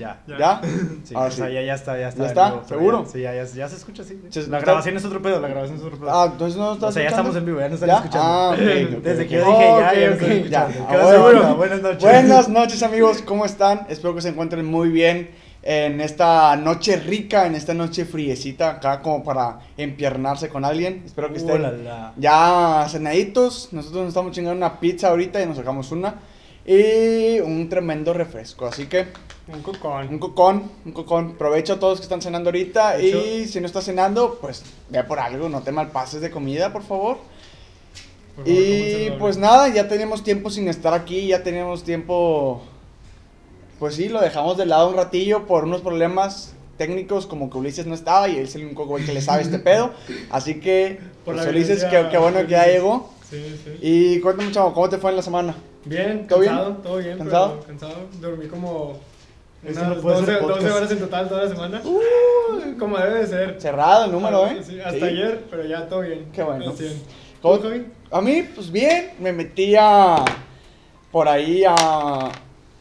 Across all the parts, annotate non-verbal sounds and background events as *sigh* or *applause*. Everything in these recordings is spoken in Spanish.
Ya. ¿Ya? *laughs* Sí, Ah, o sea, sí. ya, ya está, ya está. ¿Ya está? vivo, ¿Seguro? ya- sí, ya, ya, ya se escucha, sí. Se- La está- grabación es otro pedo, la grabación es otro pedo. Ah, entonces no estás o sea, ya escuchando? estamos en vivo, ya no están ¿Ya? escuchando. Ah, ok, *laughs* ok, Desde ok. que yo dije ya, Ok, ya no ok, están ya. Ah, bueno, seguro. bueno. Buenas noches. Buenas noches amigos, ¿cómo están? Espero que se encuentren muy bien en esta noche rica, en esta noche friecita, acá como para empiernarse con alguien. Espero que estén Uh, la, la. ya cenaditos. Nosotros nos estamos chingando una pizza ahorita y nos sacamos una. Y un tremendo refresco. Así que Un cocón. un cocón, un cocón. Provecho a todos que están cenando ahorita. Hecho- Y si no estás cenando, pues ve por algo, no te malpases de comida, por favor. Por favor, Y pues nada, ya teníamos tiempo sin estar aquí, ya teníamos tiempo, pues sí, lo dejamos de lado un ratillo por unos problemas técnicos como que Ulises no estaba y él es el único güey que le sabe este pedo. Así que, Por pues Ulises, qué, bueno que ya llegó. Sí, sí. Y cuéntame, chavo, ¿cómo te fue en la semana? Bien, ¿Todo bien? cansado, todo bien, ¿Cansado? pero cansado. Dormí como unas no puede 12, ser 12 podcast. horas en total toda la semana. como debe de ser. Cerrado el número, Ah, ¿eh? Sí, hasta Sí. ayer, pero ya todo bien. Qué bueno. Al 100. ¿Cómo- ¿Tú, Javi? A mí, pues bien, me metí a, por ahí a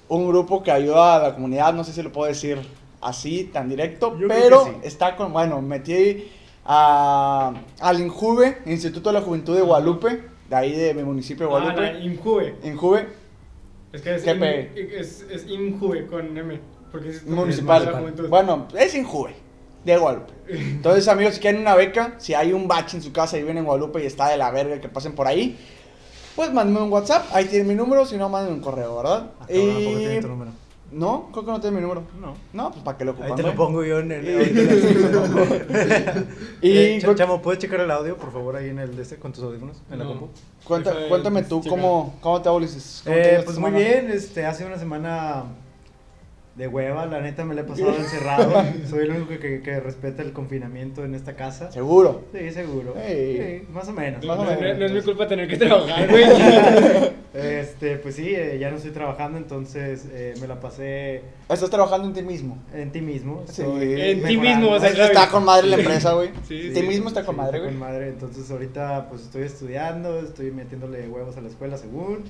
un grupo que ayuda a la comunidad, no sé si lo puedo decir así, tan directo, Yo pero sí. está con, bueno, metí a, al INJUVE, Instituto de la Juventud de Guadalupe, de ahí de mi municipio de Ah, Guadalupe. la INJUVE. INJUVE Es que es, ¿Qué in- es, es INJUVE con M. Porque es municipal. de la juventud. Bueno, es INJUVE, de Guadalupe. *laughs* Entonces, amigos, si quieren una beca, si hay un bache en su casa y viven en Guadalupe y está de la verga que pasen por ahí, pues mándenme un WhatsApp, ahí tienen mi número, si no, mándenme un correo, ¿verdad? Ah, cabrón, ¿a poco Y- tiene tu número? No, creo que no tiene mi número. No. No, pues para qué lo ocupan. Ahí te lo pongo yo en el. *laughs* *laughs* Y- Eh, Ch- Chamo, ¿puedes checar el audio, por favor, ahí en el de este con tus audífonos? En la compu. cuenta- cuéntame tú. ¿cómo, ¿cómo te va Eh, pues muy bien, este, hace una semana de hueva, la neta me la he pasado *laughs* encerrado. Soy el único que, que respeta el confinamiento en esta casa. Seguro. Sí, seguro. Ey. Sí, más o menos. No, Más o no, no, menos. no es mi culpa tener que *laughs* trabajar, güey. *laughs* Este, pues sí, eh, ya no estoy trabajando, entonces eh, me la pasé Estás trabajando en ti mismo. en ti mismo. Sí. En ti mismo vas a- Está, está con madre la empresa, güey. Sí, ti sí. mismo está con Sí, madre, güey. con madre. Entonces ahorita pues estoy estudiando, estoy metiéndole huevos a la escuela según.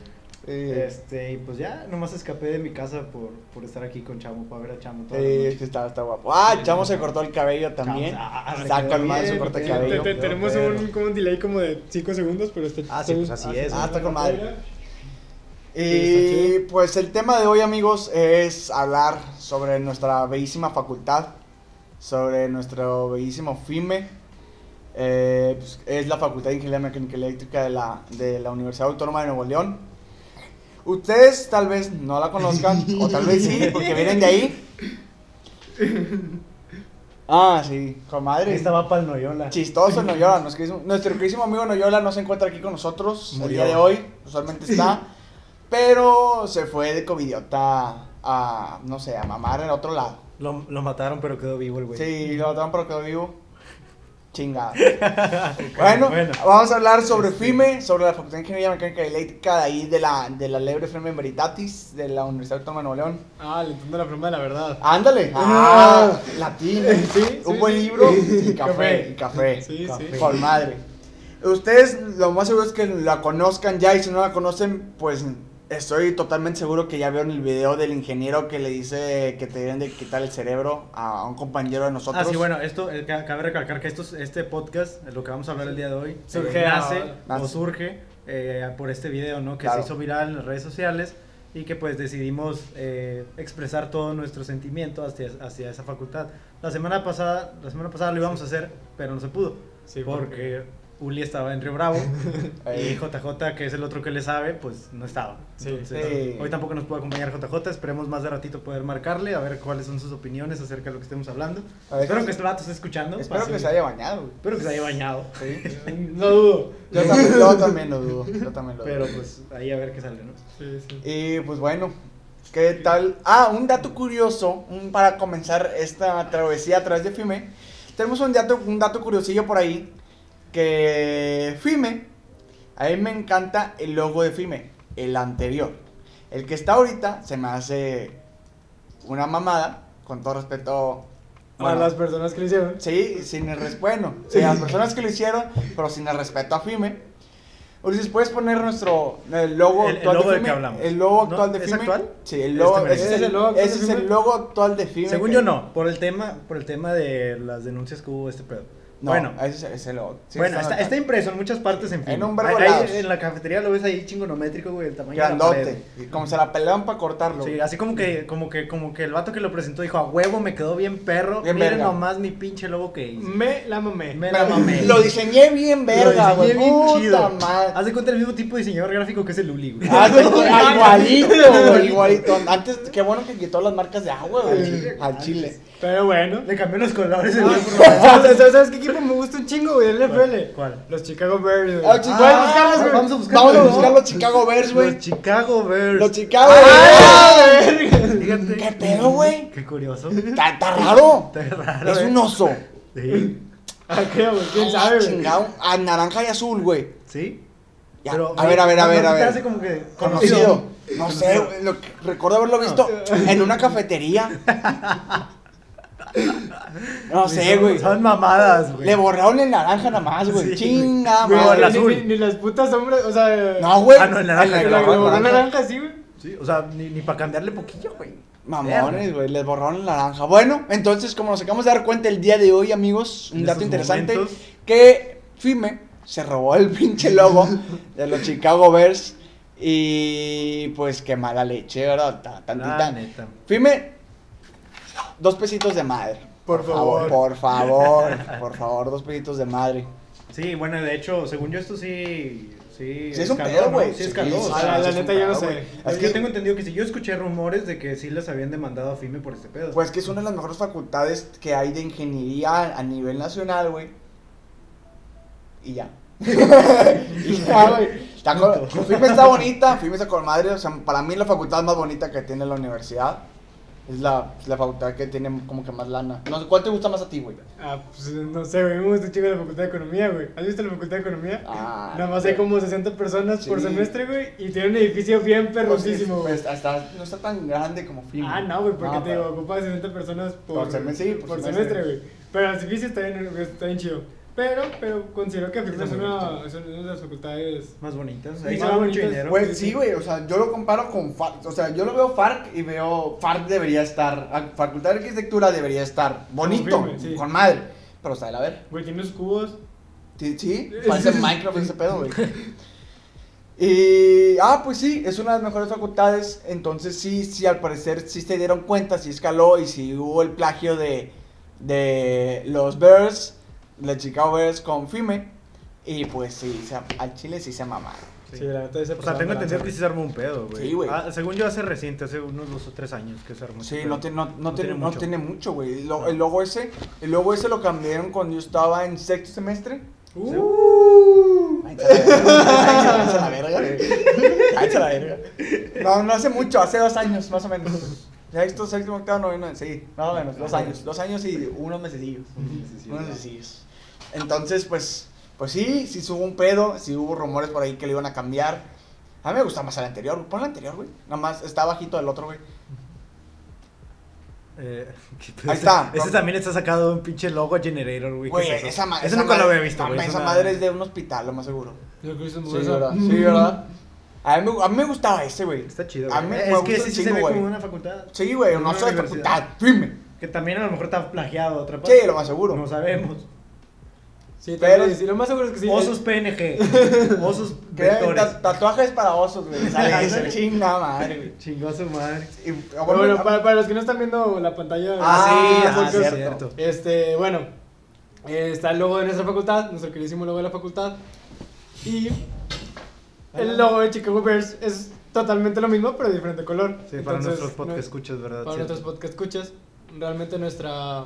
Eh, Este, y pues ya, nomás escapé de mi casa por, por estar aquí con Chamo, para ver a Chamo todas eh, está, está guapo. Ah, Sí, Chamo no, se no. cortó el cabello también. Ah, Está madre su corte de Te- cabello. te- tenemos pero- un, como un delay como de 5 segundos, pero está. Ah, sí, pues así es. Ah, está con madre. Y pues el tema de hoy, amigos, es hablar sobre nuestra bellísima facultad, sobre nuestro bellísimo FIME. Eh, pues, es la Facultad de Ingeniería Mecánica y Eléctrica de la, de la Universidad Autónoma de Nuevo León. Ustedes tal vez no la conozcan, o tal vez sí, *laughs* porque vienen de ahí. Ah, sí, comadre. Esta va para el Noyola. Chistoso *laughs* Noyola, nos querísimo- nuestro queridísimo amigo Noyola no se encuentra aquí con nosotros el Murió. día de hoy, usualmente está, *laughs* pero se fue de covidiota a, no sé, a mamar en otro lado. Lo, lo mataron, pero quedó vivo el güey. Sí, lo mataron pero quedó vivo. Chingada. *laughs* bueno, bueno. vamos a hablar sobre FIME, sobre la Facultad de Ingeniería Mecánica y Eléctrica de ahí de la, de la Lebre Firme Veritatis de la Universidad Autónoma de Nuevo León. Ah, le entiendo la broma de la verdad. Ándale. Ah, latín. Sí, Un sí, buen sí. libro y *laughs* café. Y café. Sí, Café. sí. Con madre. Ustedes lo más seguro es que la conozcan ya y si no la conocen, pues estoy totalmente seguro que ya vieron el video del ingeniero que le dice que te deben de quitar el cerebro a un compañero de nosotros. Ah, sí, bueno, esto, eh, ca- cabe recalcar que esto, es- este podcast, lo que vamos a hablar el día de hoy, Surge eh, nace a- o nace. surge eh, por este video, ¿no? Que Claro. se hizo viral en las redes sociales y que pues decidimos eh, expresar todo nuestro sentimiento hacia, hacia esa facultad. La semana pasada, la semana pasada lo íbamos a hacer, pero no se pudo, Sí, porque Uli estaba en Río Bravo *laughs* y JJ, que es el otro que le sabe, pues no estaba. Sí. Entonces, Sí. Hoy tampoco nos puede acompañar JJ, esperemos más de ratito poder marcarle, a ver cuáles son sus opiniones acerca de lo que estemos hablando. Ver, Espero sí. que este vato esté escuchando. Espero que se haya bañado. güey. Espero que se haya bañado. *laughs* No dudo. Yo también, yo también lo dudo. Yo también lo dudo. Pero pues ahí a ver qué sale, ¿no? Sí, sí. Y pues bueno, ¿qué tal? Ah, un dato curioso un- para comenzar esta travesía a través de FIME. Tenemos un dato, un dato curiosillo por ahí. Que FIME, a mí me encanta el logo de FIME, el anterior. El que está ahorita se me hace una mamada, con todo respeto. A las personas que lo hicieron. Sí, sin el respeto. Bueno, sí, a las personas que lo hicieron, pero sin el respeto a FIME. Ulises, ¿puedes poner nuestro el logo El- el actual logo de del FIME? que hablamos. El logo ¿No? actual de ¿Es FIME. actual? Sí, el logo, Este ese, es ¿Es el, logo actual ese de es el FIME? logo actual de FIME. Según que- yo no, por el tema, por el tema de las denuncias que hubo este pedo. No, bueno, ese es ese. Sí, bueno, está, está impreso en muchas partes en fin. En un verbo Ahí- ahí lados. en la cafetería lo ves ahí chingonométrico, güey, el tamaño de la pared. Grandote. Y como se la peleaban para cortarlo. Sí, así como que, como que, como que el vato que lo presentó dijo, a huevo, me quedó bien perro. Bien Miren verga. nomás mi pinche logo que hice. Me la mamé. Me la mamé. Lo diseñé bien verga, Lo güey. bien Puta chido. madre. Haz de cuenta el mismo tipo de diseñador gráfico que es el Uli, güey. Ah, ah, *laughs* igualito, güey, igualito. Antes, qué bueno que quitó las marcas de agua, güey. Al chile. Pero bueno. Le cambió los colores. el Ah, ¿Sabes, sabes- sabes qué equipo me gusta un chingo, güey? Del NFL. ¿Cuál? Los Chicago Bears, güey. Ah, Ah, ¿puedes buscarlos, güey? vamos a buscarlos, Vamos a buscar los Chicago Bears, güey. Los Chicago Bears. Los Chicago ¡Ah, Bears. verga! Fíjate. ¿Qué pedo, güey? Qué curioso. Está, está raro. Está raro. Es un oso. Sí. Ah, creo, güey. ¿Quién Ah, sabe, güey? Chingado. Ah, naranja y azul, güey. ¿Sí? Ya, Pero, a ver, a ver, a ¿no- ver, a ver. hace como que Conocido. No sé, güey, lo recuerdo haberlo visto en una cafetería. *laughs* *laughs* No sé, güey. Son mamadas, güey. Le borraron el naranja nada más, güey. Sí, Chinga, Güey, madre. ni- azul. Ni, ni las putas sombras, o sea. No, güey. Ah, no, el naranja, El el La, naranja, la, la, el naranja. naranja, sí, güey. Sí, o sea, ni, ni para cambiarle poquillo, güey. Mamones, güey, les borraron el naranja. Bueno, entonces, como nos acabamos de dar cuenta el día de hoy, amigos, un dato interesante, momentos. que FIME se robó el *laughs* pinche logo de los Chicago Bears y pues qué mala leche, ¿verdad? Tantita. neta. FIME, dos pesitos de madre. Por favor. Por favor, por favor, dos pesitos de madre. Sí, bueno, de hecho, según yo esto sí... Sí, Sí, es un escaló, pedo, ¿no? güey. Sí, Sí, escaló. sí, Ah, la, es un neta, yo no pedo, sé. Es Es que que- tengo entendido que si yo escuché rumores de que sí les habían demandado a FIME por este pedo. Pues que es una de las mejores facultades que hay de ingeniería a nivel nacional, güey. Y ya. *laughs* *laughs* y ya, güey. Está con- FIME está bonita, FIME está con madre. O sea, para mí la facultad más bonita que tiene la universidad. Es la, es la facultad que tiene como que más lana. No sé, ¿cuál te gusta más a ti, güey? Ah, pues no sé, güey. Me gusta un chingo la facultad de economía, güey. ¿Has visto la facultad de economía? Ah, Nada más hay como 60 personas por Sí. semestre, güey. Y tiene un edificio bien Pues, perrosísimo, güey. pues, hasta- no está tan grande como FIME. Ah, no, güey, porque No, te digo, ocupa 60 personas por, Por semestre, sí, por por semestre. semestre, güey. Pero el edificio está bien, está bien chido. Pero, pero considero que FIME es una, bonito. es una de las facultades. Más bonitas. Sí, Ahí se va mucho dinero. Güey, sí, güey, o sea, yo lo comparo con FARC, o sea, yo lo veo FARC y veo FARC debería estar, Facultad de Arquitectura debería estar bonito, firme, sí. con madre, pero está de la ver. Güey, tiene cubos. Sí, sí, *laughs* parece *laughs* Minecraft ese pedo, güey. Y, ah, pues sí, es una de las mejores facultades, entonces sí, sí, al parecer sí se dieron cuenta, sí escaló y sí hubo el plagio de, de los Bears, los Chicago Bears con FIME, y pues sí, se- al Chile sí se mamaron. Sí, la neta ese O sea, tengo entendido que sí se armó un pedo, güey. Sí, güey. Ah, según yo hace reciente, hace unos dos o tres años que se armó. Sí, no, tiene- no, no, No tiene, tiene no mucho. tiene mucho, güey. Lo-. El logo ese, el logo ese lo cambiaron cuando yo estaba en sexto semestre. Uh, Ay, la verga, güey. Cállate a la verga. No, no hace mucho, hace dos años, más o menos. Sexto, sexto, octavo, noveno, sí, más o menos, dos años. Dos años y unos mesecillos. Unos mesecillos. Entonces, pues, pues sí, sí hubo un pedo, sí hubo rumores por ahí que le iban a cambiar. A mí me gusta más el anterior, güey. Pon el anterior, güey. Nada más está bajito del otro, güey. Eh. *laughs* Ahí está. Ese también está sacado de un pinche logo generator, güey. ¿qué Güey, es esa, ma- Ese esa nunca lo madre- había visto, güey. Esa una- madre es de un hospital, lo más seguro. yo creo que es Sí, ¿verdad? Sí, ¿verdad? A mí, me- a mí me gustaba ese, güey. Está chido. A güey. me es que un sí, se ve güey. como una facultad. Sí, güey, no Una soy facultad, firme. Que también a lo mejor está plagiado otra Sí, lo más seguro. No sabemos. Sí, Pero- sí, lo más seguro es que sí. Osos PNG. *laughs* Osos vectores. ta- tatuajes para osos, güey. Sale chinga madre, güey. Chingó su madre. Y- Pero bueno, para, para los que no están viendo la pantalla. Ah, sí, ah, ah, cierto. cierto. Este, bueno, eh, está el logo de nuestra facultad, nuestro queridísimo logo de la facultad. Y el logo de Chicago Bears es totalmente lo mismo, pero de diferente color. Sí, para nuestros podcast no- escuchas, ¿verdad? Para Cierto. nuestros podcast escuchas, realmente nuestra.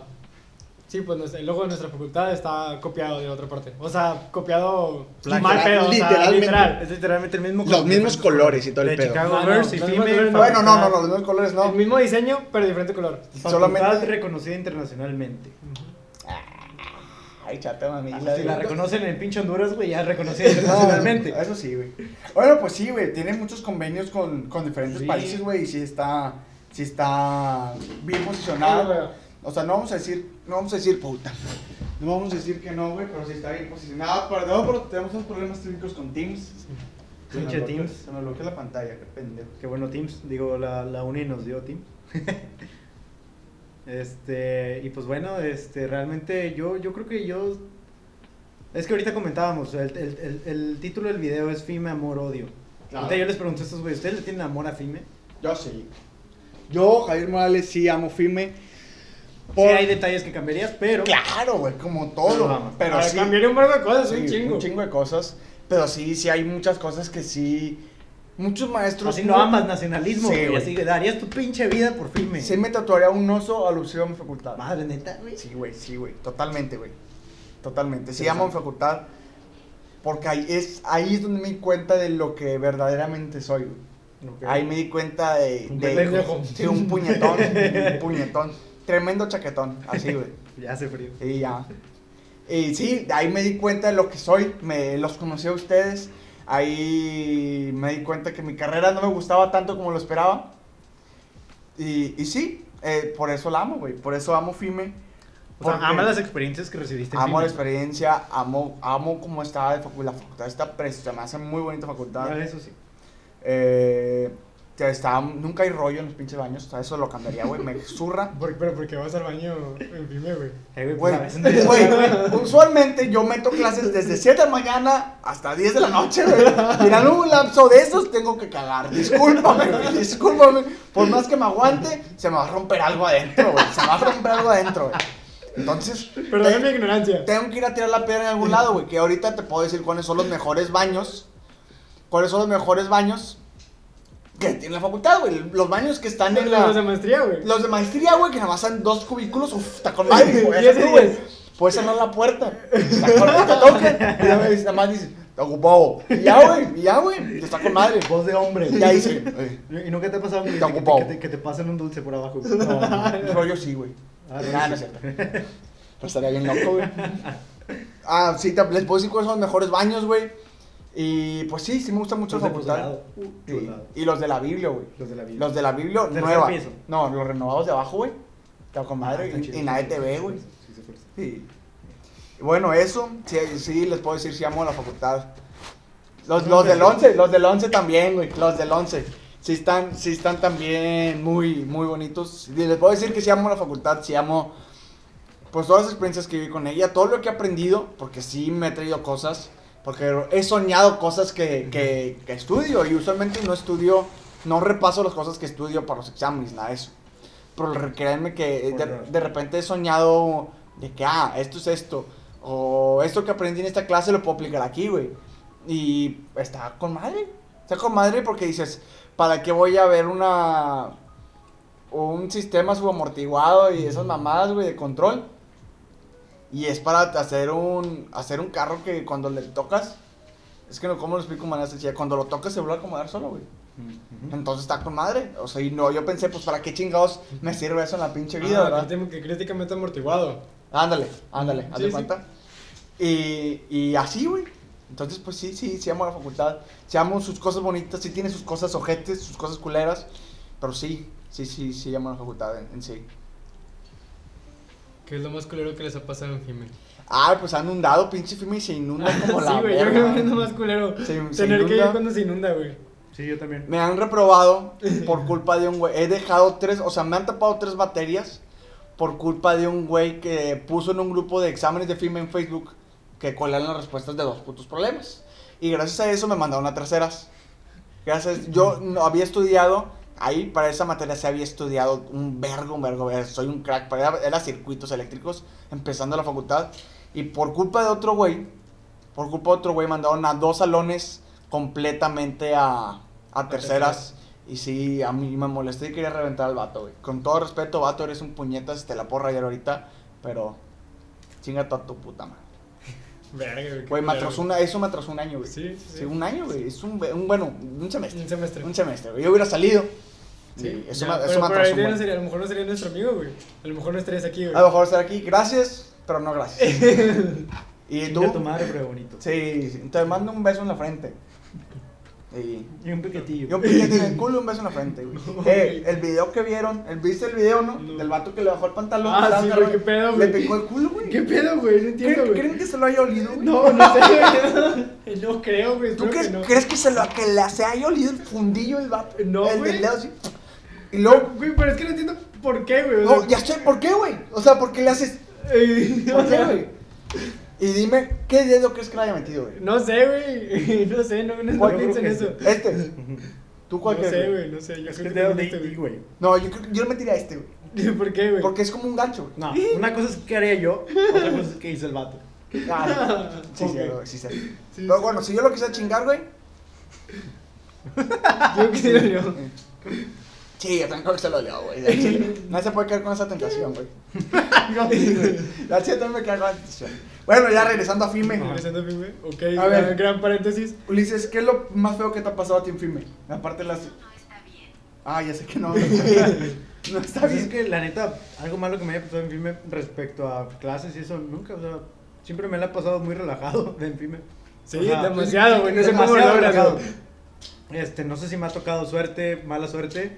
Sí, pues el logo de nuestra facultad está copiado de otra parte. O sea, copiado Plagio. mal pedo, o sea, Literalmente. literal. Es literalmente el mismo Los mismos colores y todo el de pedo. Chicago No, no, Bears y colores. Bueno, no, no, no, los mismos colores no. El mismo diseño, pero diferente color. Facultad Solamente- reconocida internacionalmente. Ay, chate, mami. Si la reconocen en pinche Honduras, güey, ya reconocida *laughs* internacionalmente. No, eso sí, güey. Bueno, pues sí, güey. Tiene muchos convenios con, con diferentes Sí. países, güey. Y sí está, sí está bien Ah, posicionado. güey. O sea, no vamos a decir, no vamos a decir puta. No vamos a decir que no, güey, pero sí está bien posicionado. Perdón, pero tenemos unos problemas técnicos con Teams. Nos Pinche Teams. Se nos bloquea la pantalla, qué pendejo. Qué bueno Teams, digo, la, la uni nos dio Teams. *laughs* este, y pues bueno, este, realmente yo, yo creo que yo... Es que ahorita comentábamos, el, el, el, el título del video es Fime, Amor, Odio. Claro. Ahorita yo les pregunté a estos güeyes, ¿ustedes le tienen amor a Fime? Yo sí. Yo, Javier Morales, sí amo Fime. Sí hay detalles que cambiarías, pero... Claro, güey, como todo. vamos. Pero Ahora, sí. cambiaría un par de cosas, sí, un chingo. Un chingo de cosas. Pero sí, sí hay muchas cosas que sí. Muchos maestros. Así no amas nacionalismo, Sí, güey, así que darías tu pinche vida por Fime. Sí me tatuaría un oso alusivo a mi facultad. Madre neta, güey. Sí, güey, sí, güey. Totalmente, güey. Totalmente. Sí, amo mi facultad. Porque ahí es, ahí es donde me di cuenta de lo que verdaderamente soy, güey. Ok. Ahí me di cuenta de. Un de pendejo. Sí, un puñetón. un puñetón. *laughs* Tremendo chaquetón. Así, güey. *laughs* Ya hace frío. Y ya. Y sí, ahí me di cuenta de lo que soy. Me los conocí a ustedes. Ahí me di cuenta que mi carrera no me gustaba tanto como lo esperaba. Y, y sí, eh, por eso la amo, güey. Por eso amo FIME. O sea, porque amas las experiencias que recibiste Amo la experiencia, amo, amo cómo facu- la facultad. Está preciosa, me hace muy bonita facultad. Eso sí. Eh, que está, nunca hay rollo en los pinches baños. o sea, Eso lo cambiaría, güey. Me zurra. *laughs* ¿Por, pero ¿por qué vas al baño en Vime, güey? Eh, güey, pues, Güey, usualmente yo meto clases desde 7 de la mañana hasta 10 de la noche, güey. Y en algún lapso de esos tengo que cagar. Discúlpame, güey, discúlpame. Por más que me aguante, se me va a romper algo adentro, güey. Se me va a romper algo adentro, güey. Entonces, Perdón te- mi ignorancia. tengo que ir a tirar la piedra en algún lado, güey. Que ahorita te puedo decir cuáles son los mejores baños. ¿Cuáles son los mejores baños que tiene la facultad, güey? Los baños que están en la... Los de maestría, güey. Los de maestría, güey, que nada más son dos cubículos, uf, está con madre, güey. Puedes cerrar la puerta. Está con te toquen. Y ya me dice, nada más dice, está ocupado. Y ya, güey, y ya, güey. Está con madre. Voz de hombre. Y ya dice, ¿Y nunca te ha pasado que, Está que te, ocupado. que te- que te pasen un dulce por abajo? güey? no, rollo *laughs* sí, güey. Ah, Nada, no es cierto. Pero estaría bien loco, güey. Ah, sí, te- les puedo decir cuáles son los mejores baños, güey. Y pues sí, sí me gusta mucho Los la de facultad. Sí. Y los de la Biblia, güey. Los de la vida. Los de la Biblia, nueva. piso. No, los renovados de abajo, güey. Con Ah, madre. y, chido, y ve, sí, güey. sí, sí, se fuerza. Sí. Y Bueno, eso, sí, sí, les puedo decir, sí amo la facultad. Los, los del 11, los del 11 también, güey, los del 11. Sí están, sí están también muy, muy bonitos. Y les puedo decir que sí amo la facultad, sí amo, pues todas las experiencias que viví con ella, todo lo que he aprendido, porque sí me he traído cosas, porque he soñado cosas que, que, que estudio, y usualmente no estudio, no repaso las cosas que estudio para los exámenes, nada de eso. Pero créanme que de, de repente he soñado de que, ah, esto es esto. O esto que aprendí en esta clase lo puedo aplicar aquí, güey. Y está con madre. Está con madre porque dices, ¿para qué voy a ver una. un sistema subamortiguado y esas mamadas, güey, de control? Y es para hacer un. hacer un carro que cuando le tocas. Es que no, ¿cómo lo explico de manera sencilla? Cuando lo tocas se vuelve a acomodar solo, güey. Entonces está con madre. O sea, y no, yo pensé, pues, ¿para qué chingados me sirve eso en la pinche vida, Ah, verdad? que críticamente amortiguado. Ándale, ándale, haz Sí, de sí. cuenta. Y, y así, güey. Entonces, pues sí, sí, sí amo la facultad. Sí amo sus cosas bonitas, sí tiene sus cosas ojetes, sus cosas culeras. Pero sí, sí, sí, sí amo la facultad en, en sí. ¿Qué es lo más culero que les ha pasado en Fime? Ah, pues han inundado, pinche film y se inunda *laughs* como la sí, güey, yo creo que es lo más culero. Se- se Tener que ir cuando se inunda, güey. Sí, yo también. Me han reprobado *laughs* por culpa de un güey. He dejado tres, o sea, me han tapado tres materias por culpa de un güey que puso en un grupo de exámenes de film en Facebook que colaron las respuestas de dos putos problemas. Y gracias a eso me mandaron a terceras. Gracias, yo no había estudiado, ahí para esa materia se había estudiado un vergo, un vergo, soy un crack, para era, era circuitos eléctricos, empezando la facultad. Y por culpa de otro güey, por culpa de otro güey, mandaron a dos salones completamente a, a terceras. Y sí, a mí me molesté y quería reventar al vato, güey. Con todo respeto, vato, eres un puñetas, te la puedo rayar ahorita, pero chinga toda tu puta madre. Verga, güey. me atrasó una, eso me atrasó un año, güey. Sí, sí. Sí, un año, güey. Es un, un, bueno, un semestre. Un semestre. Un semestre, güey. Yo hubiera salido. Sí, eso ya, me, eso pero me atrasó ahí un no sería, a lo mejor no sería nuestro amigo, güey. A lo mejor no estarías aquí, güey. A lo mejor estar aquí, gracias, pero no gracias. *laughs* ¿Y Chinga tu tú? madre, pero bonito. Sí, sí, te mando un beso en la frente. Y, Y un piquetillo. y un piquete en el culo y un beso en la frente, güey. *laughs* Eh, el video que vieron, el, ¿viste el video, no? No. Del vato que le bajó el pantalón. Ah, sí, güey, qué pedo, Le güey. picó el culo, güey. ¿Qué pedo, güey? No entiendo, ¿Creen, güey. creen que se lo haya olido, güey? No, no sé. *laughs* *laughs* No creo, güey. ¿Tú crees que no. crees que se lo que le se haya olido el fundillo el vato? No, El güey. del dedo así. Y luego, Güey, pero es que no entiendo por qué, güey. no, ya sé, ¿por qué, güey? O sea, ¿por qué le haces? ¿Por qué, güey? Y dime, ¿qué dedo crees que le haya metido, güey? No sé, güey. *laughs* No sé, no, no, ¿Cuál no pienso en eso. Este. *laughs* ¿Tú cuál No sé, güey? no sé. Yo Es creo que que dedo de este, güey. No, yo, creo- yo le metiría a este, güey. *laughs* ¿Por qué, güey? Porque es como un gancho, güey. No, una cosa es que haría yo, otra cosa es que hizo el vato. Claro. Sí, sí, sí, sí. Sí, Pero bueno, si yo lo quisiera chingar, güey. Yo quisiera yo. Sí, yo que se lo olió, güey. No se puede caer con esa tentación, güey. La también me queda con la tentación. Bueno, ya regresando a Fime. Regresando a Fime. Ok, A ver. gran, paréntesis. Ulises, ¿qué es lo más feo que te ha pasado a ti en Fime? Aparte de las. No está bien. Ah, ya sé que no. *laughs* No está Pues es bien. que la neta, algo malo que me haya pasado en FIME respecto a clases y eso, nunca, o sea, siempre me la he pasado muy relajado *laughs* en FIME. Sí, O sea, demasiado, güey. No sé cómo lo relajado. Este, no sé si me ha tocado suerte, mala suerte,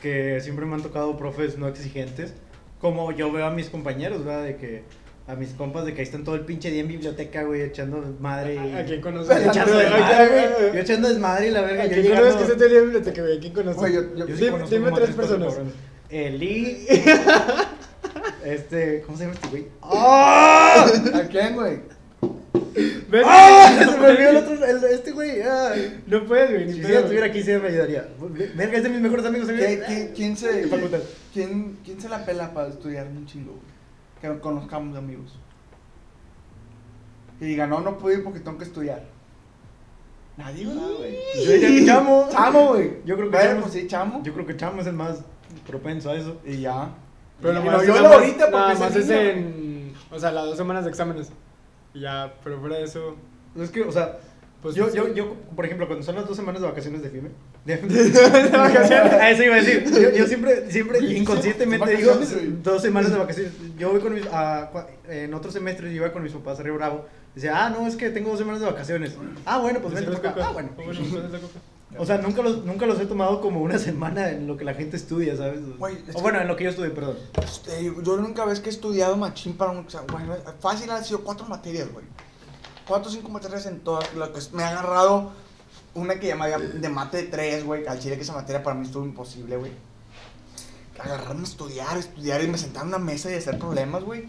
que siempre me han tocado profes no exigentes, como yo veo a mis compañeros, ¿verdad? De que a mis compas de que ahí están todo el pinche día en biblioteca, güey, echando madre y... ¿A quién conoces? Echando ¿A desmadre, quién- güey. Yo echando desmadre y la verga. ¿A yo quién llegando- conoces que se te dio biblioteca, güey? ¿A quién conoces? Güey, yo- yo- Yo sí Dime- conozco dime tres personas. Eli. este, ¿cómo se llama este güey? ¡Ah! ¿A quién, güey? ¿Ves? ¡Ah! Se me olvidó el otro, el- este güey. ay. No puedes, güey. Si ella estuviera aquí, sí me ayudaría. Verga, es de mis mejores amigos. ¿Qué- ¿sabes? qué- ¿Quién se. ¿Quién, ¿Quién se la pela para estudiar un chingo, güey? Que conozcamos de amigos. Y diga, no, no puedo ir porque tengo que estudiar. Nadie, ¿verdad, güey. Yo diría que Chamo. Chamo, güey. Yo creo que Chamo. pues sí, chamo. Yo creo que Chamo es el más propenso a eso. Y ya. Pero nomás, no, yo lo ahorita porque nada más en es en. O sea, las dos semanas de exámenes. Y ya, pero fuera de eso. Es que, o sea, Pues yo, sí. yo, yo, por ejemplo, cuando son las dos semanas de vacaciones de FIME. *laughs* De, De vacaciones. A eso iba a decir. Yo, yo siempre, siempre *laughs* inconscientemente digo dos semanas de vacaciones. Yo voy con mis. a- cua- en otros semestres yo iba con mis papás a Río Bravo. Decía, ah, no, es que tengo dos semanas de vacaciones. Ah, bueno, pues vente acá. Ah, bueno. Ah. O sea, nunca los, nunca los he tomado como una semana en lo que la gente estudia, ¿sabes? Es o bueno, en lo que yo estudié, perdón. Este, yo la única vez que he estudiado machín para un examen, güey, fácil han sido cuatro materias, güey. Cuatro o cinco materias en todas. Lo que es- me ha agarrado una que llamaba de mate de tres, güey. Al chile que esa materia para mí estuvo imposible, güey. Agarrarme a estudiar, estudiar y me sentar en una mesa y hacer problemas, güey.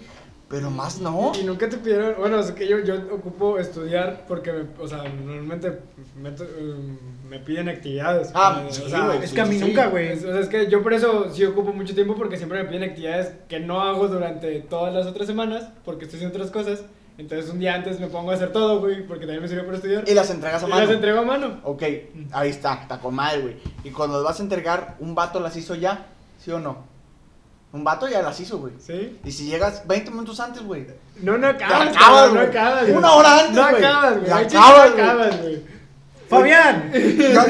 Pero más no. Y nunca te pidieron, bueno, es que yo, yo ocupo estudiar porque, me, o sea, normalmente me, um, me piden actividades. Ah, sí, o sea, güey, Es sí, que a mí sí, nunca, güey. o sea, es que yo por eso sí ocupo mucho tiempo porque siempre me piden actividades que no hago durante todas las otras semanas porque estoy haciendo otras cosas. Entonces un día antes me pongo a hacer todo, güey, porque también me sirve para estudiar. Y las entregas a Y mano. las entrego a mano. Ok, ahí está, está con madre, güey. Y cuando las vas a entregar, ¿un vato las hizo ya? ¿Sí o no? Un vato ya las hizo, güey. ¿Sí? Y si llegas 20 minutos antes, güey. No, no acabas, acabas, no acabas. güey. Una hora antes, No güey. acabas, güey. Acabas, no acabas, güey. ¡Fabián! *laughs* Yo,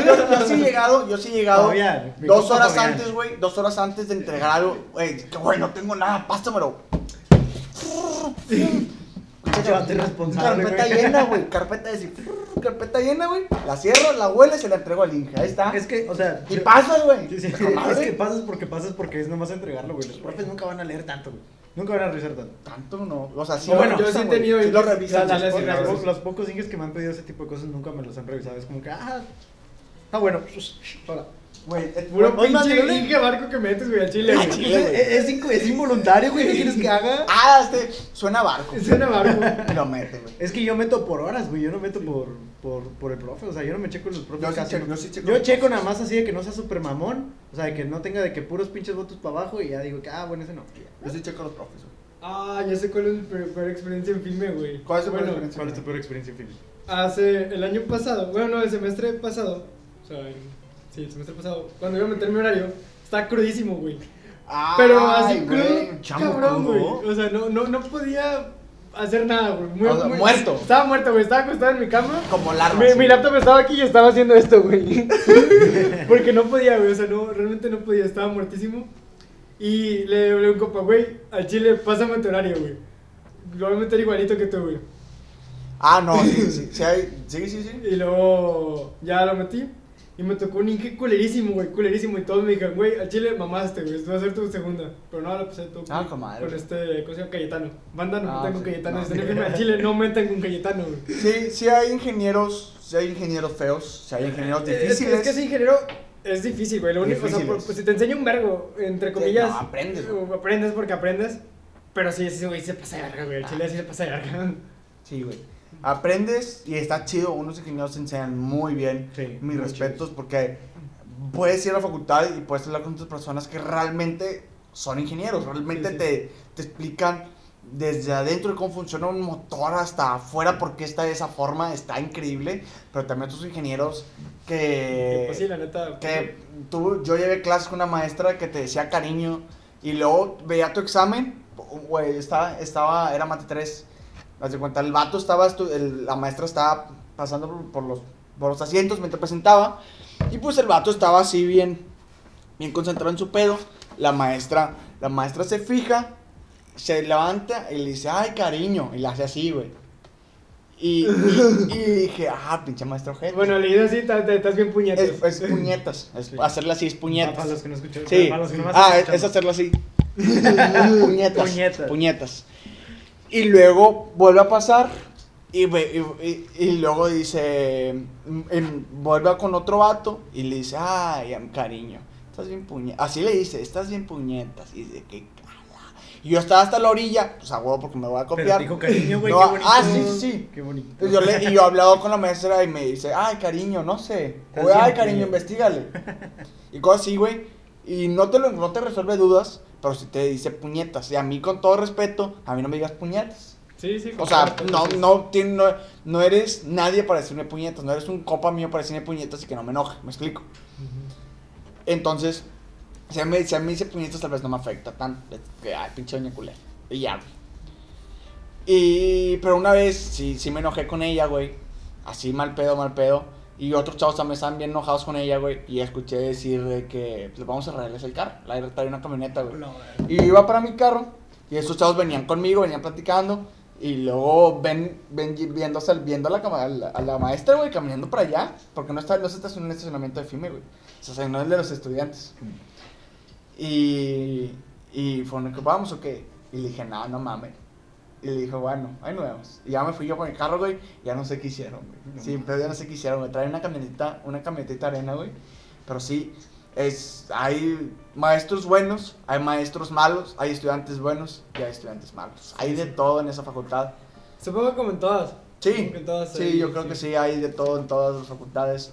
yo- yo sí he llegado, yo sí he llegado Fabián, dos horas Fabián. antes, güey, dos horas antes de entregar algo. Güey, que güey, no tengo nada, pásamelo. Pinche *laughs* Carpeta güey. llena, güey, carpeta de carpeta llena, güey. La cierro, la huele y se la entrego al Inge. Ahí está. Es que, o sea. Y yo- pasas, güey. Sí, sí. Es que pasas porque pasas porque es nomás entregarlo, güey. Los profes nunca van a leer tanto, güey. Nunca van a revisar tanto. Tanto no. O sea, sí O bueno, yo sí he tenido Sí lo revisan. la- la- la-. Los, los pocos inges que me han pedido ese tipo de cosas nunca me los han revisado. Es como que, ah, está bueno. Hola. Güey, es Puro Oye, pinche. Inge barco que metes, güey, al chile, Ah, güey. chile. güey. Es, es, es involuntario, güey. ¿Qué quieres que haga? Ah, este suena barco. Es una barco. *laughs* Lo mete, güey. Es que yo meto por horas, güey. Yo no meto por, por, por el profe. O sea, yo no me checo los profes. Yo casi, checo, no. yo sí checo Yo checo nada más así de que no sea súper mamón. O sea, de que no tenga de que puros pinches votos para abajo. Y ya digo que, ah, bueno, ese no. Yo sí checo a los profes, güey. Ah, ya sé cuál es mi peor peor experiencia en filme, güey. ¿Cuál es tu peor Bueno, experiencia? ¿Cuál es tu peor experiencia en film? Hace el año pasado, bueno, no, el semestre pasado, o sea, en- sí, el semestre pasado, cuando iba a meter mi horario, estaba crudísimo, güey. Pero así Ay, crudo, cabrón, güey. O sea, no, no, no podía hacer nada, güey. Muy- O sea, muy- muerto. Estaba muerto, güey. Estaba acostado en mi cama. Como larva. Mi, mi laptop estaba aquí y estaba haciendo esto, güey. *laughs* Porque no podía, güey. O sea, no, realmente no podía. Estaba muertísimo. Y le hablé a un compa, güey, al chile, pásame tu horario, güey. Lo voy a meter igualito que tú, güey. Ah, no, sí, sí. Sí, sí, sí, sí. Y luego ya lo metí. Y me tocó un Inge culerísimo, güey, culerísimo. Y todos me dijeron, güey, al chile mamaste, güey, esto va a ser tu segunda. Pero no, la pasé todo Ah, con, con madre. con este, ¿cómo se llama? Cayetano. Banda no Ah, metan con sí. Cayetano. No, Dicen, sí. "Firme al chile no metan con Cayetano, güey. Sí, sí hay ingenieros, sí hay ingenieros feos, sí hay ingenieros Es que- difíciles. Es que ser ingeniero es difícil, güey. Lo único, o sea, por- pues si te enseña un vergo, entre Sí, comillas. no, aprendes, güey. Aprendes porque aprendes. Pero sí, sí, güey, se pasa de verga, güey. El chile sí se pasa de verga. Sí, güey. Aprendes y está chido, unos ingenieros te enseñan muy bien. Sí, Mis muy respetos porque puedes ir a la facultad y puedes hablar con otras personas que realmente son ingenieros, realmente Sí, sí. Te, te explican desde adentro de cómo funciona un motor hasta afuera porque está de esa forma, está increíble, pero también otros ingenieros que... pues sí, la neta. que tú, yo llevé clases con una maestra que te decía cariño y luego veía tu examen, güey, estaba, estaba, era mate 3. Haz de cuenta, el vato estaba, el- la maestra estaba pasando por, por los, por los asientos mientras presentaba y pues el vato estaba así bien, bien concentrado en su pedo. La maestra, la maestra se fija, se levanta y le dice, ay, cariño, y le hace así, güey. Y, y, y dije, ah, pinche maestro ojete. Bueno, leído así, estás bien puñetas. Es, es puñetas. Es Sí. hacerle así, es Para puñetas. los que no escuchan. Sí. Para los que no más Ah, es, escuchan. es hacerlo así. *laughs* puñetas. Puñetas. Puñetas. Y luego vuelve a pasar. Y, y, y- luego dice. mm, em, vuelve con otro vato. Y le dice, ay, cariño. Estás bien puñetas. Así le dice, estás bien puñetas. Y dice, qué cala. Y yo estaba hasta la orilla. Pues a huevo porque me voy a Pero copiar. dijo cariño, güey, No, qué bonito. ah, sí, sí. Qué bonito. Y yo, le, y yo he hablado con la maestra y me dice, ay, cariño, no sé. O, ay, cariño, puñet". investigale. Y cosas así, güey. Y no te, lo, no te resuelve dudas, pero si te dice puñetas. Y a mí, con todo respeto, a mí no me digas puñetas. Sí, sí. O sea, no, no, no, no eres nadie para decirme puñetas. No eres un copa mío para decirme puñetas y que no me enoje. ¿Me explico? Entonces, si a mí, si a mí dice puñetas, tal vez no me afecta tan. Que, ay, pinche doña culera. Y ya, güey. Y, pero una vez, sí, sí me enojé con ella, güey. Así mal pedo, mal pedo. Y otros chavos también estaban bien enojados con ella, güey. Y escuché decir de que pues, vamos a arreglarles el carro. La traía una camioneta, güey. No, Y iba para mi carro. Y estos chavos venían conmigo, venían platicando. Y luego ven, ven viendo, viendo a, la, a la, a la maestra, güey, caminando para allá. Porque no está, no se estacionó en el estacionamiento de FIME, güey. Se estacionó en el de los estudiantes. Y, y fue un vamos o qué? Y le dije, no, no mames. Y le dijo, bueno, ahí nos vemos. Y ya me fui yo con el carro, güey. Ya no sé qué hicieron, güey. Sí, pero ya no sé qué hicieron, me traen una camioneta, una camionetita arena, güey. Pero sí, es, hay maestros buenos, hay maestros malos, hay estudiantes buenos y hay estudiantes malos. Hay de todo en esa facultad. Supongo como en todas. Sí, en todas sí, hay- yo creo que sí, hay de todo en todas las facultades.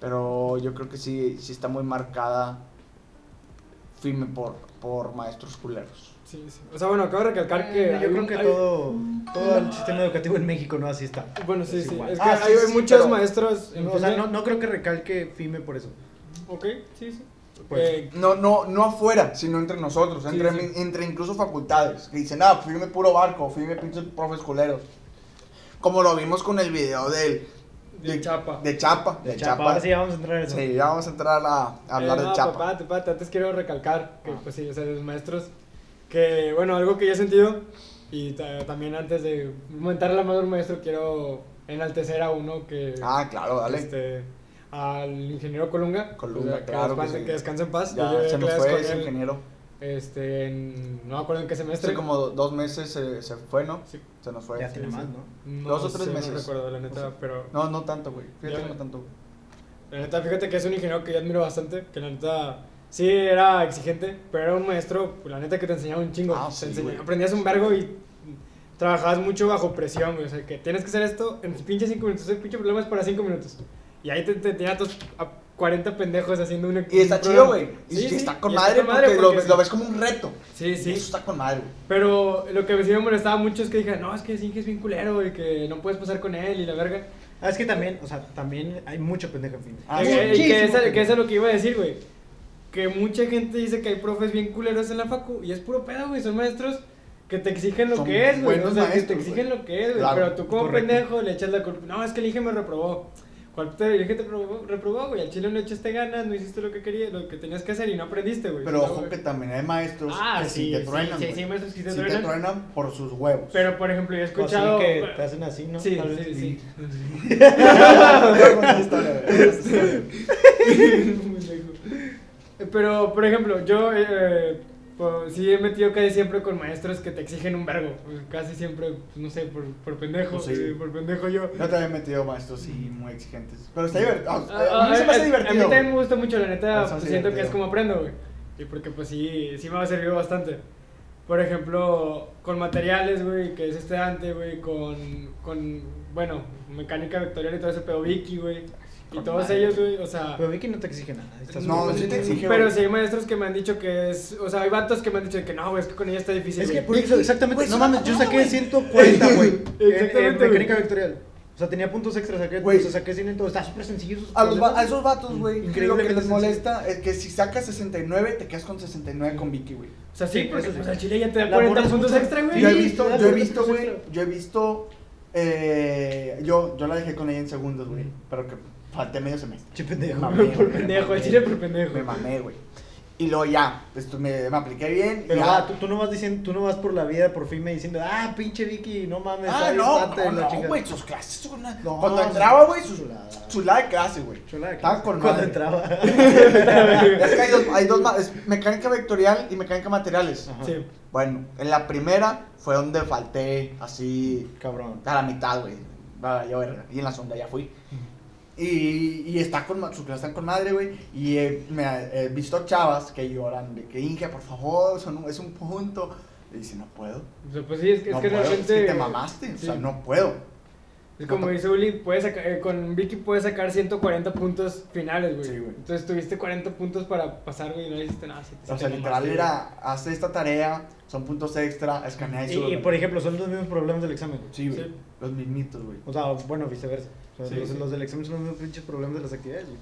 Pero yo creo que sí, sí está muy marcada firme por, por maestros culeros. Sí, sí. O sea, bueno, acabo de recalcar que. Eh, yo creo un- que hay- todo, todo el sistema educativo en México no así está. Bueno, sí, Es sí. igual. Es que Ah, sí, hay sí, muchos pero- maestros. en O sea, no, no creo que recalque FIME por eso. Ok, sí, sí. Pues, Eh, No, no, no afuera, sino entre nosotros, Sí, entre, sí. entre incluso facultades. Que dicen, ah, firme puro barco, firme pinches profes culeros. Como lo vimos con el video del, de Chapa. de Chapa. de De Chapa, Chapa. ahora sí ya vamos a entrar en eso. Sí, ya vamos a entrar a, a hablar Eh, de no, Chapa. Papá, papá, antes quiero recalcar que, Ah. pues sí, o sea, los maestros, que, bueno, algo que yo he sentido, y ta- también antes de comentarle a un maestro, quiero enaltecer a uno que, Ah, claro, dale. este, al ingeniero Colunga, Colunga, o sea, que, claro que descanse, sí. que descanse en paz. ya se nos clases fue ese él, ingeniero. Este, en- no me acuerdo en qué semestre. Hace como dos meses se, se fue, ¿no? Sí. Se nos fue. Ya tiene sí. más, ¿no? No Dos o tres sé, meses. No recuerdo, la neta, No sé. pero No, no tanto, güey. Fíjate Ya. no tanto, güey. La neta, fíjate que es un ingeniero que yo admiro bastante, que la neta sí era exigente, pero era un maestro, pues, la neta que te enseñaba un chingo. Ah, sí, enseñaba- aprendías un vergo y trabajabas mucho bajo presión, güey. O sea, que tienes que hacer esto en pinche 5 minutos. El pinche problema es para 5 minutos. Y ahí te, te tenía a tus a 40 pendejos haciendo una. Y está un chido, güey. Y Sí, está con y madre, porque, lo, ves- sí. lo ves como un reto. Sí, Y sí. Eso está con madre, güey. Pero lo que sí me molestaba mucho es que dije, no, es que Zinc es bien culero y que no puedes pasar con él y la verga. Ah, es que también, o sea, también hay mucho pendejo en FIME. Ah, que, que eso es lo que iba a decir, güey. Que mucha gente dice que hay profes bien culeros en la facu y es puro pedo, güey. Son maestros que te exigen lo Son que es, güey. O sea, que te maestros, exigen güey. lo que es, güey. Claro, Pero tú como correcto. pendejo le echas la culpa. No, es que el IGE me reprobó. ¿Cuál te el IGE te reprobó, reprobó, güey? Al chile no echaste ganas, no hiciste lo que querías, lo que tenías que hacer y no aprendiste, güey. Pero ojo que también hay maestros Ah, que sí, sí te sí, truenan. sí, güey. sí, maestros que te Sí truenan. te truenan por sus huevos. Pero, por ejemplo, yo he así escuchado... que te hacen así, ¿no? Sí, Tal vez. sí, *laughs* sí. *laughs* Yo con esa historia, güey. Un pendejo. Eh, Pero, por ejemplo, yo eh, pues, sí he metido casi siempre con maestros que te exigen un vergo. Pues, Casi siempre, pues, no sé, por, por pendejo. Pues sí. eh, por pendejo yo. Yo también he metido maestros sí muy exigentes. Pero está divertido. Ah, a mí se me a- hace divertido. A mí también me gusta mucho, la neta, pues, hace siento que es como aprendo, güey. Y porque pues sí, sí me ha servido bastante. Por ejemplo, con materiales, güey, que es estudiante, güey, con, con, bueno, mecánica vectorial y todo ese pedo, Vicky, güey. Y todos madre. ellos, güey, o sea... Pero Vicky no te exige nada. estás No, sí te exige, Pero sí hay maestros que me han dicho que es, o sea, hay vatos que me han dicho que no, güey, es que con ella está difícil, Es que por eso, exactamente. No es mames, yo saqué güey. 140, güey. *laughs* en- Exactamente, En mecánica vectorial. O sea, tenía puntos extras, saqué, Güey. o sea, saqué 100 en todo. Está súper sencillo. esos A, los a esos vatos, güey, lo que les sencillo. molesta es que si sacas 69, te quedas con 69 con Vicky, güey. O sea, sí, Sí, porque pues, al chile ya te da La 40 morra es puntos extra, güey. yo he visto, yo he 40 visto, güey, yo he visto, eh, yo, yo la dejé con ella en segundos, güey, pero que falté medio semestre. Che pendejo. Me mamé, Por pendejo, al chile por pendejo. Me mamé, güey. Y luego ya, esto me, me apliqué bien. Pero ya. va, tú, tú no vas diciendo, tú no vas por la vida por fin me diciendo, ah, pinche Vicky, no mames. Ah, no, pata y no, la no, chingada". güey, sus clases son una... No, Cuando entraba, güey, sus, Chulada. chulada de clase, güey. Chulada, Estaba con Cuando madre. entraba. *laughs* Es que hay dos, hay dos es mecánica vectorial y mecánica materiales. Ajá. Sí. Bueno, en la primera fue donde falté así Cabrón. a la mitad, güey. Y en la segunda ya fui. Y, y está con, sus clases están con madre, güey. Y he, me he visto chavas que lloran de que Inge, por favor, son es un punto. Y dice, no puedo. O sea, pues sí, es que, no es que puedo, realmente. es que te mamaste. O sea, Sí. no puedo. Es como dice Uli, puedes saca- eh, con Vicky puedes sacar 140 puntos finales, güey. Sí, güey. Entonces tuviste 40 puntos para pasar, güey, y no hiciste nada. sí, sí O sea, te literal era, haz esta tarea, son puntos extra, escanea y, Y, y, por ejemplo, son los mismos problemas del examen. güey. Sí, güey. Sí. Los mismitos, güey. O sea, bueno, viceversa. O sea, Sí, los, sí. los del examen son los mismos pinches problemas de las actividades, güey.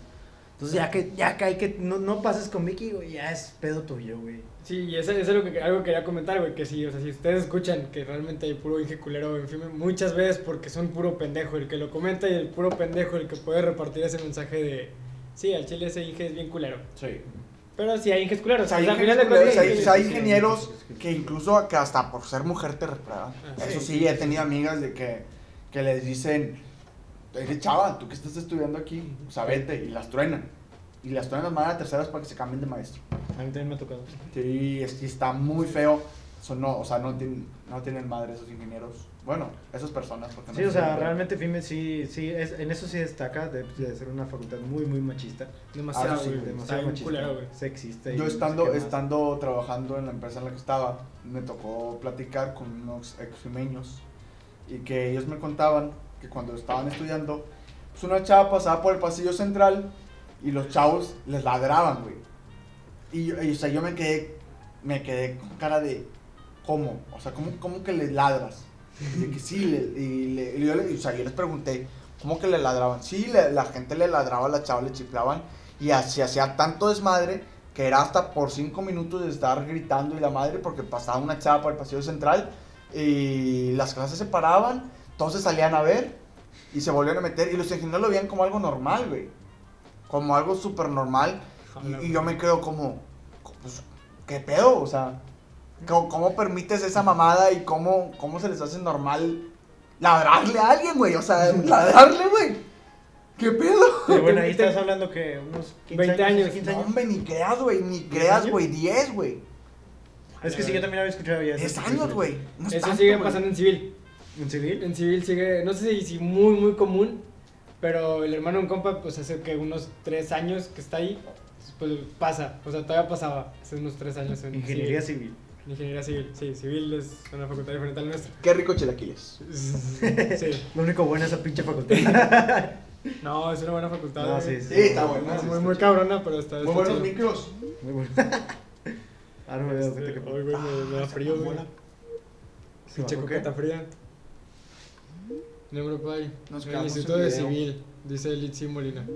Entonces, ya que, ya que hay que, no, no pases con Vicky, güey, ya es pedo tuyo, güey. Sí, y eso, eso es lo que, algo que quería comentar, güey, que sí, o sea, si ustedes escuchan que realmente hay puro Inge culero en film, muchas veces porque son puro pendejo el que lo comenta y el puro pendejo el que puede repartir ese mensaje de, sí, al chile ese Inge es bien culero. Sí. Pero sí hay Inges culeros, O sea, hay, al final de ingenieros, cuentas, hay- sí, ingenieros que incluso que hasta por ser mujer te reprueban. Ah, Eso sí. sí, he tenido amigas de que, que les dicen, "Oye, chava, tú que estás estudiando aquí, o sea, vete, y las truenan. Y las truenan las mandan a terceras para que se cambien de maestro. A mí también me ha tocado. Sí, es, y está muy feo. Son no, o sea, no tienen, no tienen madre esos ingenieros. Bueno, esas personas. Porque no Sí, o sea, realmente FIME sí, sí, es, en eso sí destaca de, de ser una facultad muy, muy machista. Demasiado, Ah, sí, güey, Demasiado machista. culero, güey. Sexista. Yo no sé estando, estando trabajando en la empresa en la que estaba, me tocó platicar con unos extremeños y que ellos me contaban que cuando estaban estudiando, pues una chava pasaba por el pasillo central y los chavos les ladraban, güey. Y, yo- y, o sea, yo me quedé, me quedé con cara de, ¿cómo? O sea, ¿cómo, cómo que les ladras? Y que sí, le- y, le- y yo, o sea, yo les pregunté, ¿cómo que le ladraban? Sí, le- la gente le ladraba, la chava le chiflaban y así hacía tanto desmadre que era hasta por cinco minutos de estar gritando y la madre porque pasaba una chava por el pasillo central y las clases se paraban, entonces salían a ver y se volvían a meter y los ingenieros lo veían como algo normal, güey. Como algo súper normal y, y yo me quedo como, pues, ¿qué pedo? O sea, ¿cómo, cómo permites esa mamada y cómo, cómo se les hace normal ladrarle a alguien, güey? O sea, *laughs* ladrarle, güey. ¿Qué pedo? Pero bueno, ahí *laughs* estás hablando que unos 15 20 años. años, 15 No, años. hombre, ni creas, güey, ni creas, güey, 10, güey. Es que sí, yo también había escuchado ya. 10 años, güey. No es Eso tanto, sigue güey. pasando en civil. ¿En civil? En civil sigue, no sé si, si muy, muy común, pero el hermano de un compa, pues hace que unos tres años que está ahí, pues pasa, o sea, todavía pasaba hace unos tres años en Ingeniería civil. civil. Ingeniería civil, sí, civil es una facultad diferente a la nuestra. Qué rico chilaquiles. Sí, *laughs* Lo único bueno es esa pinche facultad. *laughs* no, es una buena facultad. No, güey. sí, Sí, está buena. Es sí, muy, está muy cabrona, pero está. Muy está buenos chido. micros. Muy bueno. *laughs* Ah, no me cuenta Este, que. Ay, güey, me, me da frío, güey. ¿Se Pinche coqueta fría. Nombre pay. Nos El Instituto en de. Civil, dice Litsi Molina.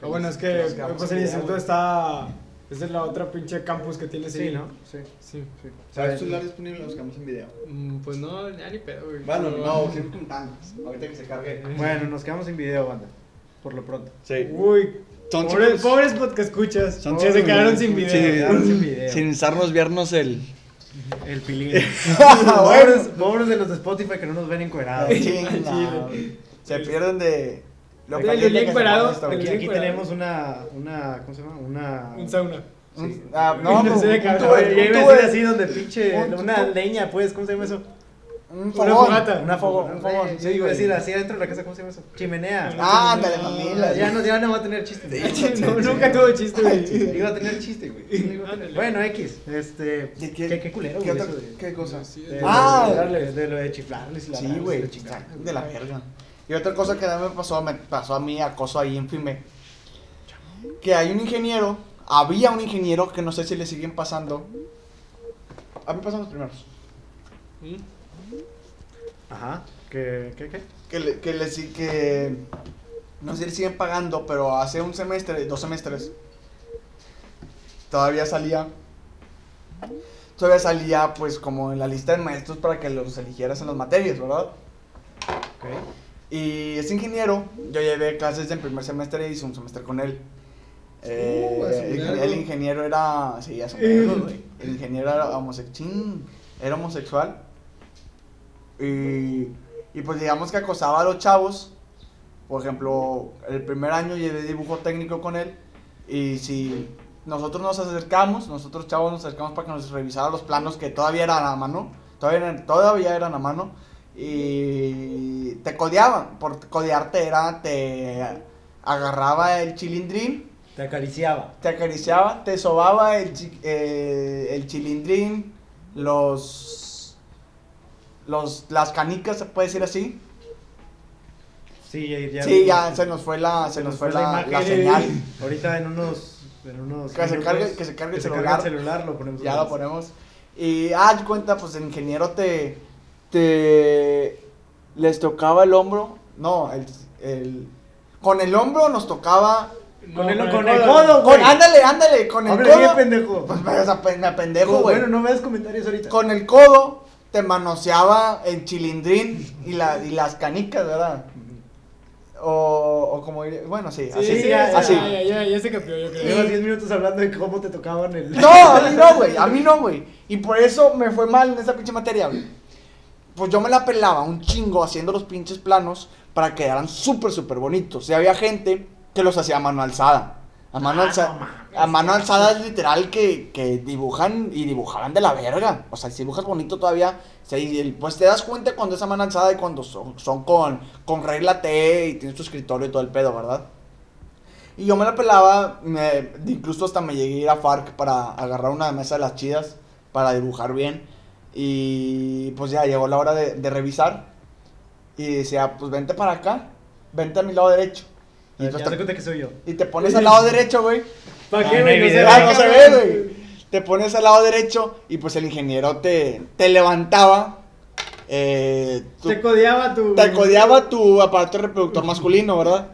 Ah, bueno, es que pues en el instituto está. Es la otra pinche campus que tiene Sí, Civil. ¿no? Sí. Sí. sí. ¿Sabes celular disponible? Los quedamos en video. Mm, Pues no, ya ni pedo, güey. Bueno, no, *laughs* siempre contando. Ahorita que se cargue. Bueno, nos quedamos sin video, banda. Por lo pronto. Sí. Uy, pobres, pobres podcast escuchas. Son se quedaron sin video. Sin video. Sin usarnos viernos el. El pilín. *laughs* Pobres, pobres de los de Spotify que no nos ven encuerados. *laughs* Se pierden de Lo que esta, güey. Aquí, Sí, tenemos una, una, ¿cómo se llama? Una... Un sauna. Un- ah, *laughs* no, No decir de- así donde pinche, un- una un- leña, pues, ¿cómo se llama eso? Un Una fogón. fogata. Una fogón, Un fogón, sí, Sí, iba a güey. decir así adentro de la casa, ¿cómo se llama eso? Chimenea. Ah, ándale, mamila. ya, no, ya no va a tener chiste. *laughs* No, nunca tuvo chiste, güey. Iba a tener chiste, güey. Bueno, X, este... ¿De ¿Qué, qué, culero, ¿Qué, güey, otra- eso de- ¿Qué cosa? Ah. de, darle- de lo de chiflarles y la Sí, güey, de la verga. Y otra cosa que también me pasó, me pasó a mí, acoso ahí en FIME. Que hay un ingeniero, había un ingeniero que no sé si le siguen pasando. A mí pasan los primeros. Ajá, ¿qué, qué, qué? Que le, que le que no sé si le siguen pagando, pero hace un semestre, dos semestres, todavía salía, todavía salía pues como en la lista de maestros para que los eligieras en las materias, ¿verdad? Ok. Y ese ingeniero, yo llevé clases en primer semestre y hice un semestre con él. Eh, Uh, el, ingeniero era, sí, a su *laughs* vergo, güey. El ingeniero era homosexual, era homosexual. Y, y pues digamos que acosaba a los chavos. Por ejemplo, el primer año llevé dibujo técnico con él. Y si nosotros nos acercamos, nosotros chavos nos acercamos para que nos revisara los planos que todavía eran a mano. Todavía eran, todavía eran a mano. Y te codeaban. Por codearte era, te agarraba el chilindrín Te acariciaba. te acariciaba, te sobaba el, eh, el chilindrín, los, los, las canicas, se puede decir así. Sí, ya, ya sí, ya se nos fue la, se nos fue la, imagen. la señal. *laughs* Ahorita en unos... En unos Que se cargue- que se cargue el que celular. el celular, lo ponemos. Ya lo ponemos. Y, ah, cuenta, pues el ingeniero te, te, les tocaba el hombro, no, el, el, con el hombro nos tocaba, Con el- con el codo, con, güey. ándale, ándale, con el bien, codo, pendejo. pues me, ape- me apendejo, güey. Bueno, no veas comentarios ahorita. Con el codo te manoseaba el chilindrín y, la, y las canicas, ¿verdad? O, o como diría- bueno, sí, Sí, así. sí, ya, ya, así. ya, ya, se cambió, yo creo. Llevas 10 minutos hablando de cómo te tocaban el... No, a mí no, güey, a mí no, güey. Y por eso me fue mal en esa pinche materia, güey. Pues yo me la pelaba un chingo haciendo los pinches planos para que quedaran súper, súper bonitos. Y había gente que los hacía a mano alzada. A mano, Ah, alza- no mames, a mano alzada es literal que, que dibujan y dibujaban de la verga. O sea, si dibujas bonito todavía, pues te das cuenta cuando es a mano alzada y cuando son, son con, con regla T y tienes tu escritorio y todo el pedo, ¿verdad? Y yo me la pelaba, me- incluso hasta me llegué a ir a FARC para agarrar una mesa de las chidas para dibujar bien. Y pues ya llegó la hora de, de revisar. Y decía, pues vente para acá, vente a mi lado derecho. Y, Ya pues te te, cuenta que soy yo. y te pones al lado derecho, güey. ¿Para Ah, qué, no güey? Ah, no se ve, güey. Te pones al lado derecho y pues el ingeniero te, te levantaba. eh, tu- Te codeaba tu. te codeaba tu aparato reproductor masculino, ¿verdad?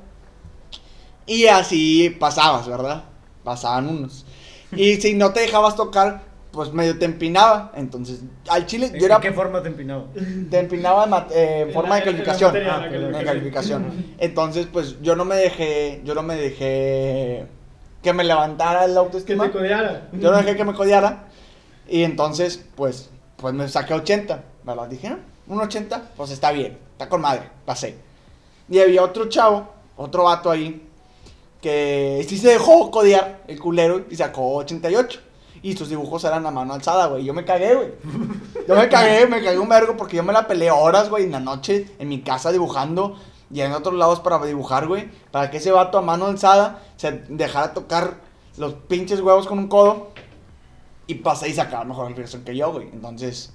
Y así pasabas, ¿verdad? Pasaban unos. Y si no te dejabas tocar, pues medio te empinaba. Entonces, al chile, yo ¿En era. qué forma te empinaba? Te empinaba en, eh, en forma la- de en calificación. materia, Ah, En calificación. calificación. Entonces, pues yo no me dejé. Yo no me dejé. Que me levantara el Que autoestima. te codeara. Yo no dejé que me codeara. Y entonces, pues, pues me saqué 80. ¿Verdad? Dije, no, un 80, pues está bien. Está con madre. Pasé. Y había otro chavo, otro vato ahí, que sí se dejó codear el culero y sacó 88. Y sus dibujos eran a mano alzada, güey. Yo me cagué, güey. Yo me cagué, *laughs* me cagué un vergo porque yo me la peleé horas, güey, en la noche, en mi casa dibujando y en otros lados para dibujar, güey. Para que ese vato a mano alzada se dejara tocar los pinches huevos con un codo y pasé y sacaba mejor calificación que yo, güey. Entonces,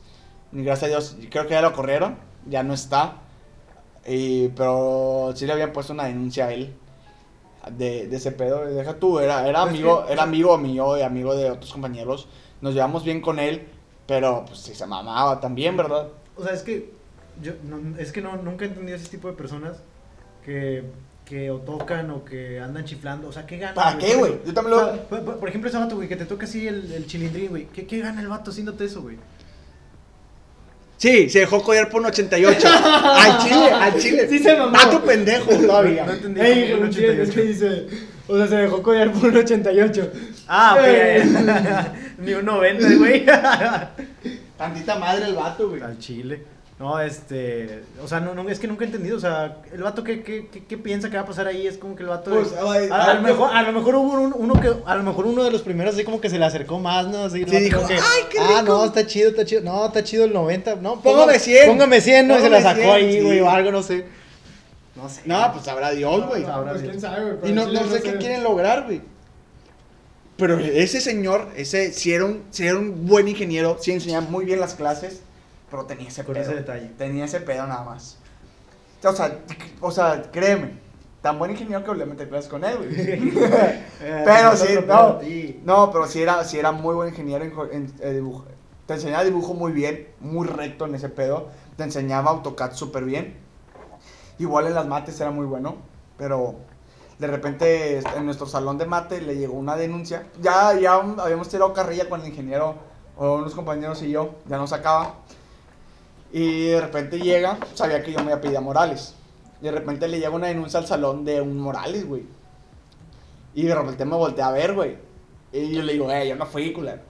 gracias a Dios, creo que ya lo corrieron, ya no está. Y, pero sí le habían puesto una denuncia a él de, de ese pedo. Deja tú, era, era amigo, era amigo mío y amigo de otros compañeros. Nos llevamos bien con él, pero pues sí se mamaba también, ¿verdad? O sea, es que yo no- es que no nunca he entendido ese tipo de personas que que o tocan o que andan chiflando, o sea, ¿qué gana? ¿Para qué, güey? Yo también lo- O sea, por, por- por ejemplo, ese vato, güey, que te toca así el, el chilindrín, güey. ¿Qué, ¿Qué gana el vato haciéndote eso, güey? Sí, se dejó codear por un 88. al chile, al chile. Sí se mamó. Tu pendejo todavía. No entendí. Ey, un un chile, es 88. que dice. O sea, se dejó codear por un 88. Ah, Eh. ok. *laughs* Ni un 90, güey. Tantita madre el vato, güey. Al chile. No, este. O sea, no, no, es que nunca he entendido. O sea, el vato que, que, que, que piensa que va a pasar ahí es como que el vato. Pues, de- ay, a, lo mejor, a lo mejor hubo un- uno que. A lo mejor uno de los primeros así como que se le acercó más, ¿no? Así, Sí, dijo, que, "Ay, qué Ah, rico". no, está chido, está chido. No, está chido el 90. No, Póngame 100. Póngame 100, ¿no? Y se la sacó 100, ahí, güey, sí. o algo, no sé. No sé. No, pues sabrá Dios, güey. Sabrá Pues Dios. quién sabe, güey. Y no, no sé qué quieren lograr, güey. Pero ese señor, ese, si era, un, sí era un buen ingeniero, sí enseñaba muy bien las clases, pero tenía ese Con pedo. ese detalle. Tenía ese pedo nada más. O sea, o sea, créeme, tan buen ingeniero que volví a meter clases con él, güey. *laughs* *laughs* Pero sí, no. No, pero sí era, sí era muy buen ingeniero en, eh, dibujo. Te enseñaba dibujo muy bien, muy recto en ese pedo. Te enseñaba AutoCAD súper bien. Igual en las mates era muy bueno, pero de repente este, en nuestro salón de mate le llegó una denuncia. Ya, ya habíamos tirado carrilla con el ingeniero o unos compañeros y yo, ya nos sacaba. Y de repente llega, sabía que yo me había pedido a Morales. Y de repente le llega una denuncia al salón de un Morales, güey. Y de repente me volteé a ver, güey. Y yo le digo, eh, yo no fui, culero.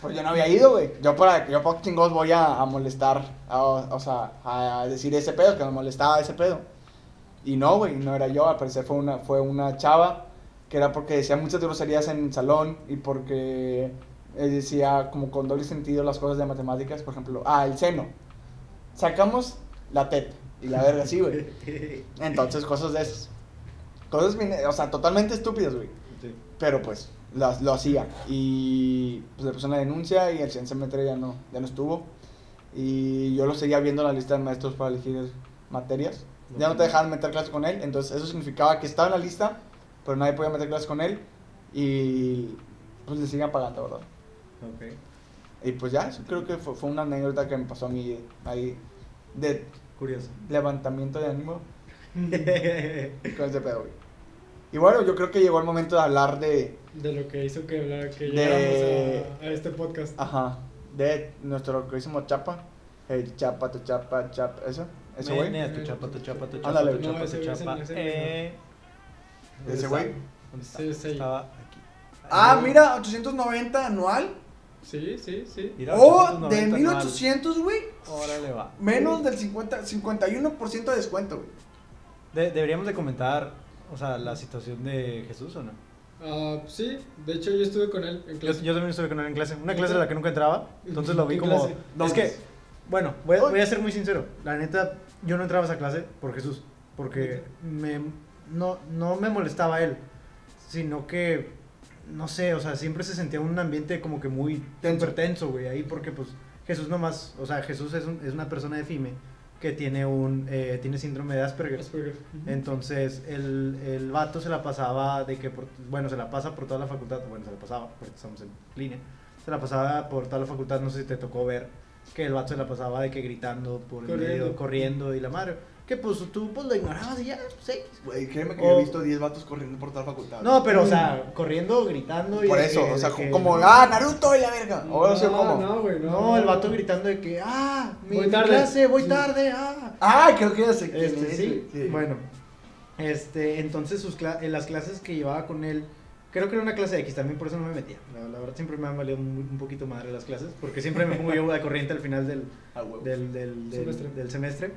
Pues yo no había ido, güey. Yo para, yo para chingos voy a, a molestar, a- o sea, a decir ese pedo, que me molestaba ese pedo. Y no, güey, no era yo, al parecer fue una, fue una chava, que era porque decía muchas groserías en el salón y porque eh, decía como con doble sentido las cosas de matemáticas, por ejemplo, ah, el seno. Sacamos la teta y la verga así, güey. *laughs* Entonces, cosas de esas. Cosas, o sea, totalmente estúpidas, güey. Sí. Pero pues, las- lo hacía. Y pues le puse una denuncia y el semestre ya no, ya no estuvo. Y yo lo seguía viendo en la lista de maestros para elegir materias. Ya no te dejaban meter clases con él. Entonces eso significaba que estaba en la lista, pero nadie podía meter clases con él. Y pues le seguían pagando, ¿verdad? Ok. Y pues ya, eso creo que fue, fue una anécdota que me pasó a mí ahí de Curioso. levantamiento de ánimo *laughs* con ese pedo, güey. Y bueno, yo creo que llegó el momento de hablar de, De lo que hizo que, hablara- que De- llegáramos a, a este podcast. Ajá. De nuestro querísimo Chapa. El Chapa, tu Chapa, Chapa. ¿Eso? ¿Ese güey? Tu chapa, tu chapa, tu chapa, Ándale. tu chapa, ese tu chapa. ese Eh, ¿De ¿dónde ese está? güey? ¿Dónde está? Sí, sí. Estaba aquí. Ah, mira, 890 anual. Sí, sí, sí. O 890 de anual. 1800, güey. Órale, va. Menos del 50, 51% de descuento, güey. De- deberíamos de comentar, o sea, la situación de Jesús o no. Ah, sí, de hecho yo estuve con él en clase. yo también estuve con él en clase, una clase de la que nunca entraba, entonces lo vi ¿Qué como... Es que, bueno, voy a, Ay. voy a ser muy sincero, la neta, yo no entraba a esa clase por Jesús, porque me, no, no me molestaba él, sino que, no sé, o sea, siempre se sentía un ambiente como que muy Tenso. tenso, güey, ahí porque pues Jesús nomás, o sea, Jesús es, un- es una persona de FIME que tiene un, eh, tiene síndrome de Asperger. Asperger. Entonces, el, el vato se la pasaba de que, por- bueno, se la pasa por toda la facultad, bueno, se la pasaba, porque estamos en línea, se la pasaba por toda la facultad, no sé si te tocó ver, que el vato se la pasaba de que gritando por el medio, corriendo y la madre, que pues tú pues lo ignorabas y ya, pues, X. Güey, créeme que O- yo he visto 10 vatos corriendo por toda la facultad. No, pero, o sea, corriendo, gritando y... Por eso, que- o sea, que- como, ah, Naruto y la verga. O no sé cómo. No, güey, no. No, el vato gritando de que, ah, mi Voy mi tarde. clase, voy Sí. tarde, ah. Ah, creo que ya sé quién Este, es, sí, güey. bueno. Este, entonces sus cla- en las clases que llevaba con él, creo que era una clase de X, también por eso no me metía. La, la verdad siempre me han valido un, un poquito madre las clases, porque siempre me pongo yo *laughs* de corriente al final del, Ah, huevo. del, del, del- Semestre. del semestre.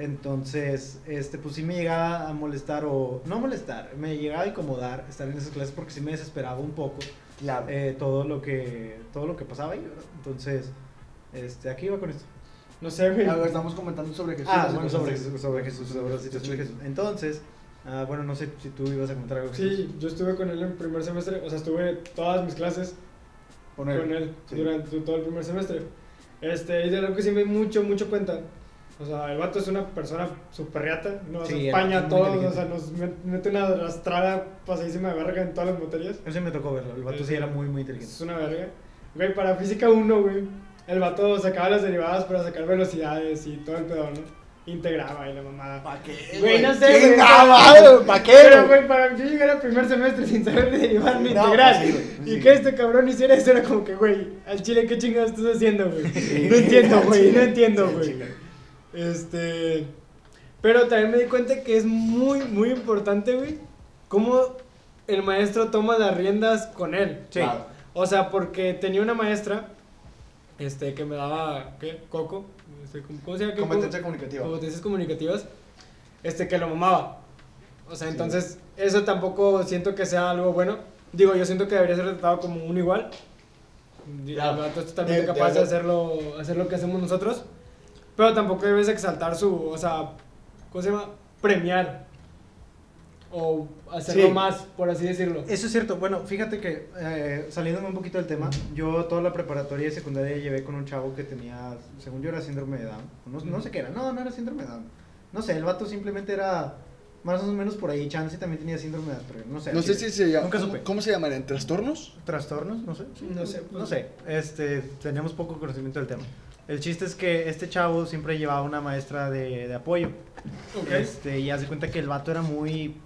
Entonces, este, pues sí me llegaba a molestar, o no molestar, me llegaba a incomodar estar en esas clases porque sí me desesperaba un poco Claro. eh, todo, lo que, todo lo que pasaba ahí, ¿verdad? Entonces, este, aquí iba con esto. No sé, güey. A ver, estamos comentando sobre Jesús. Ah, bueno, sobre. Jesús, sobre Jesús, sobre la situación de Jesús. Entonces, ah, bueno, no sé si tú ibas a comentar algo. Jesús. Sí, yo estuve con él en primer semestre, o sea, estuve todas mis clases Con con él. él Sí. durante todo el primer semestre. Este, y de lo que sí me di mucho, mucho cuenta. O sea, el vato es una persona súper reata, nos Sí, a todos, o sea, nos met- mete una arrastrada pasadísima de verga en todas las materias. Eso sí me tocó verlo. El vato sí Sí. era muy, muy inteligente. Es una verga. Güey, para física 1, güey, el vato sacaba las derivadas para sacar velocidades y todo el pedo, ¿no? Integraba y la mamada. ¿Para qué? Güey, no sé, güey. ¿Para qué? Pero, güey? para yo llegar al primer semestre sin saber derivar ni No, integral. pues sí, güey, y sí. que este cabrón hiciera eso era como que, güey, al chile, ¿qué chingados estás haciendo, güey? No entiendo, güey, no entiendo, sí, güey. Este. Pero también me di cuenta que es muy, muy importante, güey, cómo el maestro toma las riendas con él. Sí. Claro. O sea, porque tenía una maestra este, que me daba, ¿qué? Coco, este, ¿cómo se llama? ¿Qué? Competencia comunicativa. competencias comunicativas, este, que lo mamaba. O sea, entonces, eso tampoco siento que sea algo bueno. Digo, yo siento que debería ser tratado como un igual. Claro. El vato es totalmente De- capaz de, de- hacerlo, hacer lo que hacemos nosotros. Pero tampoco debes exaltar su, o sea, ¿cómo se llama? Premiar. O hacerlo Sí. más, por así decirlo. Eso es cierto. Bueno, fíjate que eh, saliéndome un poquito del tema, yo toda la preparatoria y secundaria llevé con un chavo que tenía, según yo era síndrome de Down. No, no sé qué era. No, no era síndrome de Down. No sé, el vato simplemente era más o menos por ahí. Chance también tenía síndrome de Asperger. No sé. No sé si se llama. Nunca ¿cómo, supe. cómo se llamarían? ¿Trastornos? ¿Trastornos? No sé. No sé, No pues. sé. Este, tenemos poco conocimiento del tema. El chiste es que este chavo siempre llevaba una maestra de, de apoyo. Ok. Este, y haz de cuenta que el vato era muy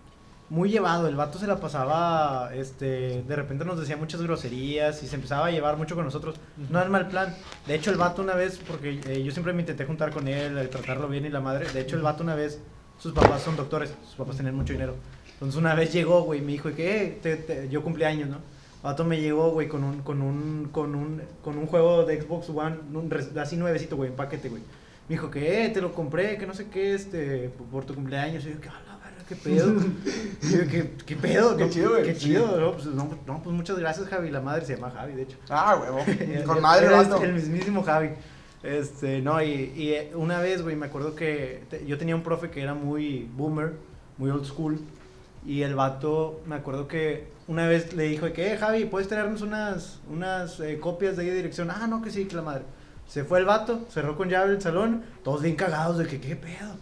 muy llevado, el vato se la pasaba este, de repente nos decía muchas groserías y se empezaba a llevar mucho con nosotros. No es mal plan. De hecho, el vato una vez porque eh, yo siempre me intenté juntar con él, eh, tratarlo bien y la madre. De hecho, el vato una vez sus papás son doctores, sus papás tenían mucho dinero. Entonces una vez llegó, güey, me dijo te- yo cumplí años, ¿no? El vato me llegó, güey, con un con un con un con un juego de Xbox One, un así nuevecito, güey, en paquete, güey. Me dijo que, eh, te lo compré, que no sé qué, este, por- tu cumpleaños. Y yo, que, a la verga, qué pedo. *laughs* y yo, ¿qué, qué pedo? Qué chido, güey. Qué chido, no pues, no, no, pues muchas gracias, Javi. La madre se llama Javi, de hecho. Ah, huevo. *laughs* Con madre, vato. El mismísimo Javi. Este, no, y, y eh, una vez, güey, me acuerdo que te- yo tenía un profe que era muy boomer, muy old school. Y el vato, me acuerdo que una vez le dijo que, eh, Javi, ¿puedes traernos unas, unas eh, copias de ahí de dirección? Ah, no, que sí, que la madre. Se fue el vato, cerró con llave el salón, todos bien cagados de que, ¿qué pedo?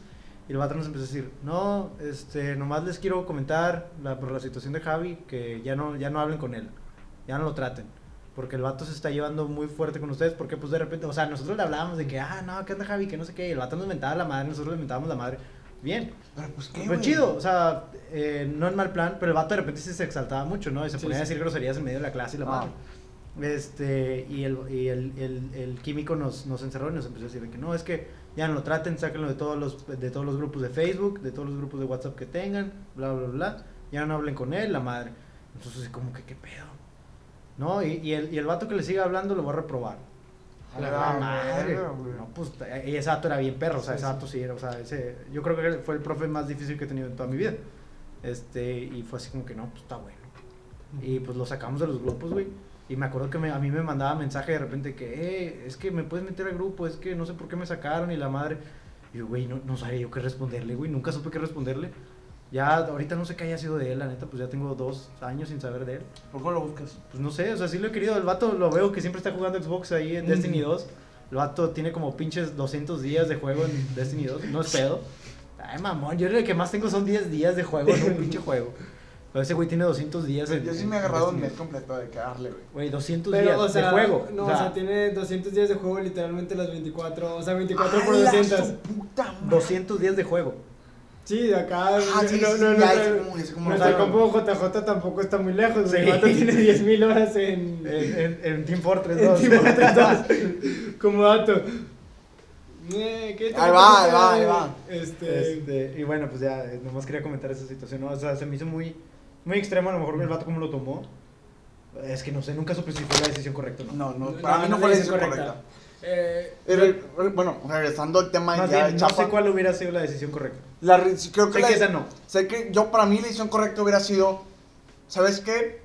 Y el vato nos empezó a decir, no, este, nomás les quiero comentar la, por la situación de Javi, que ya no, ya no hablen con él, ya no lo traten. Porque el vato se está llevando muy fuerte con ustedes, porque pues de repente, o sea, nosotros le hablábamos de que, ah, no, ¿qué onda Javi? Que no sé qué, y el vato nos mentaba la madre, nosotros le mentábamos la madre. Bien, Pero pues qué, güey? chido, o sea, eh, no en mal plan, pero el vato de repente sí se exaltaba mucho, ¿no? Y se Sí, ponía a decir groserías en medio de la clase y la Ah. madre. Este, y el, y el, el, el químico nos, nos encerró y nos empezó a decir de que no, es que ya no lo traten, sáquenlo de todos los, de todos los grupos de Facebook, de todos los grupos de WhatsApp que tengan, bla, bla, bla, ya no hablen con él, la madre. Entonces, como que, ¿qué pedo? ¿No? Y, y, el, y el vato que le siga hablando lo va a reprobar. A La la madre. No, pues, y ese vato era bien perro, o sea, Sí, ese sí. vato sí era, o sea, ese, yo creo que fue el profe más difícil que he tenido en toda mi vida. Este, y fue así como que no, pues está bueno. Y pues lo sacamos de los grupos, güey. Y me acuerdo que me- a mí me mandaba mensaje de repente que, eh, es que me puedes meter al grupo, es que no sé por qué me sacaron y la madre. Y yo, güey, no, no sabía yo qué responderle, güey, nunca supe qué responderle. Ya ahorita no sé qué haya sido de él, la neta, pues ya tengo dos años sin saber de él. ¿Por qué lo buscas? Pues no sé, o sea, sí lo he querido. El vato lo veo que siempre está jugando Xbox ahí en Destiny 2. El vato tiene como pinches 200 días de juego en Destiny 2. No es pedo. Ay, mamón, yo lo que más tengo son 10 días de juego en un pinche juego. Pero ese güey tiene 200 días en Yo sí me he agarrado un mes completo de quedarle, güey. Güey, 200 Pero, días o sea, de juego. No, o sea, tiene 200 días de juego, literalmente las 24. O sea, 24 por ¡A la 200. su puta madre! 200 días de juego. Sí, de acá. Ah, sí, no, sí, no, no, ya, no, ya sé cómo lo Nuestro saben. compo JJ tampoco está muy lejos. Sí. El vato tiene 10.000 horas en. *laughs* En, en- en Team Fortress en 2. Team Fortress 2. *laughs* Como dato. Eh, ¿qué te Ahí va, ahí va, ahí va. Este. Este, y bueno, pues ya, eh, nomás quería comentar esa situación, ¿no? O sea, se me hizo muy, muy extremo, a lo mejor el vato como lo tomó. Es que no sé, nunca supe si fue la decisión correcta o no. No, no, para mí no fue la decisión correcta. Eh, Y re- re- bueno, regresando al tema Más ya bien, de no Chapa. sé cuál hubiera sido la decisión correcta. La re- creo que Sé la- que esa no. Sé que yo, para mí, la decisión correcta hubiera sido, ¿sabes qué?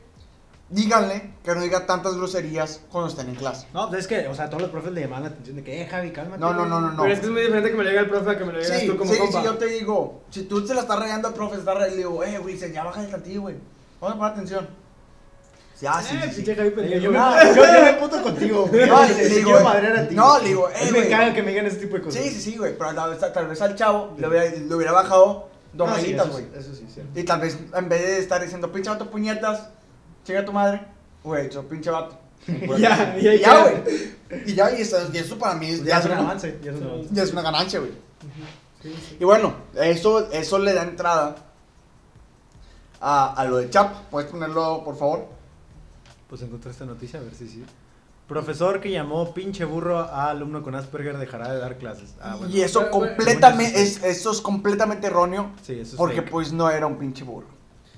Díganle que no diga tantas groserías cuando estén en clase. No, pues es que, o sea, todos los profes le llamaban la atención de que, eh, Javi, cálmate. No, no, no, no, no. Pero es que es muy diferente que me lo diga el profe a que me lo digas Sí, tú como sí, compa. si yo te digo, si tú se la estás rayando al profe, está rayando, le digo, eh, güey, se- ya baja el tantillo, güey. Vamos a poner atención. Sí, ah, sí, sí, sí. Eh, pendejo. yo, me, No. yo, yo me *laughs* puto contigo, güey. No, Te le digo, quiero madrear a ti. no, le digo, eh, me güey. caga que me digan ese tipo de cosas. Sí, sí, sí, güey, pero tal vez, tal vez al chavo le hubiera, le hubiera bajado dos No, sí, rayitas, eso güey. sí, Eso sí, cierto. Y tal vez en vez de estar diciendo pinche vato puñetas, chinga tu madre, hubiera dicho pinche vato. *laughs* Ya, y ya, queda. güey. Y ya, y eso, y eso para mí es, Ya es un una- avance, ya es un Sí. avance. ya es una ganancia, güey. Sí, sí. Y bueno, eso, eso le da entrada a, a lo de Chap. ¿Puedes ponerlo, por favor? Pues encontré esta noticia, a ver si sí. Profesor que llamó pinche burro a alumno con Asperger dejará de dar clases. Ah, bueno. Y eso bueno. completamente, es, eso es completamente erróneo. Sí, eso es Porque fake. pues no era un pinche burro.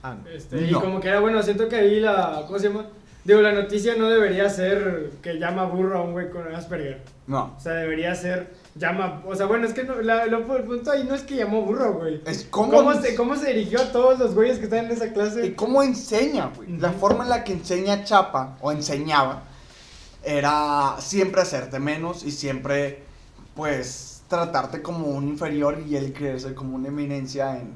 Ah, no. Este, Y como que era bueno, siento que ahí la. ¿Cómo se llama? Digo, la noticia no debería ser que llama burro a un güey con Asperger. No. O sea, debería ser llama. O sea, bueno, es que no, la, lo, el punto ahí no es que llamó burro, güey. Es cómo, ¿Cómo, se, ¿Cómo se dirigió a todos los güeyes que están en esa clase? y cómo enseña, güey. La forma en la que enseña Chapa, o enseñaba, era siempre hacerte menos y siempre, pues, tratarte como un inferior y él creerse como una eminencia en,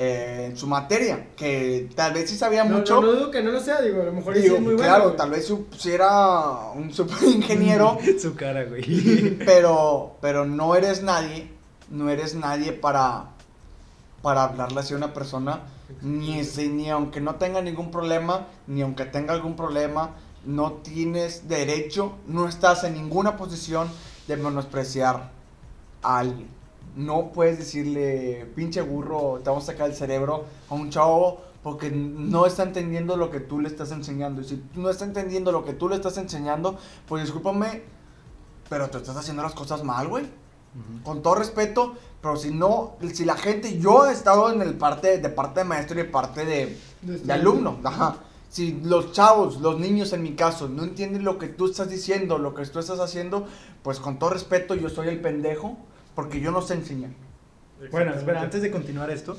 eh, en su materia. Que tal vez sí sabía no, mucho. no, no dudo que no lo sea, digo, a lo mejor y sí Digo, es muy bueno. claro, tal vez su- si era un *laughs* super ingeniero, *laughs* Su cara, güey. *laughs* pero, pero no eres nadie, no eres nadie para, para hablarle así a una persona, ni, ni aunque no tenga ningún problema, ni aunque tenga algún problema, no tienes derecho, no estás en ninguna posición de menospreciar a alguien. No puedes decirle, pinche burro, te vamos a sacar el cerebro a un chavo porque no está entendiendo lo que tú le estás enseñando. Y si no está entendiendo lo que tú le estás enseñando, pues discúlpame, pero te estás haciendo las cosas mal, güey. Con todo respeto, pero si no, si la gente, yo he estado en el parte, de parte de maestro y de parte de, De de alumno, ajá. Si los chavos, los niños en mi caso, no entienden lo que tú estás diciendo, lo que tú estás haciendo, pues con todo respeto, yo soy el pendejo, porque yo no sé enseñar. Bueno, espera, antes de continuar esto,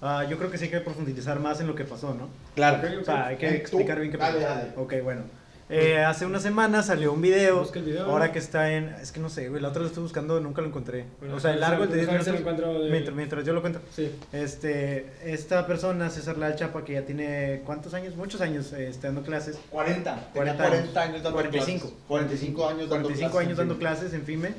ah, yo creo que sí hay que profundizar más en lo que pasó, ¿no? Claro. O sea, hay que explicar bien qué dale, pasó. dale. Ok, bueno. Eh, hace una semana salió un video. El video. Ahora que está en. Es que no sé, güey. La otra lo estoy buscando, nunca lo encontré. Bueno, o sea, el largo, el de 10 déjame ver si lo minutos. de- Mientras, mientras yo lo cuento. Sí. Este, esta persona, César Leal Chapa, que ya tiene. ¿Cuántos años? Muchos años eh, este, dando clases. 40. 40 40, 40 años dando 45. clases. 45 años dando 45 clases, años dando clases en FIME.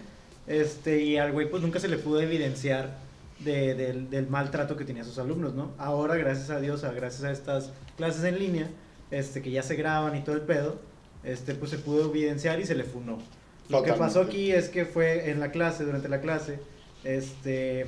Este, y al güey, pues nunca se le pudo evidenciar de- del, del maltrato que tenía sus alumnos, ¿no? Ahora, gracias a Dios, gracias a estas clases en línea, este, que ya se graban y todo el pedo, este, pues se pudo evidenciar y se le funó. Lo que pasó aquí es que fue en la clase, durante la clase, este,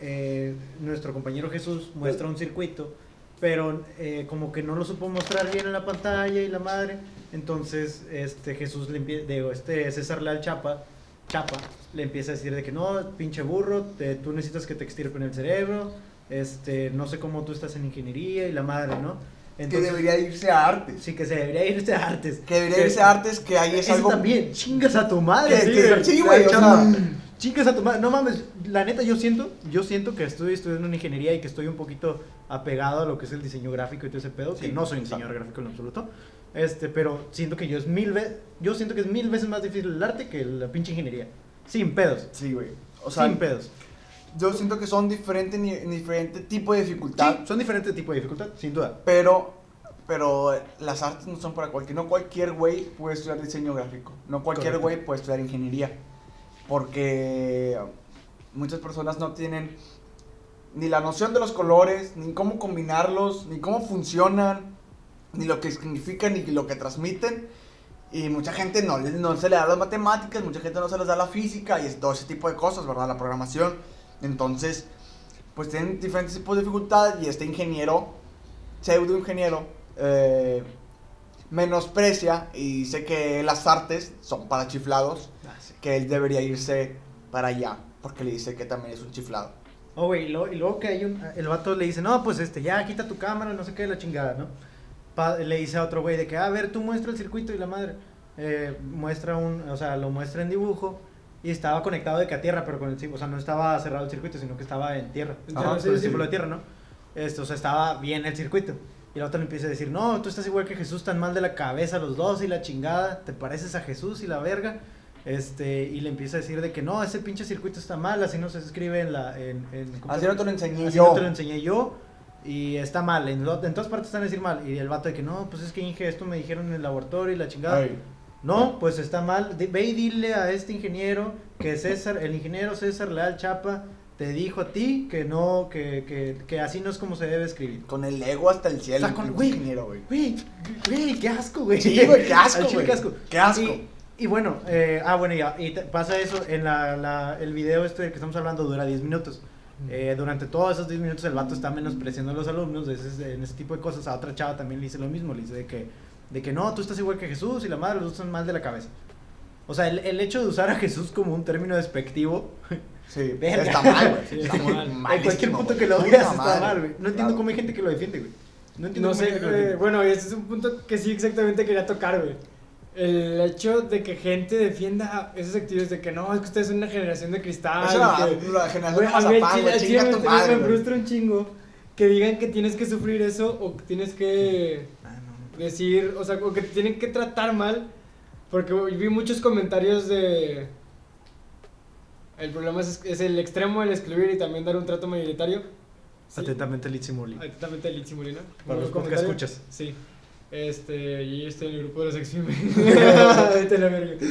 eh, nuestro compañero Jesús muestra un circuito, pero eh, como que no lo supo mostrar bien en la pantalla y la madre, entonces este Jesús le digo, este César Leal Chapa, Chapa, le empieza a decir de que no, pinche burro, te- tú necesitas que te extirpen el cerebro, este, no sé cómo tú estás en ingeniería y la madre, ¿no? que debería irse a artes. Sí, que se debería irse a artes. Que debería irse a artes, que ahí es Eso algo... también, chingas a tu madre. Que- sí, güey. sí, o sea- Chingas a tu madre. No mames, la neta yo siento, yo siento que estoy estudiando una ingeniería y que estoy un poquito apegado a lo que es el diseño gráfico y todo ese pedo, que no soy diseñador gráfico en absoluto. Este, pero siento que yo es mil veces, yo siento que es mil veces más difícil el arte que la pinche ingeniería. Sin pedos. Sí, güey. O sea, sin pedos. yo siento que son diferentes, ni- diferente tipo de dificultad. Sí, son diferentes tipos de dificultad, sin duda. Pero, pero las artes no son para cualquier, no cualquier güey puede estudiar diseño gráfico, no cualquier güey puede estudiar ingeniería, porque muchas personas no tienen ni la noción de los colores, ni cómo combinarlos, ni cómo funcionan, ni lo que significan, ni lo que transmiten. Y mucha gente no, no se le da las matemáticas, mucha gente no se les da la física y es- todo ese tipo de cosas, ¿verdad? La programación. Entonces, pues tienen diferentes tipos de dificultad y este ingeniero, pseudo ingeniero, eh, menosprecia y dice que las artes son para chiflados, que él debería irse para allá, porque le dice que también es un chiflado. Oh, güey, y luego, y luego que hay un. El vato le dice, no, pues este, ya quita tu cámara, no sé qué, la chingada, ¿no? Pa- le dice a otro güey de que, a ver, tú muestra el circuito y la madre. Eh, muestra un. O sea, lo muestra en dibujo y estaba conectado de que a tierra, pero con el O sea, no estaba cerrado el circuito, sino que estaba en tierra. En Ajá, sí, el sí. símbolo de tierra, ¿no? Esto, o sea, estaba bien el circuito. Y el otro le empieza a decir, no, tú estás igual que Jesús, tan mal de la cabeza los dos y la chingada, te pareces a Jesús y la verga. Este, y le empieza a decir de que no, ese pinche circuito está mal, así no se escribe en la... En, en- ¿cómo Así no te lo enseñé Así yo. no te lo enseñé yo y está mal, en, lo- en todas partes están a decir mal. Y el vato de que no, pues es que Inge, esto me dijeron en el laboratorio y la chingada. Ay. No, pues está mal. Di- Ve y dile a este ingeniero que César, el ingeniero César Leal Chapa, te dijo a ti que no, que, que, que así no es como se debe escribir. Con el ego hasta el cielo. O sea, con- el güey. ingeniero, güey. Güey, güey, qué asco, güey. Sí, güey, qué asco, güey. qué asco. Qué asco. Y, y bueno, eh, ah, bueno, ya, y te- pasa eso, en la, la- el video este del que estamos hablando dura 10 minutos. Eh, durante todos esos 10 minutos el vato está menospreciando a los alumnos ese- ese- en ese tipo de cosas. A otra chava también le dice lo mismo, le dice de que, de que no, tú estás igual que Jesús y la madre, los dos son mal de la cabeza. O sea, el, el hecho de usar a Jesús como un término despectivo, *laughs* Sí, *laughs* Verga. está mal, güey. Sí, está mal. en cualquier punto que lo veas está madre. mal, güey. No entiendo Claro. cómo hay gente que lo defiende, güey. No entiendo No cómo sé, hay que- eh, bueno, ese es un punto que sí exactamente quería tocar, güey. El hecho de que gente defienda esas actitudes de que no, es que ustedes son una generación de cristal. Que- la generación de a mí el mazapán, güey, chinga chile tu me- madre, Me güey. frustra un chingo que digan que tienes que sufrir eso o que tienes que Ah, decir, o sea, o que te tienen que tratar mal. Porque vi muchos comentarios de. El problema es, es el extremo del excluir y también dar un trato mayoritario. Sí. Atentamente, Litsi Moli. Atentamente Litsi Molina. Para los comentario. escuchas. Sí. Este, y yo estoy en el grupo de los *laughs* ex Vete la verga.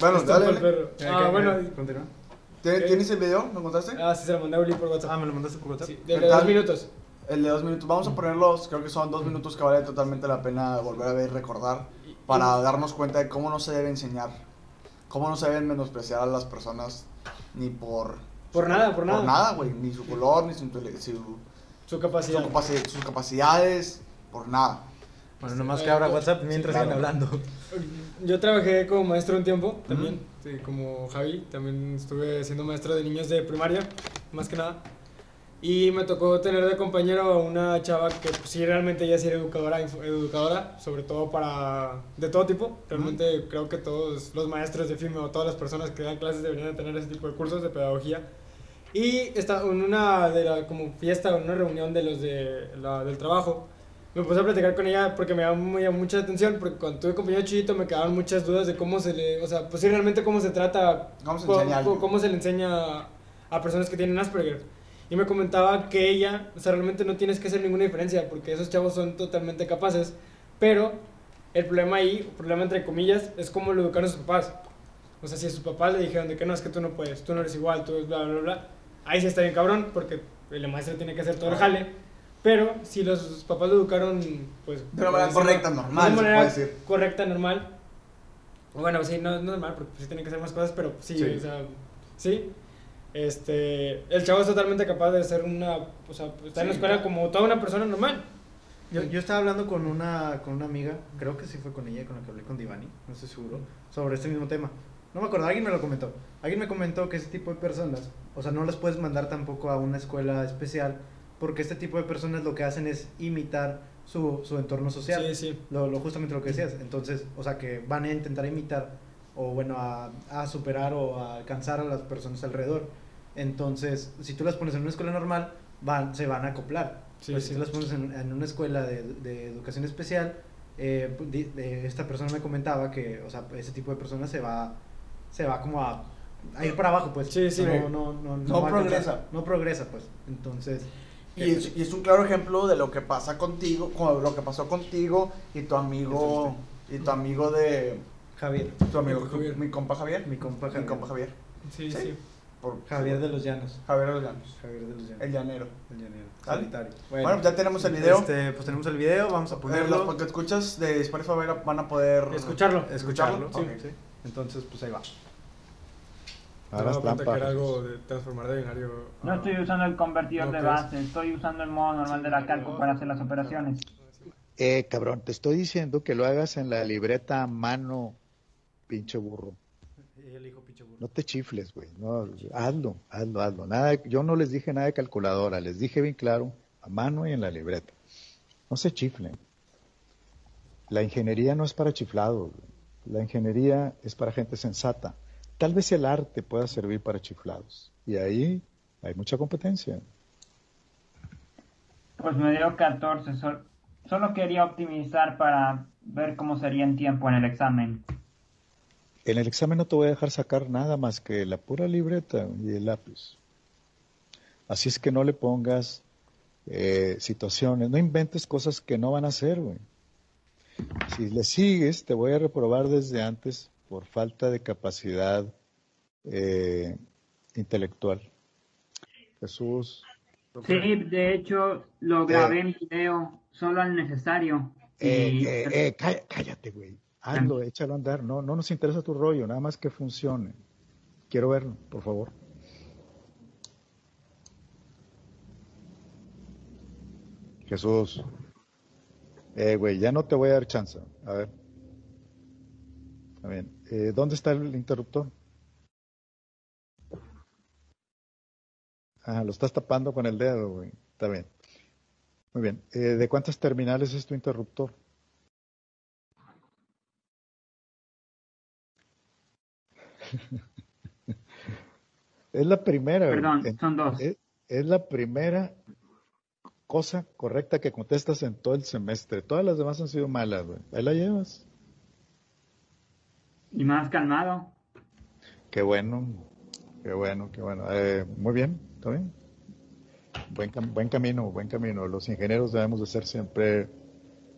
Bueno, Esto dale, fue el dale. perro. ¿Qué- Ah, bueno. Continúa. ¿Tienes Ok. ¿Tienes el video? ¿Lo encontraste? Ah, sí, se lo mandé a Uli por WhatsApp. Ah, ¿me lo mandaste por WhatsApp? Sí, ¿Qué de, dos minutos. El de dos minutos. Vamos a ponerlos, creo que son dos minutos que vale totalmente la pena volver a ver y recordar para darnos cuenta de cómo no se debe enseñar, cómo no se deben menospreciar a las personas ni por, Por nada, por nada. por nada, güey, ni su color, ni su, su- capacidad. capaci- sus capacidades, por nada. Bueno, nomás que abra WhatsApp mientras claro. hablando. Yo trabajé como maestro un tiempo también, sí, como Javi, también estuve siendo maestro de niños de primaria, más que nada. Y me tocó tener de compañero a una chava que pues, sí realmente ella sí era educadora, educadora, sobre todo para de todo tipo. Realmente creo que todos los maestros de FIME o todas las personas que dan clases deberían de tener ese tipo de cursos de pedagogía. Y está en una de la como fiesta, una reunión de los de la, del trabajo, me puse a platicar con ella porque me llamó mucha atención, porque cuando tuve compañero chiquito me quedaban muchas dudas de cómo se le, o sea, pues sí, realmente cómo se trata, ¿Cómo se a alguien? cómo se le enseña a personas que tienen Asperger. Y me comentaba que ella, o sea, realmente no tienes que hacer ninguna diferencia, porque esos chavos son totalmente capaces, pero el problema ahí, el problema entre comillas, es cómo lo educaron sus papás. O sea, si a sus papás le dijeron de que no, es que tú no puedes, tú no eres igual, tú bla, bla, bla, ahí sí está bien cabrón, porque el maestro tiene que hacer todo el jale. Pero si los papás lo educaron, pues... De una manera correcta, normal, De se una manera puede decir. correcta, normal. Bueno, sí, no, no normal, porque sí tiene que hacer más cosas, pero sí, Sí. o sea, sí. Este, el chavo es totalmente capaz de ser una, o sea, está en la Sí, escuela como toda una persona normal. Yo, yo estaba hablando con una, con una amiga, creo que sí fue con ella, con la que hablé con Divani, no estoy seguro, sobre este mismo tema. No me acuerdo, alguien me lo comentó. Alguien me comentó que ese tipo de personas, o sea, no las puedes mandar tampoco a una escuela especial, porque este tipo de personas lo que hacen es imitar su, su entorno social. Sí, sí. Lo, lo- justamente lo que decías. Entonces, o sea, que van a intentar imitar o bueno, a, a superar o a alcanzar a las personas alrededor. Entonces, si tú las pones en una escuela normal, van, se van a acoplar. Sí, Pero sí. si tú las pones en, en una escuela de, de educación especial, eh, di- de- esta persona me comentaba que, o sea, ese tipo de personas se va, se va como a, a ir para abajo, pues. Sí, sí. No, no, no, No alcanzar- progresa. No progresa, pues. Entonces, Y es, y es un claro ejemplo de lo que pasa contigo, con lo que pasó contigo y tu amigo, y tu amigo de, Javier, tu amigo, Javier. mi compa Javier, mi compa mi Javier. compa Javier, Sí, Sí. sí. por Javier de los Llanos. Javier de los Llanos, Javier de los Llanos. el llanero. El llanero. Solitario. Bueno, ya tenemos el video. Este, pues tenemos el video, vamos a Eh, ponerlo. los que escuchas de Spotify van a poder Escucharlo. escucharlo. Sí. Entonces, pues ahí va. Me daba cuenta que era algo de transformar de binario. a- No estoy usando el convertidor ¿No de base, estoy usando el modo normal de la calco para hacer las operaciones. Eh, cabrón, te estoy diciendo que lo hagas en la libreta a mano, pinche burro. Y el hijo pinche burro. No te chifles, güey. No, hazlo, hazlo, hazlo. Nada, yo no les dije nada de calculadora, les dije bien claro, a mano y en la libreta. No se chiflen. La ingeniería no es para chiflados. La ingeniería es para gente sensata. Tal vez el arte pueda servir para chiflados. Y ahí hay mucha competencia. Pues me dio 14, sol- solo quería optimizar para ver cómo sería en tiempo en el examen. En el examen no te voy a dejar sacar nada más que la pura libreta y el lápiz. Así es que no le pongas eh, situaciones, no inventes cosas que no van a hacer, güey. Si le sigues, te voy a reprobar desde antes por falta de capacidad eh, intelectual. Jesús, Sí, de hecho lo grabé en video, solo al necesario. eh, eh, eh, cá- cállate, güey. Hazlo, échalo a andar. No, no nos interesa tu rollo, nada más que funcione. Quiero verlo, por favor. Jesús. Eh, güey, ya no te voy a dar chance. A ver. Bien. Eh, ¿Dónde está el interruptor? Ah, lo estás tapando con el dedo, güey. Está bien. Muy bien. Eh, ¿De cuántas terminales es tu interruptor? *laughs* es la primera. Perdón, En- son dos. Es, es la primera cosa correcta que contestas en todo el semestre. Todas las demás han sido malas, güey. Ahí la llevas. Y más calmado. Qué bueno, qué bueno, qué bueno. Eh, muy bien, ¿está bien? Buen, cam- buen camino, buen camino. Los ingenieros debemos de ser siempre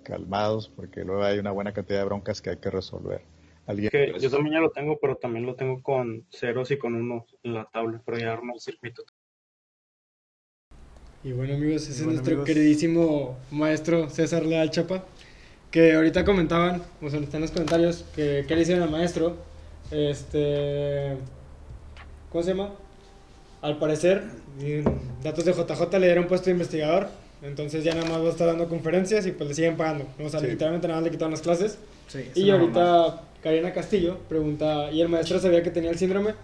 calmados porque luego hay una buena cantidad de broncas que hay que resolver. ¿Alguien? Que yo también ya lo tengo, pero también lo tengo con ceros y con unos en la tabla, pero ya armo el circuito. Y bueno amigos, ese es nuestro amigos. queridísimo maestro César Leal Chapa, que ahorita comentaban, o sea, están en los comentarios, que, que le hicieron al maestro, este, ¿cómo se llama? Al parecer, datos de JJ le dieron puesto de investigador, entonces ya nada más va a estar dando conferencias y pues le siguen pagando, o sea, Sí. literalmente nada más le quitaron las clases. Sí, Y ahorita Karina Castillo pregunta, ¿y el maestro sabía que tenía el síndrome?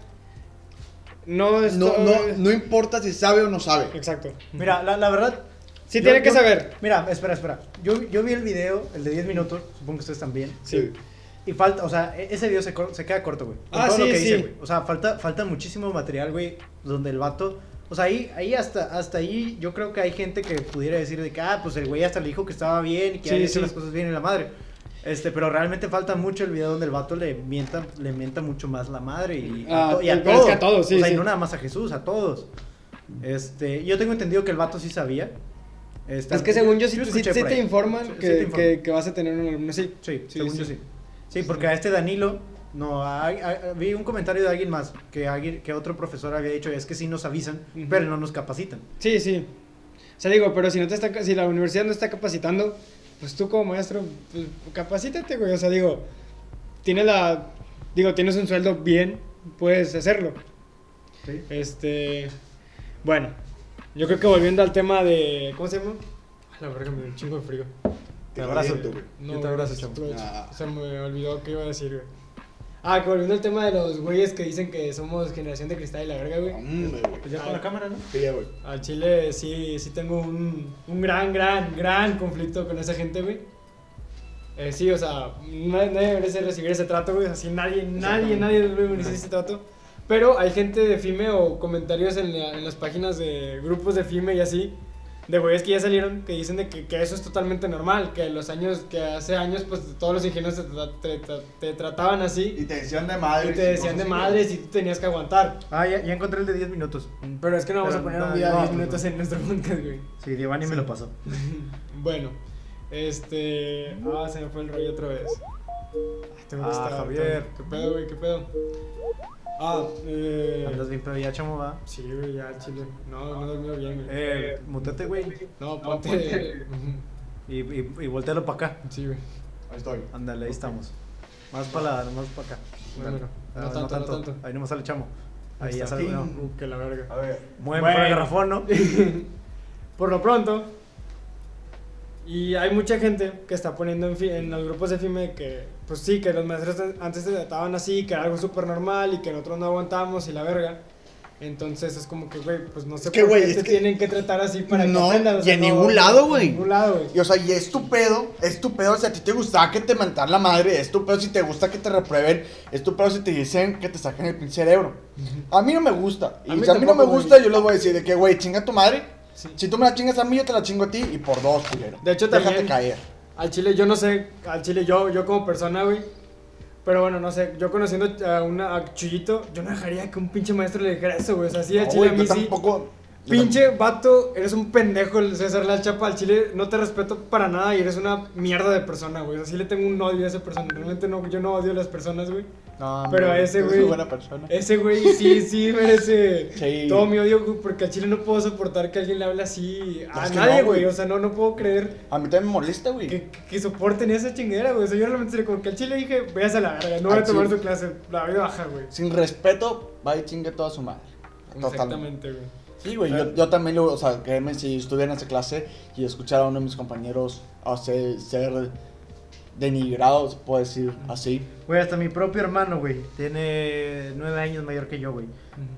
No, No, esto- no, no importa si sabe o no sabe. Exacto. Mira, la, la verdad. Sí yo- tiene que yo- saber. Mira, espera, espera. Yo, yo vi el video, el de 10 minutos, supongo que ustedes también. Sí. Y falta, o sea, e- ese video se, queda corto, güey. Ah, todo lo sí, que dice, sí. güey. O sea, falta, falta muchísimo material, güey, donde el vato. O sea, ahí, ahí hasta, hasta ahí yo creo que hay gente que pudiera decir de que, ah, pues el güey hasta le dijo que estaba bien y que Sí, había hecho las cosas bien en la madre. Este, pero realmente falta mucho el video donde el vato le mienta, le mienta mucho más la madre y, Ah, a, to- y a pero es todos. que a todos, sí, O sea, y no nada más a Jesús, a todos. Este, yo tengo entendido que el vato sí sabía. Es que según yo, sí, sí- te informan Sí, que, te informan. que- que vas a tener un alumno. Sí, Sí, Sí, según sí. yo sí. Sí, porque a este Danilo, no, hay- hay- vi un comentario de alguien más, que, alguien, que otro profesor había dicho, es que sí nos avisan, pero no nos capacitan. sí, sí. O sea, digo, pero si, no te está, si la universidad no está capacitando, pues tú como maestro, pues capacítate, güey. O sea, digo, tienes la. Digo, tienes un sueldo bien, puedes hacerlo. Sí. Este. Bueno, yo creo que volviendo al tema de. ¿Cómo se llama? A la verga, me dio un chingo de frío. Te abrazo. caliente, güey. Yo te abrazo, aprovecho. Ah. Se me olvidó qué iba a decir, güey. Ah, que volviendo al tema de los güeyes que dicen que somos generación de cristal y la verga, güey. Hombre, güey. Pues ya con la cámara, ¿no? Sí, güey. Al Chile sí, sí tengo un, un gran, gran, gran conflicto con esa gente, güey. Eh, sí, o sea, nadie, nadie merece recibir ese trato, güey. Así nadie, nadie, nadie debe merecer ese trato. Pero hay gente de FIME o comentarios en, la- en las páginas de grupos de FIME y así, de güeyes que ya salieron, que dicen de que, que eso es totalmente normal, que los años, que hace años, pues todos los ingenieros te, te- te- te trataban así Y te decían de y madre. te decían de madres y tú tenías que aguantar. Ah, ya, ya encontré el de 10 minutos. Pero es que no vamos Pero a poner no, un video de no, 10 pues minutos no. en nuestro podcast, güey. Sí, Giovanni me lo pasó. *laughs* Bueno, este. Ah, se me fue el rollo otra vez. Tengo que Ah, estar- Javier. ¿Qué pedo, güey? ¿Qué pedo? Ah, eh. Andas bien, pero ya, chamo, va. Sí, güey, ya, chile. No, no dormido bien, güey. Eh, mutate, güey. no, ponte. *laughs* Y, y, y voltealo para acá. sí, güey. Ahí estoy. Ándale, ahí estamos. Más para más para acá. Bueno, Ándale. no Ah, tanto, no tanto. Ahí nomás sale el chamo. Ahí ya está. sale. No. Uh, que la verga. A ver. Mueve Bueno. para el garrafón, ¿no? *laughs* Por lo pronto. Y hay mucha gente que está poniendo en, en los grupos de FIME que, pues sí, que los maestros antes se trataban así, que era algo súper normal y que nosotros no aguantamos y la verga. Entonces es como que, güey, pues no sé que, por güey, qué es te que- tienen que tratar así para No, que aprendas. o y sea, en no- ningún lado, güey. En ningún lado, güey. Y o sea, y es tu pedo, es tu pedo si a ti te gustaba que te mentan la madre, es tu pedo si te gusta que te reprueben, es tu pedo si te dicen que te saquen el pinche cerebro. A mí no me gusta. Y A mí si a mí no me gusta, yo les voy a decir de que, güey, chinga tu madre. Sí. Si tú me la chingas a mí, yo te la chingo a ti y por dos, culero. De hecho, Déjate también- caer. Al chile, yo no sé, al chile yo, yo como persona, güey. Pero bueno, no sé, yo conociendo a, una, a Chuyito, yo no dejaría que un pinche maestro le dijera eso, güey. O sea, sí, al No, chile güey, a mí yo sí. tampoco. Pinche vato, eres un pendejo el César Leal Chapa al chile, no te respeto para nada y eres una mierda de persona, güey. O sea, sí le tengo un odio a esa persona. Realmente no, yo no odio a las personas, güey. No, Pero hombre, ese güey- una buena persona. Ese güey sí, sí merece *laughs* Sí. todo mi odio, güey, porque al chile no puedo soportar que alguien le hable así a nadie, güey. O sea, no, no puedo creer A mí también me molesta, güey. que, soporten esa chinguera, güey. O sea, yo realmente sería como que al chile dije, véase a la verga, no voy a tomar su clase, la vida baja, güey. Sin respeto, va y chingue toda su madre. Exactamente, güey. Sí, güey, yo, yo también, lo, o sea, créeme, si estuviera en esa clase y escuchara a uno de mis compañeros hacer, ser denigrado, se puede decir así. Güey, hasta mi propio hermano, güey, tiene nueve años mayor que yo, güey.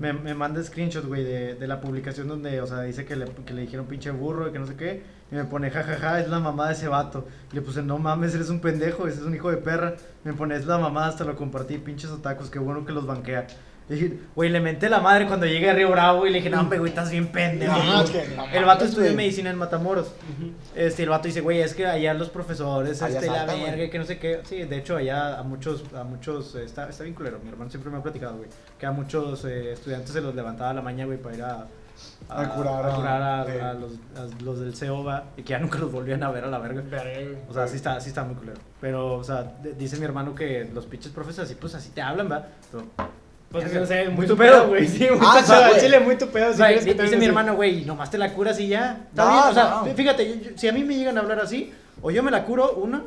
Me, me manda screenshot, güey, de, de la publicación donde, o sea, dice que le, que le dijeron pinche burro y que no sé qué. Y me pone, jajaja, es la mamá de ese vato. Y le puse, no mames, eres un pendejo, ese es un hijo de perra. Me pone, es la mamá, hasta lo compartí, pinches otacos, qué bueno que los banquea. Dije, güey, le menté la madre cuando llegué a Río Bravo y le dije, no, hombre, güey, estás bien pendejo. No, es que el vato güey. medicina en Matamoros. Este, el vato dice, güey, es que allá los profesores, Allá este, la saltan, güey. verga, que no sé qué. Sí, de hecho, allá a muchos, a muchos, eh, está, está bien culero. Mi hermano siempre me ha platicado, güey, que a muchos eh, estudiantes se los levantaba la mañana, güey, para ir a, A curar a, a- curar a- eh. a los, a los del CEOBA y que ya nunca los volvían a ver a la verga. O sea, sí está, sí está muy culero. Pero, o sea, de- dice mi hermano que los pinches profes así, pues así te hablan, ¿va? Pero, Pues no sé, muy tu pedo. güey. Sí, muy Ah, tu sí, pedo. Chile, muy tu pedo. O Si quieres que te dice mi así. hermano, güey, nomás te la curas y ya. Está No, bien, o sea, no. fíjate, yo- yo- si a mí me llegan a hablar así, o yo me la curo, una,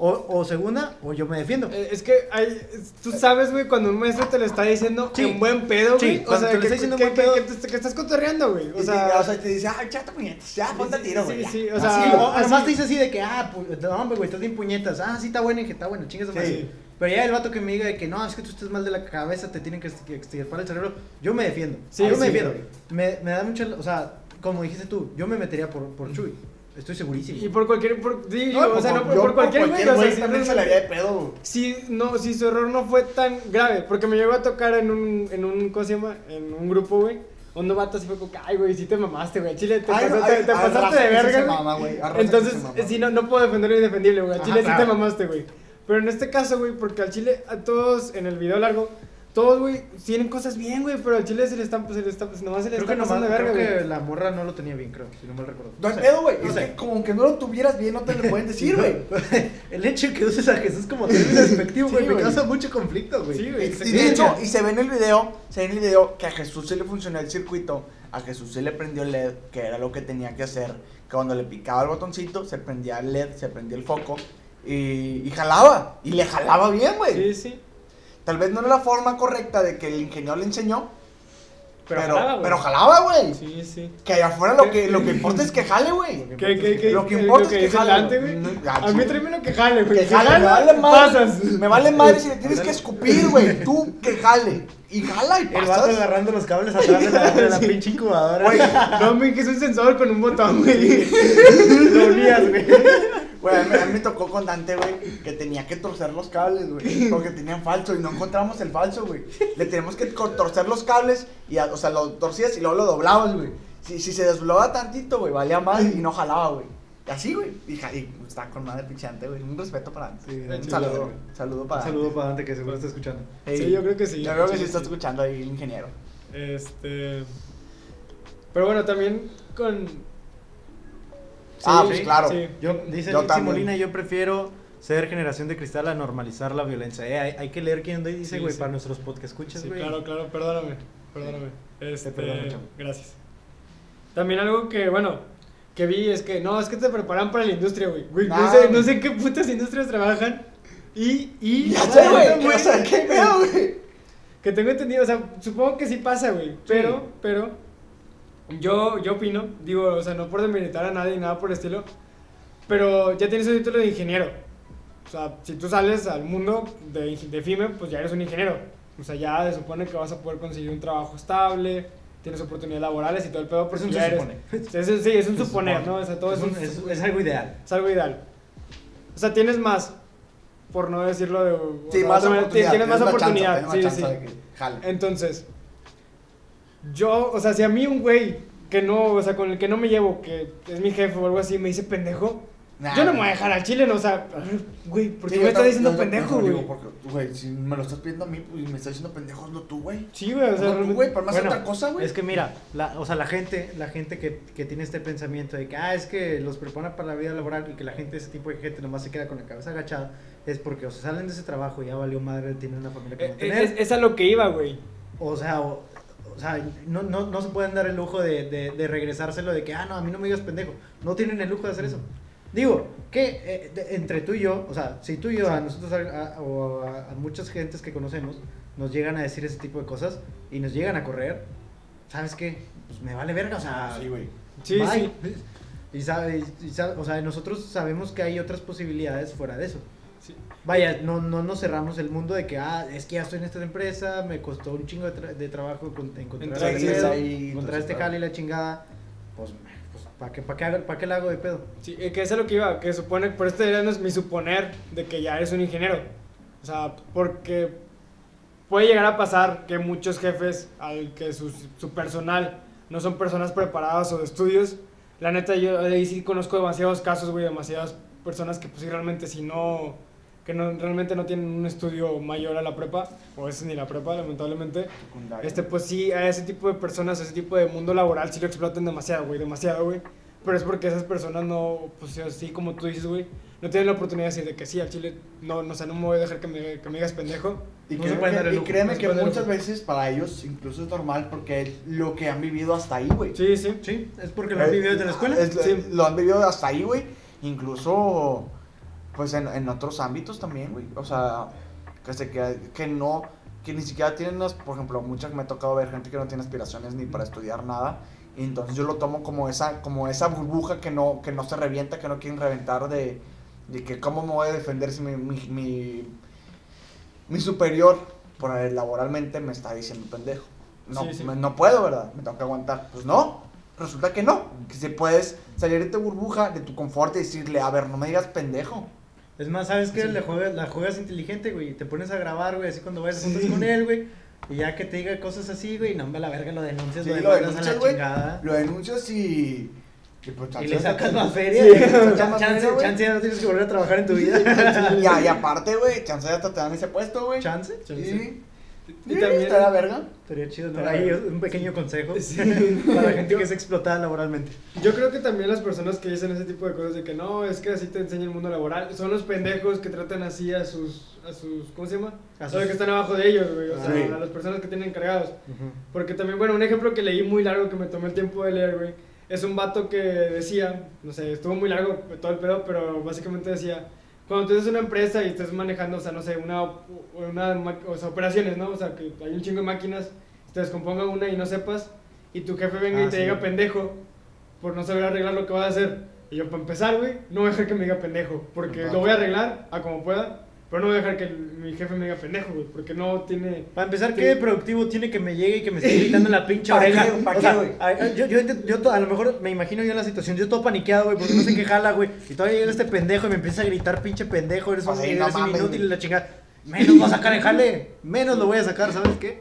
o, o segunda, o yo me defiendo. Eh, Es que hay, tú sabes, güey, cuando un maestro te lo está diciendo Sí. en buen pedo, Sí, güey. o cuando sea, que, está diciendo en que, buen que- pedo. que estás cotorreando, güey. Y O sea, o sea, te dice, ah, chato puñetas, ya, ponte a tiro, sí, güey. ya". sí, o Así, sea, Sí, güey. o así- nomás te dice así de que, ah, no, hombre, güey, estás bien puñetas. Ah, sí, está bueno, que está bueno, chingas. Sí. Pero ya el vato que me diga de que no, es que tú estás mal de la cabeza, te tienen que extirpar el cerebro. Yo me defiendo. Sí, yo me sí, defiendo. güey. Me, me da mucha. O sea, como dijiste tú, yo me metería por, por Chuy. Estoy segurísimo. y por cualquier. Por, sí, No, o sea, no, por- por, yo por cualquier güey. O sea, si también se le realmente- haría de pedo, si, no, si su error no fue tan grave, porque me llegó a tocar en un, en un, ¿cómo se llama? En un grupo, güey. Un vato así fue como, ay, güey, sí te mamaste, güey. Chile te, Ay, pasaste, ay, te ay, pasaste de verga, se mama, Entonces, se sí, no, no puedo defender lo indefendible, güey. Al Ajá, Chile sí claro. te mamaste, güey. Pero en este caso, güey, porque al Chile, a todos en el video largo, todos, güey, tienen cosas bien, güey, pero al Chile se le están, se le está, pues, nomás se le creo está que, nomás, pasando de verga, creo güey. que la morra no lo tenía bien, creo, si no mal recuerdo. No hay pedo, güey. No Es sé. que como que no lo tuvieras bien, no te lo pueden decir, güey. *laughs* El hecho de que uses a Jesús como término despectivo, Sí, güey, me güey. causa mucho conflicto, güey. Sí, güey. Y de hecho, y se ve en el video, se ve en el video que a Jesús se le funcionó el circuito, a Jesús se le prendió el LED, que era lo que tenía que hacer, que cuando le picaba el botoncito, se prendía el LED, se prendía el foco, y, y jalaba, y le jalaba bien, güey. Sí, sí. Tal vez no era la forma correcta de que el ingeniero le enseñó, Pero, pero, jalaba, güey. pero jalaba, güey. Sí, sí. Que allá afuera lo que, lo que importa es que jale, güey. ¿Qué, qué, qué, Lo que importa lo es que jale, güey. Ah, A mí lo que jale, güey. Que jale, me vale madre. pasas. Me vale madre si le *laughs* tienes que escupir, güey. Tú que jale. Y jala y El vato pasas. agarrando los cables atrás de la, de la *laughs* pinche incubadora. Güey, No, me que es un sensor con un botón, güey. *laughs* lo unías, güey. Güey, a mí, a mí me tocó con Dante, güey, que tenía que torcer los cables, güey. Porque tenían falso y no encontramos el falso, güey. Le tenemos que torcer los cables y, a- o sea, lo torcías y luego lo doblabas, güey. Si, si se desdoblaba tantito, güey, valía más y no jalaba, güey. Y así, güey. Y, y está con madre pichante, güey. Un respeto para Dante. Sí, un Dante, saludo. güey. Saludo para Un saludo para Dante que seguro está escuchando. Dante. Sí, yo creo que sí. Yo creo que Sí, sí está escuchando ahí el ingeniero. Este. Pero bueno, también con. Ah, pues claro. sí. Yo, dice Yo. Molina, yo prefiero ser generación de cristal a normalizar la violencia. Eh, hay, hay que leer quién dice, güey, sí. para nuestros podcast escuchas, Sí, güey. claro, claro, perdóname. Perdóname. Este, gracias. También algo que, bueno, que vi es que no, es que te preparan para la industria, güey. Güey, no, sé, no sé qué putas industrias trabajan. Y, y. *laughs* Ya sé, güey. güey, O sea, qué pedo, güey. Que tengo entendido, o sea, supongo que sí pasa, güey. Pero, pero, yo, yo opino, digo, o sea, no por demeritar a nadie, nada por el estilo, pero ya tienes un título de ingeniero. O sea, si tú sales al mundo de, de FIME, pues ya eres un ingeniero. O sea, ya se supone que vas a poder conseguir un trabajo estable, tienes oportunidades laborales y todo el pedo, Es porque un ya se eres-. *laughs* Es, sí, es un Se suponer, supone. ¿no? O sea, todo es, es, un, es- es algo ideal. es algo ideal. O sea, tienes más, por no decirlo de... Sí, sea, más manera, oportunidad. Tienes más más oportunidad, chance, sí, sí. Entonces, yo, o sea, si a mí un güey que no, o sea, con el que no me llevo, que es mi jefe o algo así, me dice pendejo, Nah, yo no me voy a dejar al chile, no, o sea, güey, ¿por qué Sí, me estás diciendo pendejo, no, güey? digo, porque, Güey, si me lo estás pidiendo a mí pues, y me estás diciendo pendejo, hazlo tú, güey. Sí, güey, o sea, Hazlo tú, güey, para más Bueno, otra cosa, güey. Es que mira, la, o sea, la gente, la gente que, que tiene este pensamiento de que, ah, es que los prepara para la vida laboral y que la gente, ese tipo de gente nomás se queda con la cabeza agachada, es porque o se salen de ese trabajo y ya valió madre, tienen una familia que Eh, mantener, es, es a lo que iba, güey. o sea, o, o sea no, no, no se pueden dar el lujo de, de, de regresárselo de que, ah, no, a mí no me digas pendejo, no tienen el lujo de hacer eso. Digo, que eh, de- entre tú y yo, o sea, si tú y yo, a nosotros a- a- o a, a muchas gentes que conocemos, nos llegan a decir ese tipo de cosas y nos llegan a correr, ¿sabes qué? Pues me vale verga, o sea, Sí, güey. Sí, bye. sí. Y sabe, y sabe- o sea, nosotros sabemos que hay otras posibilidades fuera de eso. Vaya, no, no nos cerramos el mundo de que, ah, es que ya estoy en esta empresa, me costó un chingo de, tra- de trabajo con- encontrar, Entrar este ahí, encontrar este jale y la chingada. Pues, pues ¿para qué, pa' qué, hago- pa' qué le hago de pedo? Sí, eh, que eso es lo que iba, que supone, por este era mi suponer de que ya eres un ingeniero. O sea, porque puede llegar a pasar que muchos jefes, al que su, su personal no son personas preparadas o de estudios, la neta yo ahí sí conozco demasiados casos, güey, demasiadas personas que pues sí realmente si no, que no, realmente no tienen un estudio mayor a la prepa, o es ni la prepa, lamentablemente, Secundaria. este, pues sí, a ese tipo de personas, a ese tipo de mundo laboral, sí lo explotan demasiado, güey, demasiado, güey. Pero es porque esas personas no, pues así como tú dices, güey, no tienen la oportunidad de decir de que sí, al chile, no, no, o sea, no me voy a dejar que me, que me digas pendejo. Y, No que, y créeme no que muchas veces para ellos incluso es normal porque es lo que han vivido hasta ahí, güey. Sí, sí. Sí, es porque lo han vivido desde la escuela. Es- Sí. Lo han vivido hasta ahí, güey. Incluso, pues en, en otros ámbitos también, güey. O sea, que, se, que, que no, que ni siquiera tienen, por ejemplo, muchas me ha tocado ver gente que no tiene aspiraciones ni para estudiar nada. Y entonces yo lo tomo como esa, como esa burbuja que no, que no se revienta, que no quieren reventar de, de que cómo me voy a defender si mi, mi, mi, mi superior por laboralmente me está diciendo pendejo. No, Sí, sí. me- no puedo, ¿verdad? Me tengo que aguantar. Pues no, resulta que no. Que si puedes salir de tu burbuja, de tu confort y decirle, a ver, no me digas pendejo. Es más, ¿sabes qué? Sí. Le juegas, la juegas inteligente, güey. y Te pones a grabar, güey, así cuando vayas a juntas Sí. con él, güey. Y ya que te diga cosas así, güey, no me la verga, lo denuncias, Sí, lo lo demandas a denuncias, la güey. chingada. Lo denuncias y... Y, pues, Y chance le sacas más feria. Sí, chance, güey. chance ya no tienes que volver a trabajar en tu vida. Y, y aparte, güey, chance hasta te dan ese puesto, güey. ¿Chance? Chance. Y también- está la verga. Estaría chido, ¿no? Ahí un pequeño consejo Sí. *laughs* para la gente que es explotada laboralmente. Yo creo que también las personas que dicen ese tipo de cosas de que no, es que así te enseña el mundo laboral, son los pendejos que tratan así a sus, a sus ¿cómo se llama? A A sus- los que están abajo de ellos, güey, o sea, Sí. a las personas que tienen encargados. Porque también, bueno, un ejemplo que leí muy largo, que me tomé el tiempo de leer, güey, es un vato que decía, no sé, estuvo muy largo todo el pedo, pero básicamente decía, cuando tú eres una empresa y estás manejando, o sea, no sé, una, una o sea, operaciones, ¿no? O sea, que hay un chingo de máquinas, te descomponga una y no sepas, y tu jefe venga Ah, y te sí. diga pendejo por no saber arreglar lo que vas a hacer. Y yo, para empezar, güey, no voy a dejar que me diga pendejo, porque lo voy a arreglar a como pueda, pero no voy a dejar que el- mi jefe me diga pendejo, güey, porque no tiene... Para empezar. ¿qué de productivo tiene que me llegue y que me esté gritando en la pinche ¿Pa' oreja? yo, yo, yo a lo mejor me imagino yo en la situación, yo todo paniqueado, güey, porque no sé qué jala, güey. Y todavía llega este pendejo y me empieza a gritar, pinche pendejo, eres un, Pues ahí, eres no un mames, inútil y la chingada. Menos voy a sacar el jale, menos lo voy a sacar, ¿sabes qué?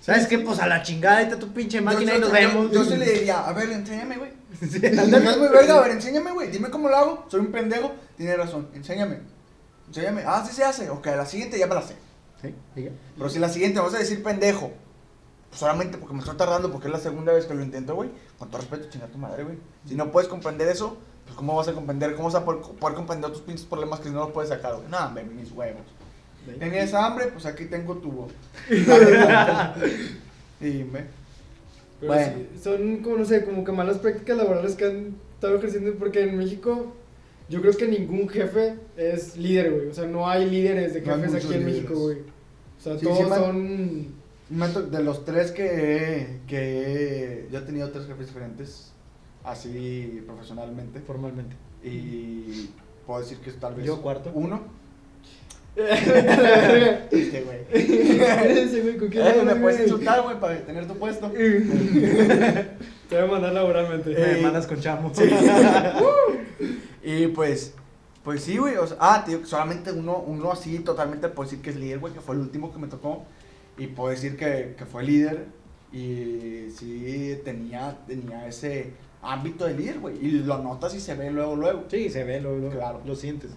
¿Sabes qué? Pues a la chingada, ahí está tu pinche máquina Yo- y nos vemos. Yo, sí le diría, a ver, enséñame, güey. *laughs* Sí, No es muy verga, a ver, enséñame, güey. Dime cómo lo hago. Soy un pendejo. Tienes razón. Enséñame. Ah, sí se hace. Ok, la siguiente ya me la sé. Sí, diga. Pero si la siguiente vamos a decir pendejo, pues solamente porque me estoy tardando, porque es la segunda vez que lo intento, güey. Con todo respeto, chinga tu madre, güey. Si no puedes comprender eso, pues ¿cómo vas a comprender? ¿Cómo vas a poder, poder comprender tus pinches problemas que si no los puedes sacar, güey? No, hombre, mis huevos. ¿Tenías hambre? Pues aquí tengo tu. *laughs* Dime. Pero Bueno. sí, son como, no sé, como que malas prácticas laborales que han estado ejerciendo, porque en México yo creo que ningún jefe es líder, güey. O sea, no hay líderes de jefes aquí en líderes. México, güey. O sea, Sí, todos sí, son... Me De los tres que he, que yo he tenido tres jefes diferentes, así profesionalmente, Formalmente. y puedo decir que es tal vez Yo cuarto. uno. Ese *laughs* Este güey. güey, ¿con quién Eh, me puedes insultar, güey, para tener tu puesto. *laughs* Te voy a mandar laboralmente. Me Eh, mandas con chamo. *laughs* Y pues, pues sí, güey. O sea, ah, que solamente uno, uno así totalmente puedo decir que es líder, güey, que fue el último que me tocó. Y puedo decir que, que fue líder. Y sí tenía, tenía ese ámbito de líder, güey. Y lo notas y se ve luego, luego. Sí, se ve, lo, lo, Claro. lo sientes.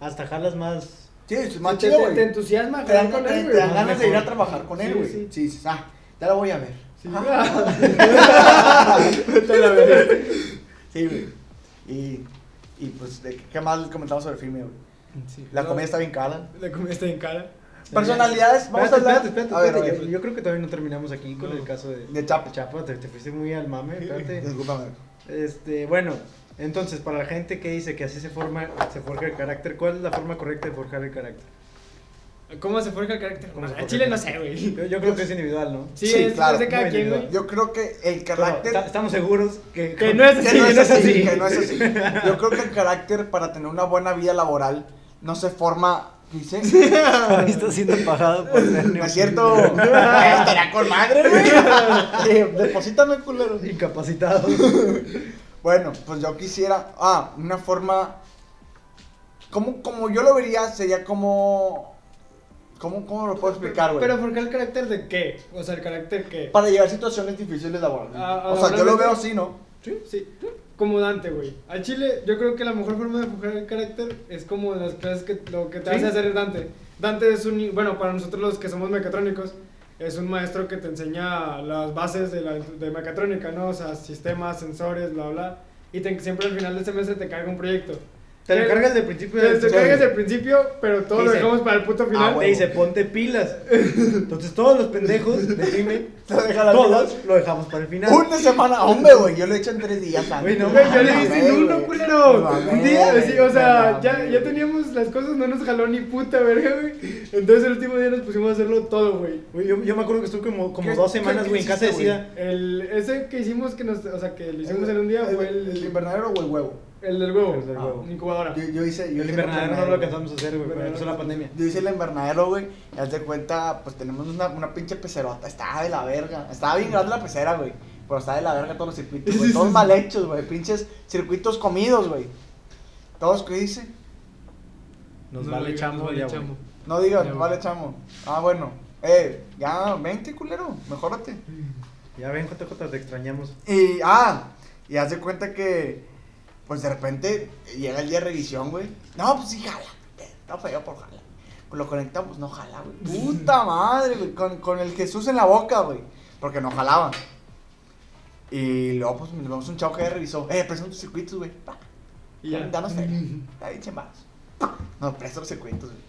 Hasta jalas más. Sí, es más te, chido, güey. te entusiasma Te dan, con te- él, te dan ganas de ir a trabajar con él, güey. sí. Sí, ah, ya lo voy a ver. Sí. Ah. *laughs* *laughs* La. Sí, güey. Y, y pues, ¿de qué, más les comentamos sobre el filme, güey? Sí. La No, comida está bien cara. La comida está en cara. Personalidades, vamos Espérate, a hablar. espérate, espérate, a ver, a espérate, ver. Yo, yo creo que todavía no terminamos aquí con No. el caso de, De Chapo. Chapo. Te, te fuiste muy al mame, espérate. *laughs* Discúlpame. Este, bueno, entonces, para la gente que dice que así se forma, se forja el carácter, ¿cuál es la forma correcta de forjar el carácter? ¿Cómo se forja el carácter? ¿Cómo se Chile no sé, güey. Yo, yo creo que es individual, ¿no? Sí, Sí, es, claro, es de cada muy quien, individual. güey. Yo creo que el carácter... ta- estamos seguros que, Que no es Que no así, que no es así. *laughs* Yo creo que el carácter para tener una buena vida laboral no se forma... ¿Qué dice? *laughs* Está siendo pagado por No es cierto. *laughs* Estaría con madre, güey. Eh, Deposítame, culero. Incapacitado. Bueno, pues yo quisiera. Ah, una forma. Como, como yo lo vería, sería como. ¿Cómo, cómo lo puedo explicar, güey? Pero forjar el carácter de qué? O sea, el carácter qué. Para llevar situaciones difíciles laborales. Ah, o sea, yo lo laboralmente- veo así, ¿no? Sí, sí. Como Dante, güey. Al Chile, yo creo que la mejor forma de forjar el carácter es como las clases que lo que te ¿Sí? hace hacer Dante. Dante es un, bueno, para nosotros los que somos mecatrónicos, es un maestro que te enseña las bases de, la, de mecatrónica, ¿no? O sea, sistemas, sensores, bla, bla. Y te- siempre al final del semestre te carga un proyecto. Te lo Que- cargas del principio Te, del te Sí. cargas al principio, pero todo lo dejamos para el puto final. ah, Te dice, ponte pilas. Entonces todos los pendejos de Time, Te *laughs* deja la todos lo dejamos para el final. Una semana, hombre, güey. Yo lo he hecho en tres días. Güey, no Güey, yo le hice en uno, culero. Un día, o sea, ya, ya teníamos las cosas, no nos jaló ni puta verga, güey. Entonces el último día nos pusimos a hacerlo todo, güey. Yo, yo me acuerdo que estuve como, como ¿Qué- dos semanas, güey, en casa de Sida. El, ese que hicimos, que nos, o sea, que lo hicimos en un día fue ¿El, el, invernadero o el huevo? El del huevo, El del ah, huevo. incubadora. Yo, yo hice. Yo El hice invernadero no lo alcanzamos a hacer, güey, cuando empezó la pandemia. Yo hice el invernadero, güey. Y haz de cuenta, pues tenemos una, una pinche pecerota. Estaba de la verga. Estaba bien grande la pecera, güey. Pero estaba de la verga todos los circuitos, güey. Todos mal hechos, güey. Pinches circuitos comidos, güey. Todos, ¿qué hice? Nos No, vale chamo, nos vale chamo. No digas, Ya, vale, chamo. Ah, bueno. Eh, ya, vente, culero. Mejórate. Ya ven, JJ, te extrañamos. Y, ah, y haz de cuenta que, pues de repente llega el día de revisión, güey. No, pues sí, jala. Está feo por jala. Lo conectamos, no jala, güey. Puta madre, güey. Con, con el Jesús en la boca, güey. Porque no jalaba. Y luego, pues, nos vemos un chavo que ya revisó. Eh, prestan tus circuitos, güey. Pa, Y ya. Danos feria. *laughs* Está bien chembados. No, presto los circuitos, güey.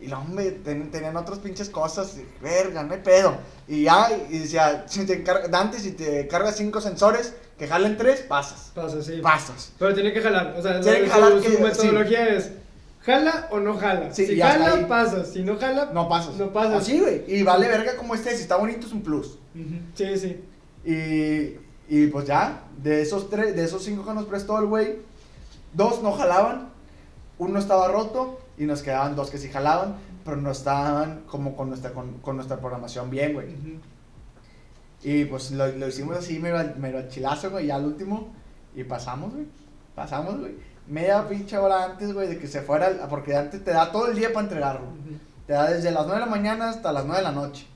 Y luego, hombre, ten- tenían otras pinches cosas. y, Verga, no hay pedo. Y ya, y decía, si te encarga, Dante, si te cargas cinco sensores, que jalen tres, pasas. Pasa, sí. Pasas. Pero tiene que jalar, o sea, Tiene que jalar su, que- su metodología es, ¿jala o no jala? Sí, si jala, pasas, si no jala, No pasas. No pasas. Así, güey. Y vale verga como este, si está bonito es un plus. Sí, sí. Y, y pues ya, de esos tres, de esos cinco que nos prestó el güey, dos no jalaban, uno estaba roto y nos quedaban dos que sí jalaban, pero no estaban como con nuestra, con, con nuestra programación bien, güey. Ujú. Y pues lo, lo hicimos así, mero, mero chilazo, güey, ya al último. Y pasamos, güey. Pasamos, güey. Media pinche hora antes, güey, de que se fuera, porque antes te da todo el día para entregarlo. Ujú. Te da desde las 9 de la mañana hasta las 9 de la noche.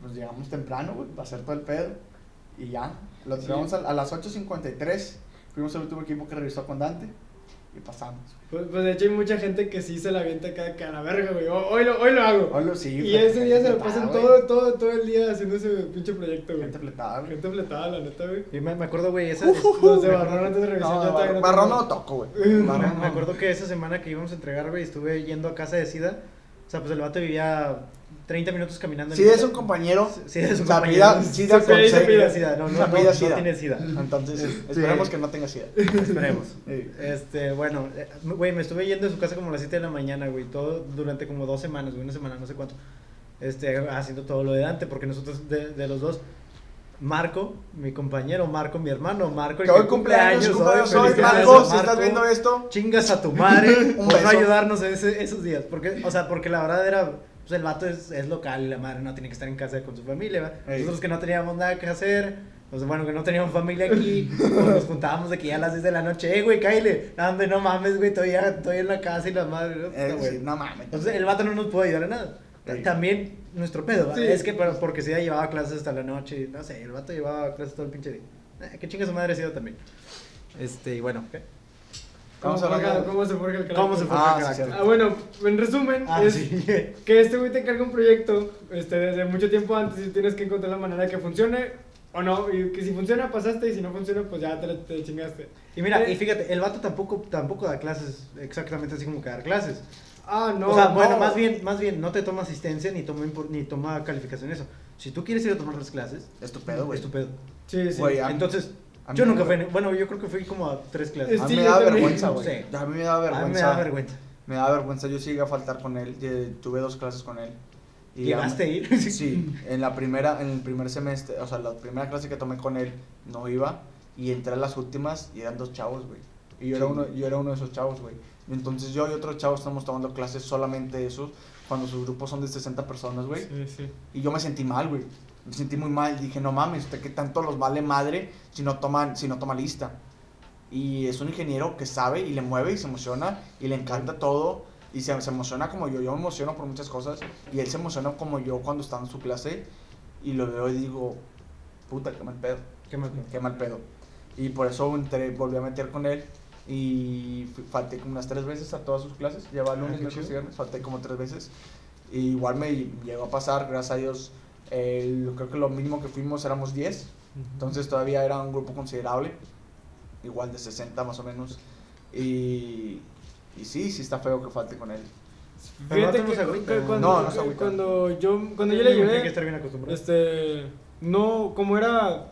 Pues llegamos temprano, güey, para hacer todo el pedo. Y ya, lo entregamos a, a las 8.53. Fuimos el último equipo que revisó con Dante. Y pasamos. Pues, pues de hecho hay mucha gente que sí se la avienta cada que a la verga, güey. Ho- Hoy lo, hoy lo hago. Hoy lo- sí, y ese día se lo pasan güey. todo, todo, todo el día haciendo ese pinche proyecto, güey. Gente fletada, güey. Gente fletada, la neta, güey. Y me, me acuerdo, güey, esa... Los de Barrón antes de revisión No, ya Barrón no Barrón no lo toco, güey. Me, Barrón me acuerdo que esa semana que íbamos a entregar, güey, estuve yendo a casa de Sida. O sea, pues el vato vivía 30 minutos caminando. en Sí, bici. es un compañero. Sí, es un compañero. apellida Sida C. se apellida Sida, no, no, no, no Sida. tiene Sida. Entonces, esperemos que no tenga sida. Esperemos. Sí. Este, bueno, eh, güey, me estuve yendo de su casa como a las 7 de la mañana, güey, todo durante como dos semanas, güey, una semana, no sé cuánto. Este, haciendo todo lo de Dante, porque nosotros, de, de los dos, Marco, mi compañero, Marco, mi hermano, Marco, Que hoy cumpleaños, cumpleaños hoy, felicidades, Marcos, si Marco. estás viendo esto. Chingas a tu madre *laughs* por no ayudarnos ese- esos días. Porque, o sea, porque la verdad era, pues el vato es, es local y la madre no tiene que estar en casa con su familia, ¿va? Ey. Nosotros que no teníamos nada que hacer, o sea, bueno, que no teníamos familia aquí, pues nos juntábamos de que ya a las 10 de la noche, eh, güey, cállate, no, hombre, no mames, güey, estoy, estoy en la casa y la madre, ¿no? Eh, sí, no mames. Entonces el vato no nos pudo ayudar en nada. También nuestro pedo, ¿va? Sí. es que pero porque si ya llevaba clases hasta la noche, no sé, el vato llevaba clases todo el pinche día. Eh, que chinga su madre ha sido también. Este, y bueno, ¿qué? ¿Cómo, Vamos se forja, ¿Cómo se forja el carácter? ¿Cómo se forja Ah, el sí, carácter? cierto. Ah, bueno, en resumen, Ah, es sí. que este güey te encarga un proyecto este, desde mucho tiempo antes y tienes que encontrar la manera de que funcione o no. Y que si funciona, pasaste y si no funciona, pues ya te, te chingaste. Y mira, Eh, y fíjate, el vato tampoco, tampoco da clases exactamente así como que dar clases. Ah, no. o sea, no. bueno, más bien, más bien, no te toma asistencia ni toma, ni toma calificación eso. Si tú quieres ir a tomar las clases, Es tu pedo, güey. es tu pedo. Sí, sí. A- Entonces, yo nunca fui, bueno, yo creo que fui como a tres clases. Es- A Sí, mí me da vergüenza, güey. Sí. A mí me da a mí me vergüenza. da vergüenza. Me da vergüenza, yo sí llegué a faltar con él. eh, Tuve dos clases con él. Y ¿Llegaste a ir? *laughs* Sí, en la primera, en el primer semestre, o sea, la primera clase que tomé con él no iba y entré a las últimas y eran dos chavos, güey. Y yo era uno, yo era uno de esos chavos, güey. Entonces yo y otros chavos estamos tomando clases solamente esos cuando sus grupos son de 60 personas, güey. Sí, sí. Y yo me sentí mal, güey. Me sentí muy mal. Dije, no mames, ¿usted qué tanto los vale madre si no toman, si no toma lista? Y es un ingeniero que sabe y le mueve y se emociona y le encanta todo. Y se, se emociona como yo. Yo me emociono por muchas cosas. Y él se emociona como yo cuando está en su clase. Y lo veo y digo, puta, qué mal pedo. ¿Qué más? Qué mal pedo. Y por eso entré, volví a meter con él. Y fui- falté como unas tres veces a todas sus clases. Lleva lunes, qué miércoles viernes. Falté como tres veces. Y igual me llegó a pasar, gracias a Dios. El- creo que lo mínimo que fuimos éramos 10. Entonces todavía era un grupo considerable. Igual de 60 más o menos. Y, y sí, sí está feo que falte con él. Pero no Fíjate te que, que ¿no? cuando, No, no se cuando yo cuando yo le Tiene que llevé estar bien acostumbrado. este no como era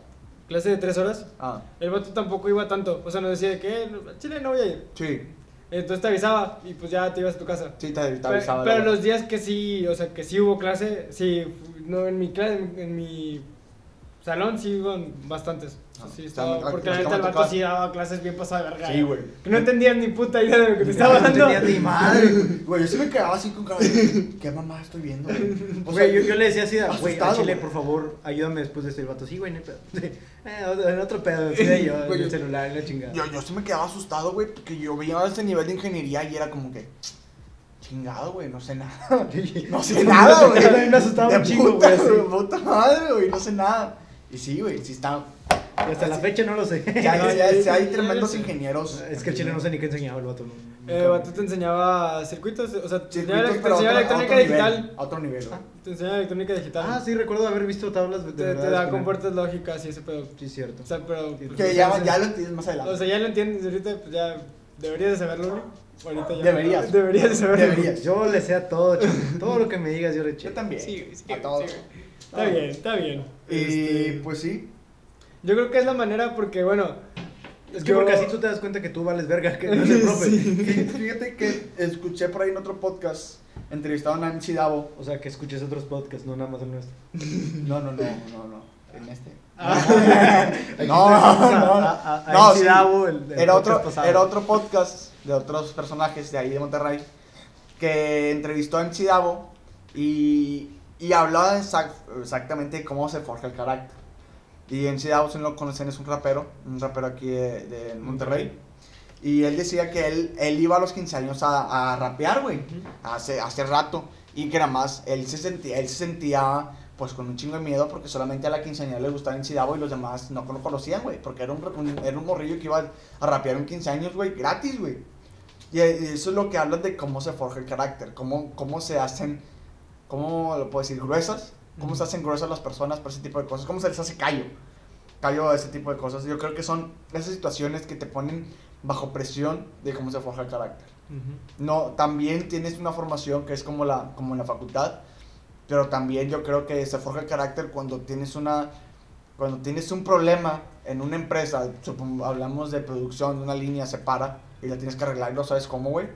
clase de tres horas Ah, el vato tampoco iba tanto o sea nos decía de que eh, Chile no voy a ir sí, entonces te avisaba y pues ya te ibas a tu casa sí, te, avisaba. pero, verdad. los días que sí o sea que sí hubo clase sí no en mi clase en, en mi salón sí iban bastantes Ah, sí, está porque la neta el vato sí daba clases bien pasadas de verga Sí, güey. que no entendían ni puta idea de lo que te *laughs* estaba No dando entendía ni madre. *laughs* Güey, yo sí me quedaba así con cara ¿qué mamá estoy viendo? güey?" Yo, yo le decía así, güey, a Chile, por favor, ayúdame después de este vato. Sí, güey, no pedo. *laughs* Eh, en otro pedo, de yo, en el celular, en la chingada. Yo, yo sí me quedaba asustado, güey, porque yo veía ese nivel de ingeniería y era como que, chingado, güey, no sé nada. No sé nada, güey. Me asustaba un chingo, güey, puta madre, güey, no sé nada. Y sí, güey, sí está. Y hasta la fecha no lo sé. Ya, ya, ya, sí hay ya, *laughs* tremendos ya. ingenieros. Es que el chile no sé ni qué enseñaba el vato. No, Eh, vato te enseñaba circuitos, o sea, te enseñaba, Circuitos, te enseñaba electrónica nivel, digital. A otro nivel, güey. Te enseñaba electrónica digital. Ah, sí, recuerdo haber visto tablas de Te, te da con puertas lógicas y ese pedo. Sí, cierto. O sea, pero. Que ya, ya lo entiendes más adelante. O sea, ya lo entiendes ahorita, pues ya deberías de saberlo, güey. Ahorita ya. Deberías. Deberías de saberlo. Deberías. Yo le sé a todo, chile. Todo lo que me digas, yo le eché. Yo también. Sí, sí, a todos. sí. Está bien, está bien. Y Este, pues sí. Yo creo que es la manera porque, bueno. Es que yo- porque así tú te das cuenta que tú vales verga, que no es el *laughs* profe. Fíjate que escuché por ahí en otro podcast, entrevistaron a Nancy Davo. O sea, que escuches otros podcasts, no nada más el nuestro. *laughs* No, no, no, no, no. En este. *laughs* Aquí No, no, a- a- a no, MC sí. Davo, el- el Era otro, pasado. era otro podcast de otros personajes de ahí de Monterrey que entrevistó a MC Davo y, y hablaba exac- exactamente de cómo se forja el carácter. Y Davo, si no lo conocen, es un rapero, un rapero aquí de, de Monterrey. Y él decía que él, él iba a los 15 años a, a rapear, güey, hace, hace rato. Y que nada más, él se sentía, él se sentía pues con un chingo de miedo porque solamente a la quinceañera le gustaba MC Davo y los demás no lo conocían, güey. Porque era un, un- era un morrillo que iba a rapear en 15 años, güey, gratis, güey. Y eh, eso es lo que habla de cómo se forja el carácter, cómo, cómo se hacen, cómo lo puedo decir, gruesas, cómo se hacen gruesas las personas por ese tipo de cosas, cómo se les hace callo, callo a ese tipo de cosas. Yo creo que son esas situaciones que te ponen bajo presión de cómo se forja el carácter. No, también tienes una formación que es como, la, como en la facultad, pero también yo creo que se forja el carácter cuando tienes una cuando tienes un problema en una empresa, hablamos de producción, una línea se para y la tienes que arreglar y no sabes cómo, güey.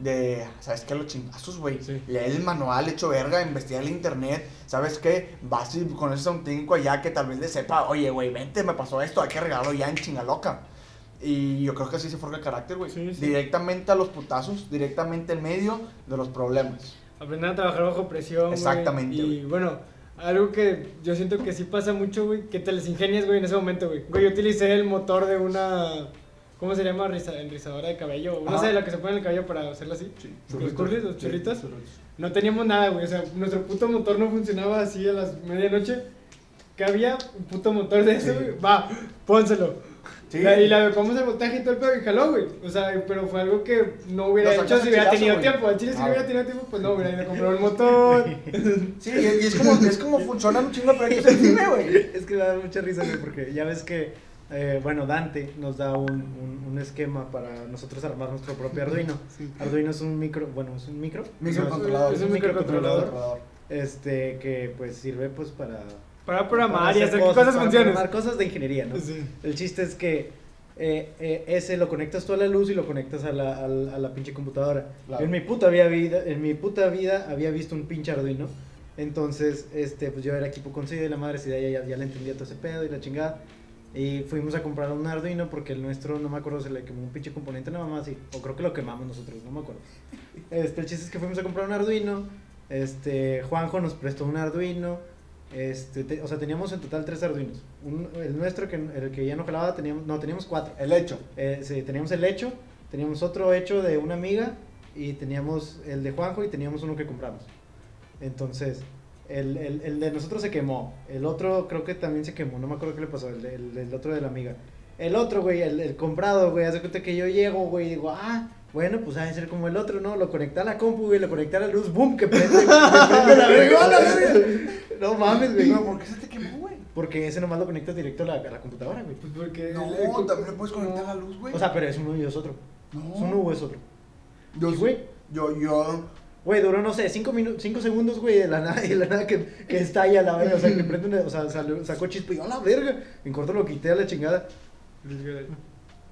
De, ¿sabes qué? Los chingazos, güey. Sí. Lee el manual hecho verga, investiga el internet. ¿Sabes qué? Vas y conoces a un técnico allá que tal vez le sepa, oye, güey, vente, me pasó esto, hay que arreglarlo ya en chingaloca. Y yo creo que así se forja el carácter, güey. Sí, sí. Directamente a los putazos, directamente en medio de los problemas. Aprender a trabajar bajo presión. Exactamente, Y bueno, algo que yo siento que sí pasa mucho, güey, que te les ingenias, güey, en ese momento, güey. Güey, yo utilicé el motor de una. ¿Cómo se llama? Riza, rizadora de cabello. No sé, la que se pone en el cabello para hacerlo así. Los curlis, los Sí, churritos. churritos. No teníamos nada, güey. O sea, nuestro puto motor no funcionaba así a las medianoche. Que había un puto motor de eso, güey. Va, pónselo. Sí. La- y la adecuamos el montaje y todo el pedo y jaló, güey. O sea, pero fue algo que no hubiera hecho si hubiera chilazo, tenido güey. tiempo. Al chile, si Ah, hubiera tenido tiempo, pues no, hubiera ido a comprar un *laughs* motor. Sí, y y es como, es como funcionan un chingo de proyectos en cine, güey. Es que me da mucha risa, güey, porque ya ves que, eh, bueno, Dante nos da un, un, un esquema para nosotros armar nuestro propio Arduino. *laughs* Arduino es un micro, bueno, es un micro. Microcontrolador. Es un microcontrolador. Este, que pues sirve pues para... Para programar y para hacer que cosas para cosas de ingeniería, ¿no? Sí. El chiste es que eh, eh, ese lo conectas tú a la luz y lo conectas a la, a la, a la pinche computadora. Claro. En mi puta había vida, en mi puta vida había visto un pinche Arduino. Entonces, este, pues yo era equipo consigo y la madre si ya, ya, ya le entendía todo ese pedo y la chingada. Y fuimos a comprar un Arduino porque el nuestro, no me acuerdo, se le quemó un pinche componente nada más así. O creo que lo quemamos nosotros, no me acuerdo. Este, el chiste es que fuimos a comprar un Arduino. Este, Juanjo nos prestó un Arduino. Este, te- o sea, teníamos en total tres Arduinos. Un- el nuestro, que, el que ya no jalaba, teníamos, no, teníamos cuatro. El hecho. Eh, sí, teníamos el hecho, teníamos otro hecho de una amiga y teníamos el de Juanjo y teníamos uno que compramos. Entonces, el, el, el de nosotros se quemó. El otro creo que también se quemó. No me acuerdo qué le pasó. El, el, el otro de la amiga. El otro, güey, el, el comprado, güey. Hace cuenta que yo llego, güey, y digo, ah, bueno, pues ha de ser como el otro, ¿no? Lo conecté a la compu, güey, lo conecté a la luz, ¡boom! Que prende, que prende la *laughs* verga. ¡A la verga! No mames, güey. ¿por qué se te quemó, güey? Porque ese nomás lo conectas directo a la, a la computadora, güey. Pues porque. No, el- el- también le puedes conectar la luz, güey. O sea, pero es uno y es otro. no. Es uno o es otro. yo, y, güey, yo, yo, Güey, duró, no sé, cinco, cinco segundos, güey, de la nada, de la nada que, que estalla la verga, o sea, que prende, una- o sea, salió- sacó chispa y yo, a la verga, en corto lo quité a la chingada.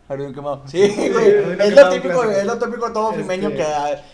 Arduino quemado. Sí, güey. Es lo típico, es lo típico todo Este, fimeño que.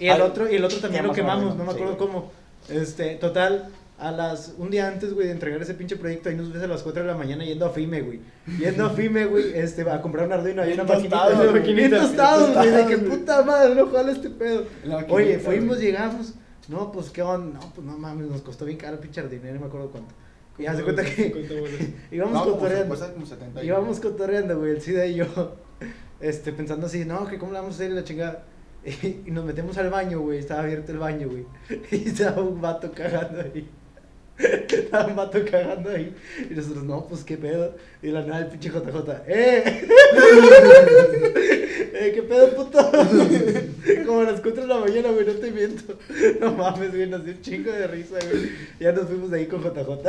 Y el otro, y el otro también lo quemamos, no me acuerdo cómo. Este, total, a las, un día antes, güey, de entregar ese pinche proyecto, ahí nos ves a las 4 de la mañana yendo a FIME, güey. Yendo a FIME, güey, este, a comprar un Arduino, Bien una maquinita, bien tostados, güey, de que puta madre, no jala este pedo. Oye, fuimos, llegamos, no, pues, ¿qué onda? No, pues, no mames, nos costó bien caro el pinche Arduino, no me acuerdo cuánto. Y haz de cuenta que *laughs* íbamos No, cotorreando. cuesta como 70 y- Íbamos cotorreando, güey, el SIDA y yo, *laughs* este, pensando así, no, que cómo le vamos a hacer la chingada. Y, *laughs* y nos metemos al baño, güey, estaba abierto el baño, güey. Y estaba un vato cagando ahí. *laughs* Estaba un vato cagando ahí. Y nosotros, no, pues qué pedo. Y la nada el pinche JJ, ¡eh! *laughs* ¡Eh, qué pedo, puto! *laughs* Como a las 4 de la mañana, güey, no te miento. No mames, güey, nos dio un chingo de risa, güey. Ya nos fuimos de ahí con JJ.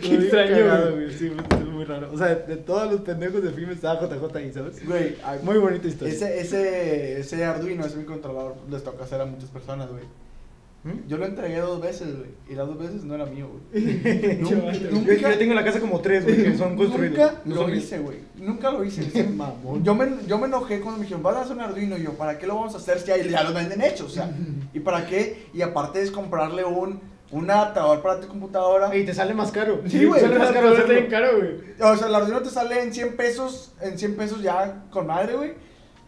Qué extraño, Cagado, güey. Sí, fue muy raro. O sea, de todos los pendejos de film estaba JJ ahí, ¿sabes? Güey, Muy bonita historia. ese, ese, ese Arduino, ese microcontrolador, les toca hacer a muchas personas, güey. ¿Mm? Yo lo entregué dos veces, güey. Y las dos veces no era mío, güey. Chaval. *laughs* Yo, yo tengo en la casa como tres, güey, que son construidos. Nunca No lo hice, güey. Nunca lo hice. *laughs* Mamón. Yo me, yo me enojé cuando me dijeron, vas a hacer un Arduino. Y yo, ¿para qué lo vamos a hacer si ya, ya lo venden hecho? O sea, *laughs* ¿y para qué? Y aparte es comprarle un, un adaptador para tu computadora. Y te sale más caro. Sí, güey, Sale más caro Está bien hacerlo. caro, güey. O sea, el Arduino te sale en 100 pesos, en 100 pesos ya con madre, güey.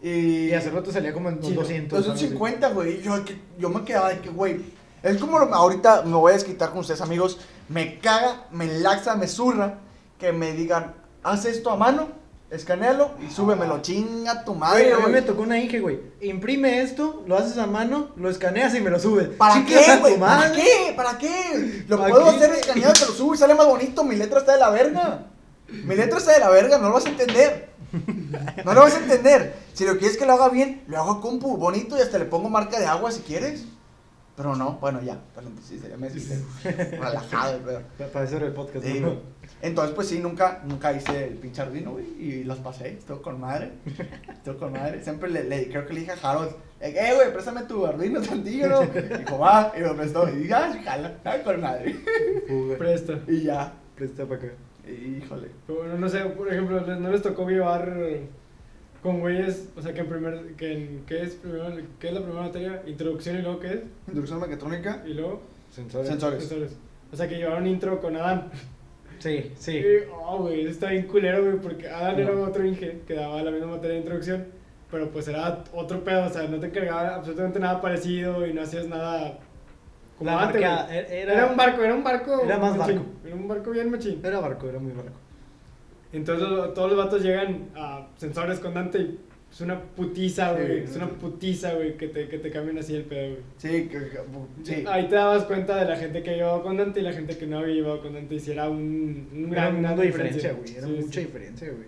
Y, Y hacerlo te salía como en Chino. 200. Entonces ¿sabes? 50, güey. Yo, yo me quedaba de que, güey. Es como lo- ahorita me voy a desquitar con ustedes, amigos. Me caga, me laxa, me zurra que me digan, haz esto a mano, escanealo y súbemelo. Chinga tu Güey, madre, a mí me güey. tocó una Inge, güey. Imprime esto, lo haces a mano, lo escaneas y me lo subes. ¿Para Chingas qué, güey? ¿Para qué? ¿Para qué? Lo ¿Para puedo qué? hacer escaneado, te lo subo y sale más bonito. Mi letra está de la verga. Mi letra está de la verga, no lo vas a entender. *laughs* No lo vas a entender. Si lo quieres que lo haga bien, lo hago a compu, bonito y hasta le pongo marca de agua si quieres. Pero no, bueno, ya. Paréntesis, ya me desquité. Relajado, el pedo. Pa- Para eso era el podcast, Sí, ¿no? Entonces, pues sí, nunca, nunca hice el pinche Arduino, güey, y los pasé, estuvo con madre, *laughs* estuvo con madre. Siempre le, le- creo que le dije a Harold, eh, güey, préstame tu Arduino tantillo, ¿no? *laughs* Dijo, va, y me prestó, y dije, ah, sí, jala, ah, con madre. Presta. Y ya, Presta para acá. Híjole. Pero bueno, no sé, por ejemplo, ¿les- ¿no les tocó llevar con güeyes, o sea, que en primer, que en, ¿qué es primero, qué es la primera materia? Introducción y luego qué es? Introducción mecatrónica, Y luego Sensores. sensores. sensores. O sea, que llevaron intro con Adán. Sí, sí. Y, oh, güey, eso está bien culero, güey, porque Adán era otro Inge que daba la misma materia de introducción, pero pues era otro pedo, o sea, no te encargaba absolutamente nada parecido y no hacías nada como La antes, marca, güey. era- Era, un barco, era un barco. Era más machín, barco. Era un barco bien machín. Era barco, era muy barco. Entonces todos los vatos llegan a sensores con Dante y es una putiza, Sí, güey. es una putiza, güey, que te, que te cambien así el pedo, güey. Sí, sí. Ahí te dabas cuenta de la gente que llevaba con Dante y la gente que no había llevado con Dante y si era un, un Era gran, diferencia, güey. Era Sí, mucha diferencia, güey.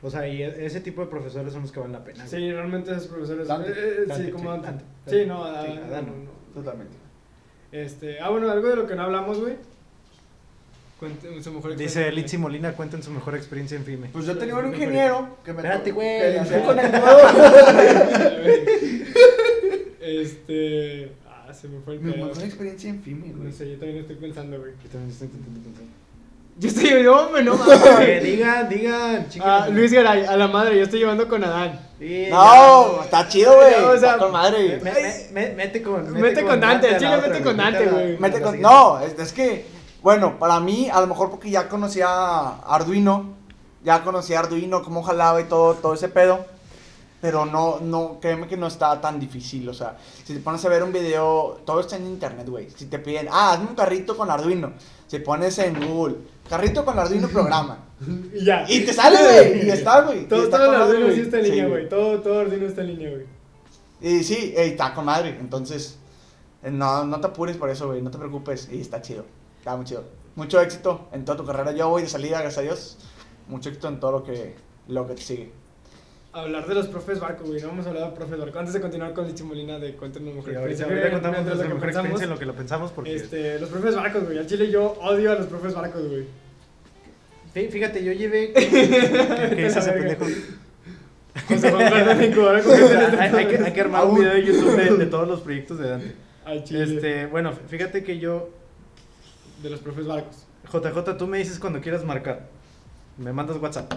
O sea, y e- ese tipo de profesores son los que valen la pena. Sí, realmente esos profesores. Dante, eh, eh, Dante, sí, como Dante. Dante, Sí, no, Sí, Adán, no. Totalmente. Este, ah, bueno, algo de lo que no hablamos, güey. Cuenten su mejor Dice. Litsi Molina, cuenten su mejor experiencia en FIME. Pues yo tenía un ingeniero que me... Espérate, güey. que *laughs* este. Ah, se me fue el Mi mejor experiencia en FIME, No güey. sé, yo también estoy pensando, güey. Yo también estoy intentando pensar. Yo estoy hombre, no *laughs* mames. digan, digan, chicos. Ah, Luis Garay, a la madre, yo estoy llevando con Adán. No, está chido, güey. No, o sea, está con madre. Me- me- me- mete con. Mete con Dante, chile otra, mete con Dante, güey. Mete con- no, es, es que, bueno, para mí, a lo mejor porque ya conocía Arduino, ya conocía Arduino, cómo jalaba y todo, todo ese pedo, pero no, no, créeme que no está tan difícil, o sea, si te pones a ver un video, todo está en internet, güey, si te piden, ah, hazme un carrito con Arduino, si pones en Google, carrito con Arduino *laughs* programa, Y ya. y te sale, güey, y está, güey. y Todo, está todo Arduino sí está en línea, güey. Todo, todo Arduino está en línea, güey. Y sí, ey, está con madre. Entonces, eh, no, no te apures por eso, güey. No te preocupes. Y está chido. Está muy chido. Mucho éxito en toda tu carrera. Yo voy de salida, gracias a Dios. Mucho éxito en todo lo que, lo que te sigue. Hablar de los profes barco, güey. No vamos a hablar de profes barco. Antes de continuar con Lichi Molina de Cuéntanos mejor. Sí, ahorita, ahorita contamos nuestra lo que mejor pensamos, en lo que lo pensamos porque. Este, los profes barcos, güey. Al chile yo odio a los profes barcos, güey. Fí- Fíjate, yo llevé. *laughs* ¿Qué es ese pendejo? José Juan de *laughs* hay, hay que, hay que armar un video de YouTube de, de todos los proyectos de Dante. Al chile. Este, bueno, fíjate que yo. De los profes barcos. JJ, tú me dices cuando quieras marcar. Me mandas WhatsApp.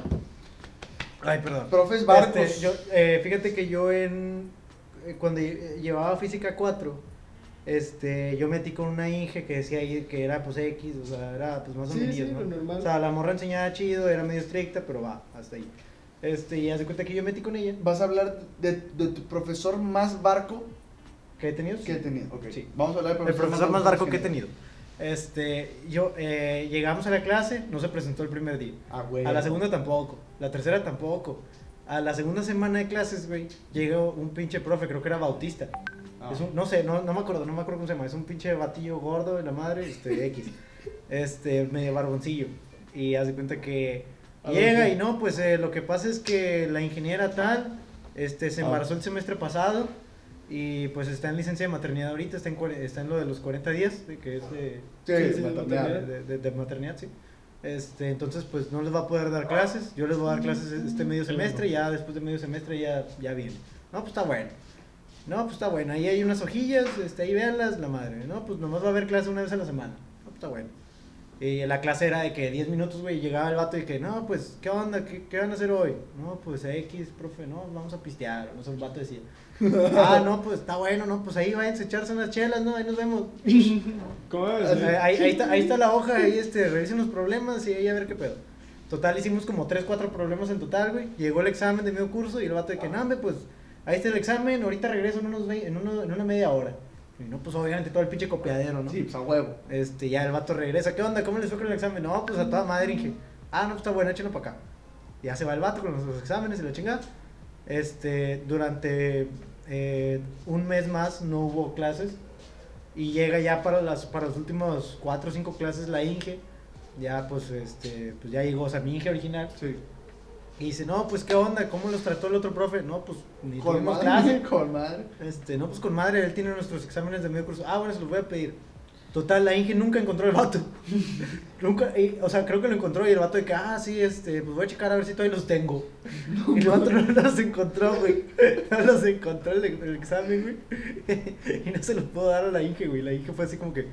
Ay, perdón. Profes Este, yo, eh, fíjate que yo en eh, cuando lle- llevaba física 4, este, yo metí con una Inge que decía ahí que era pues X, o sea, era pues más o Sí, menos, sí, ¿no? normal. O sea, la morra enseñaba chido, era medio estricta, pero va, hasta ahí. Este, y haz de cuenta que yo metí con ella. ¿Vas a hablar de, de tu profesor más barco ¿Qué he tenido? que he tenido? Ok. Sí. Vamos a hablar del El profesor más barco que he tenido. tenido. Este, yo, eh, llegamos a la clase, no se presentó el primer día. Ah, güey. A la segunda tampoco. La tercera tampoco. A la segunda semana de clases, güey, llegó un pinche profe, creo que era Bautista. Ah. Es un- no sé, no, no me acuerdo, no me acuerdo cómo se llama. Es un pinche batillo gordo de la madre, este, X. *laughs* Este, medio barboncillo. Y hace cuenta que A llega ver, y no, pues eh, lo que pasa es que la ingeniera tal, este, se Ah. embarazó el semestre pasado. Y pues está en licencia de maternidad ahorita, está en, está en lo de los 40 días, que es de, Sí, Sí, sí, maternidad. de- de- de maternidad, sí. Este, entonces, pues no les va a poder dar clases. Yo les voy a dar clases este medio semestre. Ya después de medio semestre ya, ya viene. No, pues está bueno. No, pues está bueno. Ahí hay unas hojillas. Este, ahí véanlas, la madre. No, pues nomás va a haber clase una vez a la semana. No, pues está bueno. Y la clase era de que 10 minutos, güey, llegaba el vato y que, no, pues, ¿qué onda? ¿Qué, qué van a hacer hoy? No, pues X, profe, no, vamos a pistear. No sé, el vato decía. *laughs* ah, no, pues está bueno, no, pues ahí vayan a echarse unas chelas, ¿no? Ahí nos vemos. *laughs* ¿Cómo? Eh, Ahí, ahí está, ahí está la hoja, ahí este, revisen los problemas y ahí a ver qué pedo. Total, hicimos como 3, 4 problemas en total, güey. Llegó el examen de medio curso y el vato de que, no, pues ahí está el examen, ahorita regreso en, unos en, uno- en una media hora. Y no, pues obviamente todo el pinche copiadero, ¿no? Sí, pues a huevo. Este, ya el vato regresa, ¿qué onda? ¿Cómo les fue con el examen? No, pues a toda madre, Inge. Ah, no, pues está bueno, échenlo para acá. Ya se va el vato con los, los exámenes y la chingada. Este, durante eh, un mes más no hubo clases. Y llega ya para las, para los últimos cuatro o cinco clases la Inge. Ya pues este, pues ya llegó, o sea, mi Inge original. Sí. Y dice, no, pues qué onda, ¿cómo los trató el otro profe? No, pues ni Con tuvimos madre. clase. *laughs* Con madre. Este, no, pues con madre, él tiene nuestros exámenes de medio curso. Ah, bueno, se los voy a pedir. Total, la Inge nunca encontró el vato. *laughs* nunca, y, o sea, creo que lo encontró y el vato de que, ah, sí, este, pues voy a checar a ver si todavía los tengo. *laughs* y el vato no los encontró, güey. No los encontró el, el examen, güey. y no se los pudo dar a la Inge, güey. La Inge fue así como que,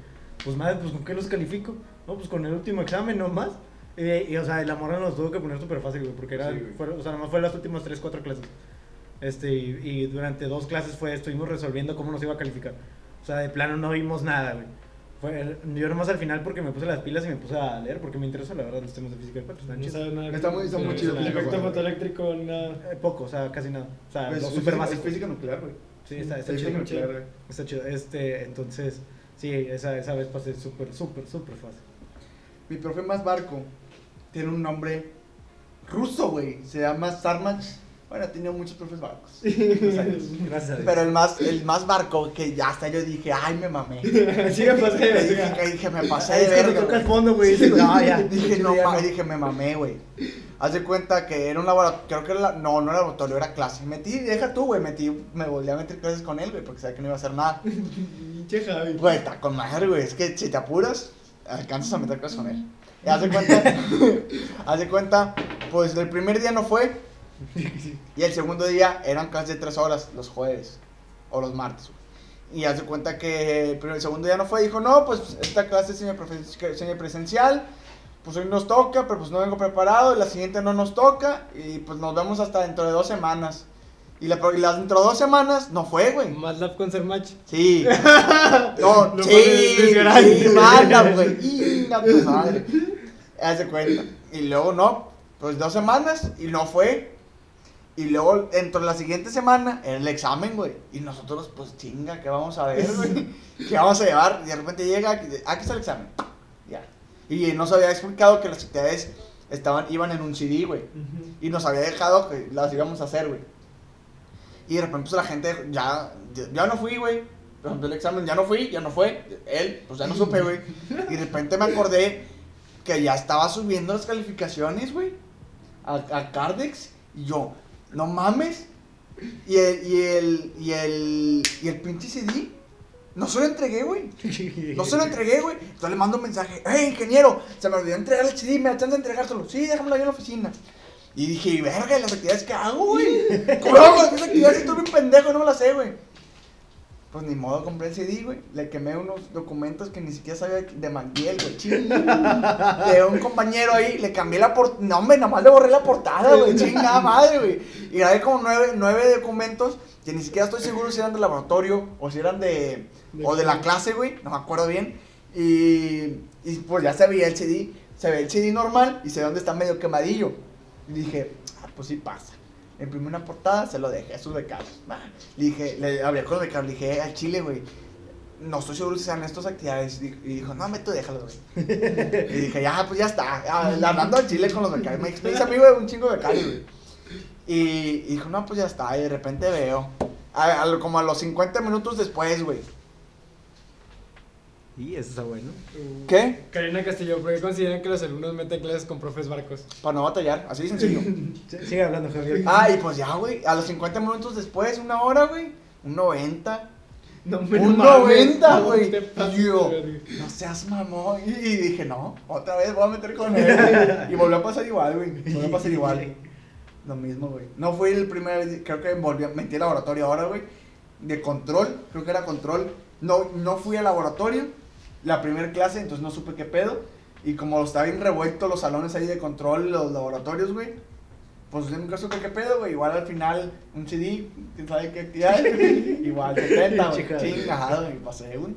pues madre, pues con qué los califico. No, pues con el último examen nomás. Y, y, o sea, la morra nos tuvo que poner súper fácil, güey, porque era, Sí, güey. fue- o sea, nomás fue las últimas 3, 4 clases. Este, y, y durante dos clases fue, estuvimos resolviendo cómo nos iba a calificar. O sea, de plano no vimos nada, güey. Fue, yo nomás al final porque me puse las pilas y me puse a leer, porque me interesa la verdad los temas de física. Pues, están No sabes nada. Está muy- está muy chido El efecto fotoeléctrico, nada. Eh, poco, o sea, casi nada. O sea, Es, lo física- básico. es física nuclear, güey. Sí, está, está chido. nuclear, güey. Está chido. Este, entonces, sí, esa, esa vez pasé súper, súper, súper fácil. Mi profe más barco tiene un nombre ruso, güey. Se llama Sarmach. Bueno, ha tenido muchos profes barcos. Gracias a Dios. Pero el más, el más barco que ya hasta yo dije, ay, me mamé. *laughs* Sí, me pasé, Que o dije, que dije, me pasé de es verga. toca el fondo, güey. dices, no, ya. *laughs* Dije, no, ya ma- dije, me mamé, güey. Haz de cuenta que era un laboratorio, creo que era, la- no, no era laboratorio, era clase. Metí, deja tú, güey, metí, me volví a meter clases con él, güey, porque sabía que no iba a hacer nada. *laughs* Pinche Javi. Güey, está con madre, güey, es que si te apuras, alcanzas a meter clases con él. Haz de cuenta, *laughs* haz de cuenta, pues el primer día no fue, y el segundo día eran de tres horas, los jueves, o los martes. Y haz de cuenta que el, el segundo día no fue, dijo, no, pues esta clase es semipresencial, pues hoy nos toca, pero pues no vengo preparado, la siguiente no nos toca, y pues nos vemos hasta dentro de dos semanas. Y, la, y las dentro de dos semanas no fue, güey. Más love con ser match. Sí. *laughs* No, Lo sí, sí, güey. Madre. Haz de cuenta. Y luego no, pues dos semanas y no fue. Y luego, dentro de la siguiente semana, era el examen, güey. Y nosotros, pues chinga, ¿qué vamos a ver, güey? *laughs* ¿Qué vamos a llevar? Y de repente llega, aquí aquí está el examen. Ya. Y nos había explicado que las actividades estaban, iban en un CD, güey. Y nos había dejado que las íbamos a hacer, güey. Y de repente, pues la gente, ya, ya no fui, güey. Por el examen, ya no fui, ya no fue. Él, pues ya no supe, güey. Y de repente me acordé que ya estaba subiendo las calificaciones, güey. A, a Cardex. Y yo, no mames. Y el, y el, y el, y el pinche CD, no se lo entregué, güey. No se lo entregué, güey. Entonces le mando un mensaje, hey, ingeniero, se me olvidó entregar el CD, me da chance de entregárselo. Sí, déjamelo ahí en la oficina. Y dije, verga, ¿y las actividades que hago, güey? *laughs* ¿Cómo hago las actividades? Estoy bien pendejo, no me las sé, güey. Pues ni modo, compré el CD, güey. Le quemé unos documentos que ni siquiera sabía de Manguiel, güey. *laughs* De un compañero ahí, le cambié la portada. No, hombre, nomás le borré la portada, güey. Chingada madre, güey. Y grabé como nueve, nueve documentos que ni siquiera estoy seguro si eran de laboratorio o si eran de. o de la clase, güey. No me acuerdo bien. Y. Y pues ya se veía el CD. Se ve el CD normal y se ve dónde está medio quemadillo. Y dije, ah, pues sí pasa. Le imprimí una portada, se lo dejé a sus becados. Va. Le dije, le hablé con los becados, le dije, "Eh, al chile, güey. No estoy seguro si sean estas actividades. Y dijo, no, me tú déjalo, güey. *laughs* y dije, ya, pues ya está. Ah, Hablando al chile con los becarios. Me hice amigo de un chingo de becarios, güey. Y, y dijo, no, pues ya está. Y de repente veo. a- a lo- como a los 50 minutos después, güey. Y eso está bueno. ¿Qué? Karina Castillo, ¿por qué consideran que los alumnos meten clases con profes barcos? Para no batallar, así de sencillo. Sigue hablando, Javier. ah, y pues ya, güey. A los 50 minutos después, una hora, güey. Un 90. No, Un no mames, 90, no güey. verga. no seas mamón. Y, y dije, no, otra vez voy a meter con él. y volvió a pasar igual, güey. Volvió a pasar igual. Lo mismo, güey. No fue el primer, creo que volví a metí al laboratorio ahora, güey. De control, creo que era control. No, no fui al laboratorio, la primera clase, entonces no supe qué pedo. Y como estaba bien revuelto los salones ahí de control, los laboratorios, güey. Pues nunca supe qué pedo, güey. Igual al final, un CD, quién sabe qué actividad. *laughs* Igual 70, güey. Chingado, güey. Pasé, güey.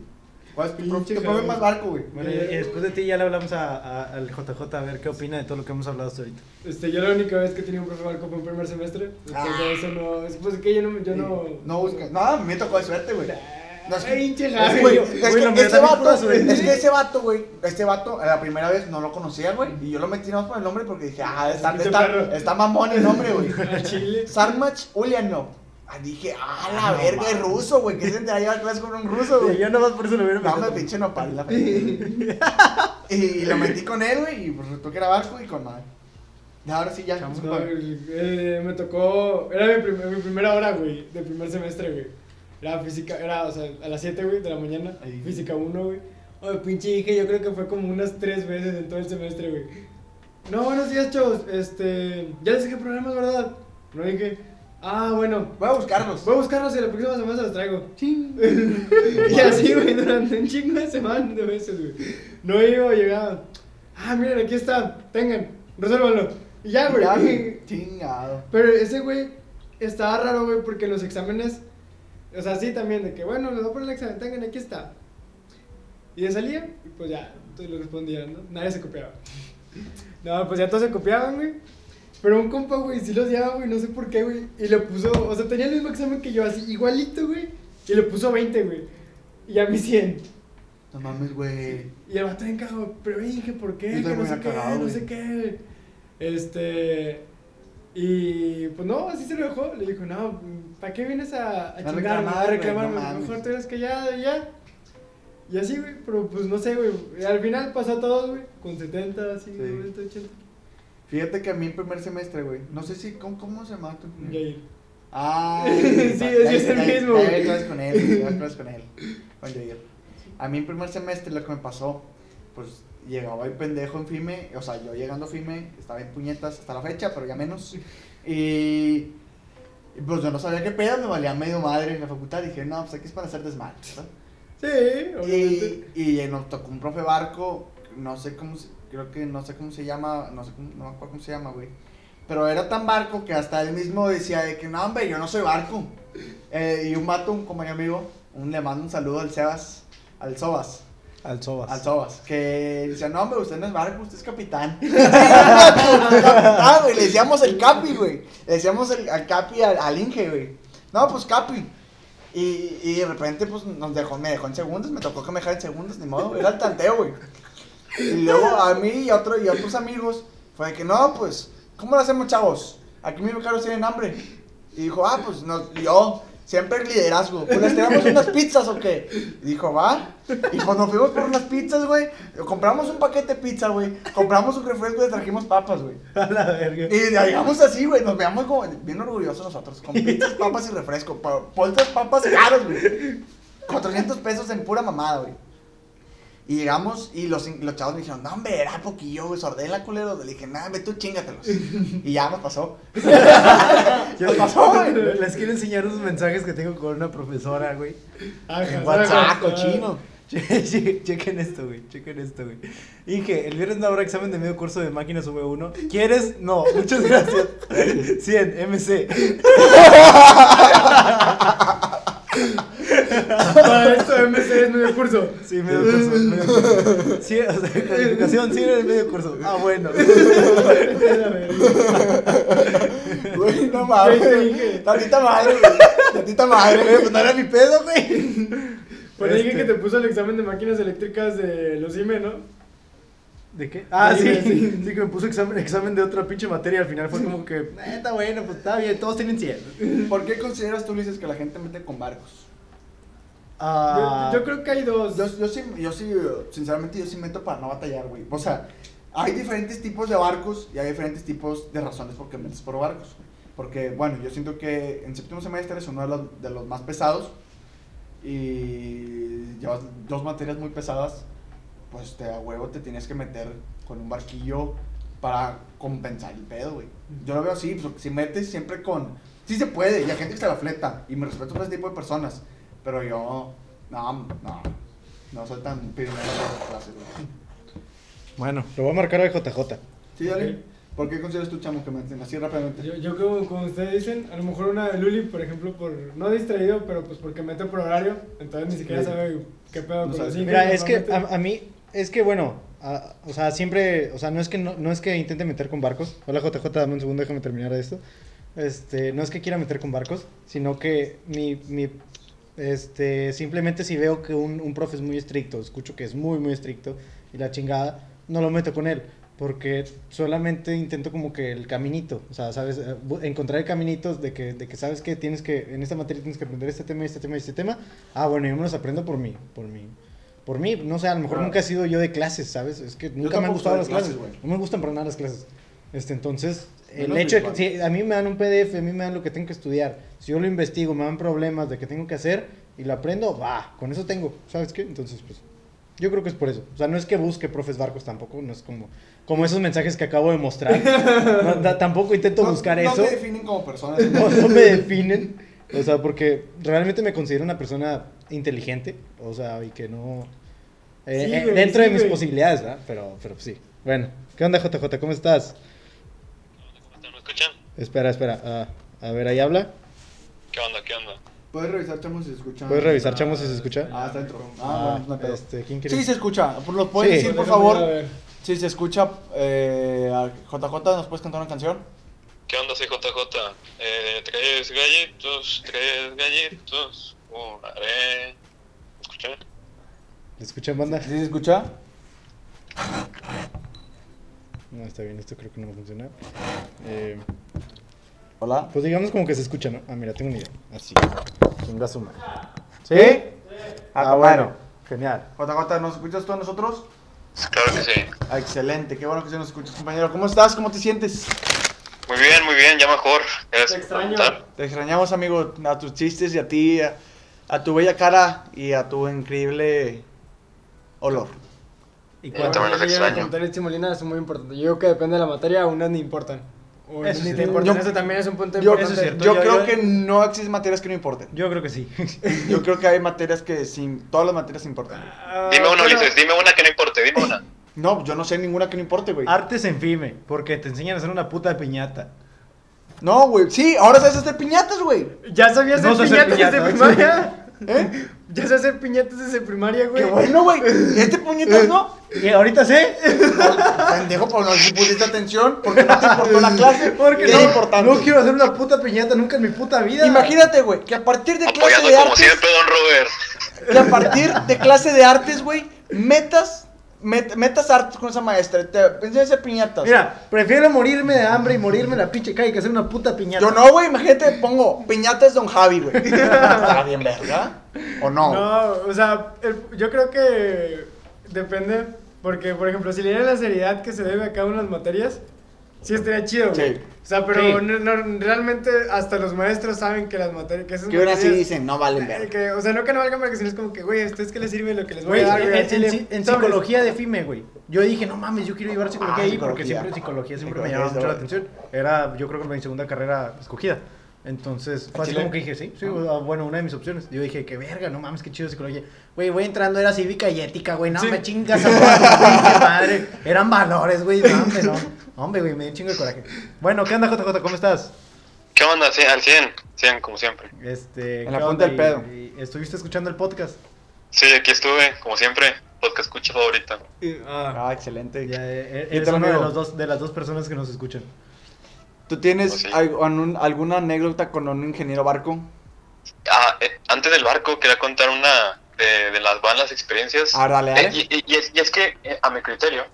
¿Cuál es tu Javi. más barco, güey? Bueno, y y después de ti ya le hablamos a, a- al JJ a ver qué opina de todo lo que hemos hablado hasta ahorita. Este, yo la única vez que tenía un profe barco fue en primer semestre. Después Ah. de eso no. Es pues que yo no. Yo no, No busca. No, me tocó de suerte, güey. No, es que- Es güey, es que vato, es que ese vato, güey, este vato, la primera vez no lo conocía, güey, y yo lo metí nomás por el nombre porque dije, ah, está, está, mamón el nombre, güey. *laughs* Sarmach Ulyanov. Ah, dije, ah, la Ah, verga, es ruso, güey, que se te llevar clases con un ruso, güey. yo nomás por eso lo hubiera No, me pinche nopal la *laughs* y, y lo metí con él, güey, y pues resultó que era barco y con madre. Ahora sí ya. No, eh, me tocó. Era mi, primer- mi primera hora, güey, de primer semestre, güey. Era física, era, o sea, a las 7, güey, de la mañana. Ahí. Física 1, güey. Oye, pinche dije, yo creo que fue como unas 3 veces en todo el semestre, güey. No, buenos días, chavos. Este. Ya les dije problemas, ¿verdad? No dije. Ah, bueno. Voy a buscarlos. Voy a buscarlos y la próxima semana se los traigo. *laughs* y así, güey, durante un chingo de semanas, de veces, güey. No iba, llegaba. Ah, miren, aquí está. Tengan, resuélvanlo. Y ya, güey. Ya, güey, *laughs* Chingado. Pero ese güey estaba raro, güey, porque en los exámenes. O sea, sí también, de que bueno, les voy a poner el examen, tengan, aquí está. Y de salía, y pues ya, entonces lo respondían, ¿no? Nadie se copiaba. *laughs* No, pues ya todos se copiaban, güey. Pero un compa, güey, sí los llevaba, güey, no sé por qué, güey. Y le puso, o sea, tenía el mismo examen que yo, así, igualito, güey. Y le puso 20, güey. Y a mí 100. No mames, güey. Y el vato bien cagado, pero dije, ¿por qué? Yo Que no sé qué, no sé qué. Este. Y pues no, así se lo dejó. Le dijo, no, ¿para qué vienes a, a A chingarme? A reclamarme. no. Mejor tú eres que ya, ya. Y así, güey, pero pues no sé, güey. Y Al final pasó todo, güey, con 70, así, Sí. 90, 80. Fíjate que a mí en primer semestre, güey. No sé si. ¿Cómo, cómo se llama tu Y ahí. Ah, *laughs* Sí, sí, es el mismo, Ya güey. llevé clases con él, clases con él. Con Jair. A mí en primer semestre lo que me pasó, pues llegaba el pendejo en FIME, o sea, yo llegando a FIME, estaba en puñetas hasta la fecha, pero ya menos. Y, pues yo no sabía qué pedo, me valía medio madre en la facultad. Dije, no, pues aquí es para hacer desmadre. Sí, obviamente. Y, y nos tocó un profe barco, no sé cómo se- creo que no sé cómo se llama, no sé cómo, no me acuerdo cómo se llama, güey. Pero era tan barco que hasta él mismo decía de que no, hombre, yo no soy barco. Eh, y un vato, un compañero amigo, un, le mando un saludo al Sebas, al Sobas. Al Sobas. Al Sobas, que decía, no, hombre, usted no es barco, usted es capitán. *laughs* Capitán, güey, le decíamos el capi, güey. Le decíamos el, al capi, al, al Inge, güey. No, pues capi. Y, y de repente, pues, nos dejó, me dejó en segundos, me tocó que me dejara en segundos, ni modo, era el tanteo, güey. Y luego a mí y, otro, y otros amigos, fue de que, no, pues, ¿cómo lo hacemos, chavos? Aquí mis becados tienen hambre. Y dijo, ah, pues, no, yo, siempre el liderazgo. Pues, ¿les tiramos unas pizzas o qué? Y dijo, va. Y cuando fuimos por unas pizzas, güey, compramos un paquete de pizza, güey, compramos un refresco y le trajimos papas, güey. *laughs* A la verga. Y llegamos así, güey, nos veamos como bien orgullosos nosotros, con pizzas, papas y refresco. Poltas, papas caros, güey. 400 pesos en pura mamada, güey. Y llegamos y los, los chavos me dijeron, no, hombre, era poquillo, güey, la culero. Le dije, nada, ve tú, chingatelos. *laughs* Y ya nos pasó. *laughs* nos pasó, güey. Les quiero enseñar unos mensajes que tengo con una profesora, güey. Ajá, En WhatsApp, ajá. cochino. *laughs* Che- che- Chequen esto, güey. Chequen esto, güey. Inge, el viernes no habrá examen de medio curso de máquinas V1. ¿Quieres? No, muchas gracias. 100, MC. Para esto MC es medio curso. Sí, medio curso. Medio curso. Sí, o sea, calificación, sí, en el medio curso. Ah, bueno. *laughs* Güey, no mames. Tantita madre, güey. Tantita madre, güey. Pues no era mi pedo, güey. Pues dije Este. que te puso el examen de máquinas eléctricas de los IME, ¿no? ¿De qué? Ah, Sí, sí, sí. sí. que me puso examen, examen de otra pinche materia. Al final fue como que, "Eh, está bueno, pues está bien, todos tienen 100. ¿Por qué consideras tú, Ulises, que la gente mete con barcos? Ah, Yo, yo creo que hay dos. Yo, yo sí, yo sí, sinceramente, yo sí meto para no batallar, güey. O sea, hay diferentes tipos de barcos y hay diferentes tipos de razones por qué metes por barcos. Porque, bueno, yo siento que en séptimo semestre es uno de los, de los más pesados y llevas dos materias muy pesadas, pues te a huevo te tienes que meter con un barquillo para compensar el pedo, güey. Yo lo veo así, pues, si metes siempre con... Sí se puede, y hay gente que se la fleta, y me respeto por ese tipo de personas, pero yo, no, no, no soy tan güey. Bueno, lo voy a marcar a JJ. Sí, dale. ¿Por qué consideras tú, chamo, que meten así rápidamente? Yo, yo como, como ustedes dicen, a lo mejor una de Luli, por ejemplo, por no distraído, pero pues porque mete por horario, entonces ni siquiera Sí. sabe qué pedo No con los Mira, es que a, a mí, es que bueno, a- o sea, siempre, o sea, no es que no, no es que intente meter con barcos. Hola JJ, dame un segundo, déjame terminar esto. Este, no es que quiera meter con barcos, sino que mi, mi este, simplemente si veo que un, un profe es muy estricto, escucho que es muy, muy estricto y la chingada, no lo meto con él. Porque solamente intento como que el caminito, o sea, ¿sabes? Eh, Encontrar el caminito de que, de que sabes que tienes que, en esta materia tienes que aprender este tema, este tema este tema. Ah, bueno, yo me los aprendo por mí, por mí. Por mí, no sé, a lo mejor Claro. nunca he sido yo de clases, ¿sabes? Es que nunca me han gustado las clases, clases. No me gustan para nada las clases. Este, entonces, el Menos hecho de que si a mí me dan un PDF, a mí me dan lo que tengo que estudiar. Si yo lo investigo, me dan problemas de que tengo que hacer y lo aprendo, va, con eso tengo, ¿sabes qué? Entonces, pues, yo creo que es por eso. O sea, no es que busque profes barcos tampoco, no es como, como esos mensajes que acabo de mostrar. *laughs* No, tampoco intento No- buscar no eso. me definen como persona. No, no *laughs* me definen. O sea, porque realmente me considero una persona inteligente. O sea, y que no. eh, Sí, eh, dentro sí, de mis posibilidades, ¿verdad? Pero, pero sí. Bueno, ¿qué onda, JJ? ¿Cómo estás? ¿Me escuchan? Espera, espera. ah, a ver, ahí habla. ¿Qué onda? ¿Qué onda? ¿Puedes revisar, chamo, si se escucha? ¿Puedes revisar, chamo, si se escucha? Ah, está dentro. Ah, Ah, no pedo. este, ¿quién quiere? Sí, se escucha. ¿Lo puedes Sí. decir, por favor? Si se escucha, eh, a JJ, ¿nos puedes cantar una canción? ¿Qué onda? Soy JJ. Eh, tres gallitos, tres gallitos, un haré. ¿Me escuchan? ¿Le escuchan, banda? ¿Sí se escucha? *laughs* No, está bien, esto creo que no va a funcionar. Eh, Hola. pues digamos como que se escucha, ¿no? Ah, mira, tengo una idea. Así. Chinga su madre. ¿Sí? Ah, bueno. Genial. JJ, ¿nos escuchas tú a nosotros? Claro que sí. Ah, excelente, qué bueno que sí nos escuchas, compañero. ¿Cómo estás? ¿Cómo te sientes? Muy bien, muy bien, ya mejor. Gracias Te extraño. Te extrañamos, amigo, a tus chistes y a ti, a, a tu bella cara y a tu increíble olor. ¿Y Yo también los extraño. Molina son muy importantes. Yo creo que depende de la materia, unas ni importan. O Eso ni sí, te yo- importan. yo- Eso también es un punto Yo, importante. Eso es cierto. yo yo- creo yo- que no existen materias que no importen. Yo creo que sí. *laughs* Yo creo que hay materias que sin, todas las materias importan. Ah, Dime una, Ulises, dime una que no importe, dime una. No, yo no sé ninguna que no importe, güey. Artes en FIME, porque te enseñan a hacer una puta piñata. No, güey. Sí, ahora sabes hacer piñatas, güey. ¿Ya sabías No hacer piñatas desde piñatas. primaria? *laughs* ¿Eh? ¿Ya sé hacer piñatas desde primaria, güey? Qué bueno, güey. Este puñetas no. Y ahorita sé. Pendejo, por no si pusiste atención, porque no te importó la clase. Porque que no, es importante. no quiero hacer una puta piñata nunca en mi puta vida. Imagínate, güey, que a partir de clase Apoyando de como artes, siempre, don Robert. que a partir de clase de artes, güey, metas, met- metas artes con esa maestra. Te enseñas a hacer piñatas. Mira, prefiero morirme de hambre y morirme en la pinche calle que hacer una puta piñata. Yo no, güey, imagínate, pongo piñatas Don Javi, güey. *laughs* Está bien, verga. ¿O no? No, o sea, el- yo creo que depende, porque, por ejemplo, si le dieran la seriedad que se debe a cada una de las materias, sí estaría chido, güey. Sí. O sea, pero Sí. no- no, realmente hasta los maestros saben que las materias, que esas Que ahora sí dicen, no valen verga. que, o sea, no que no valgan porque sino es como que, güey, ¿a ustedes qué les sirve lo que les voy Güey, a dar, en, güey? al en- chile? en- en Sobres. psicología de FIME, güey. Yo dije, no mames, yo quiero llevar psicología Ah, ahí psicología. porque siempre psicología siempre me llamaba es mucho la atención. Era, yo creo que mi segunda carrera escogida. Entonces, fue así como que dije, sí, sí, ah, bueno, una de mis opciones. Yo dije, qué verga, no mames, qué chido psicología. Güey, voy entrando, era cívica y ética, güey, no Sí. me chingas tu *laughs* pinche madre. Eran valores, güey, no, hombre, no. Hombre, güey, me dio un chingo de coraje. Bueno, ¿qué onda, JJ? ¿Cómo estás? ¿Qué onda? Sí, al 100, 100 como siempre. Este, En la ¿qué punta onda? del pedo. y- ¿Estuviste escuchando el podcast? Sí, aquí estuve, como siempre. Podcast escucha favorita. Ah, Ah, excelente. Ya, eh, ¿Qué eres uno de, los dos, de las dos personas que nos escuchan. ¿Tú tienes sí. algún- alguna anécdota con un ingeniero barco? Ah, eh, antes del barco, quería contar una de, de las malas experiencias. Ah, dale, dale. Eh, y, y- y es, y es que, eh, a mi criterio,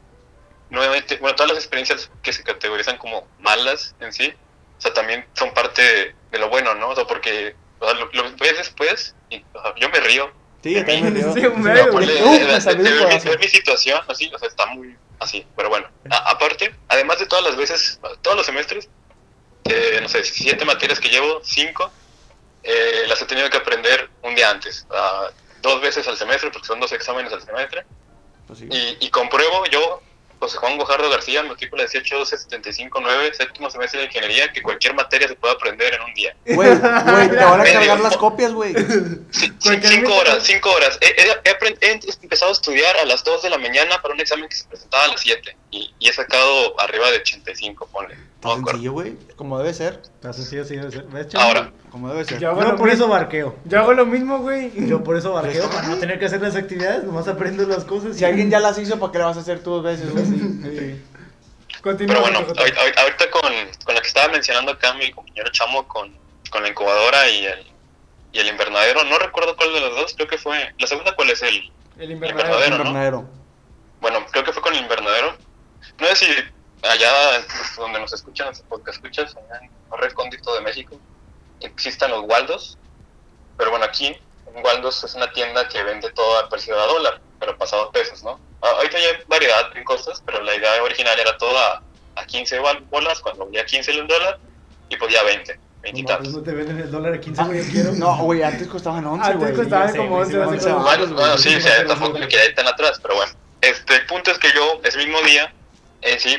nuevamente, bueno, todas las experiencias que se categorizan como malas en sí, o sea, también son parte de, de lo bueno, ¿no? O sea, porque o sea, lo, lo ves después y o sea, yo me río. Sí, de también me río. *laughs* Sí, me ver mi situación, así, o sea, está muy así, pero bueno. A- aparte, además de todas las veces, todos los semestres, eh, no sé, siete materias que llevo, cinco, eh, las he tenido que aprender un día antes, ah, dos veces al semestre, porque son dos exámenes al semestre, Pues sí. y, y compruebo yo, José Juan Gojardo García, matrícula 18125-9, séptimo semestre de ingeniería, que cualquier materia se puede aprender en un día. Güey, güey, te van a cargar las copias, güey. Sí, *laughs* cinco horas, cinco horas. He, he- he he empezado a estudiar a las 2 de la mañana para un examen que se presentaba a las 7 y, y he sacado arriba de 85, ponle. Acuerdo. sencillo, güey. Como debe ser. Está sencillo, sí, debe ser. ¿Ves? Ahora, Como debe ser. Yo hago Yo lo por mismo. eso barqueo. Yo hago lo mismo, güey. Yo por eso barqueo, para no tener que hacer las actividades, nomás aprendo las cosas. Si alguien ya las hizo, ¿para qué la vas a hacer tú dos veces, güey? Sí. Continúa. pero bueno, ahorita, con, con la que estaba mencionando acá mi compañero Chamo, con, con la incubadora y el, y el invernadero, no recuerdo cuál de los dos, creo que fue. ¿La segunda cuál es el? El invernadero. invernadero. ¿no? Invernadero. Bueno, creo que fue con el invernadero. No sé si allá donde nos escuchan, podcast escuchas, allá en un recóndito de México, existan los Waldos. Pero bueno, aquí, en Waldos es una tienda que vende todo a precio de dólar, pero pasado a pesos, ¿no? Ah, Ahorita ya hay variedad en cosas, pero la idea original era todo a, a 15 bal- bolas, cuando valía 15 el dólar, y podía 20, 20 y No, tantos. no te venden el dólar a 15, güey, quiero. No, güey, antes costaban 11, Antes güey. costaban ya como güey, 11 sí, hace once como- varos, Bueno, bueno, sí, Sí, o sea, tampoco me quedé tan atrás, pero bueno. Este, el punto es que yo, ese mismo día, en sí,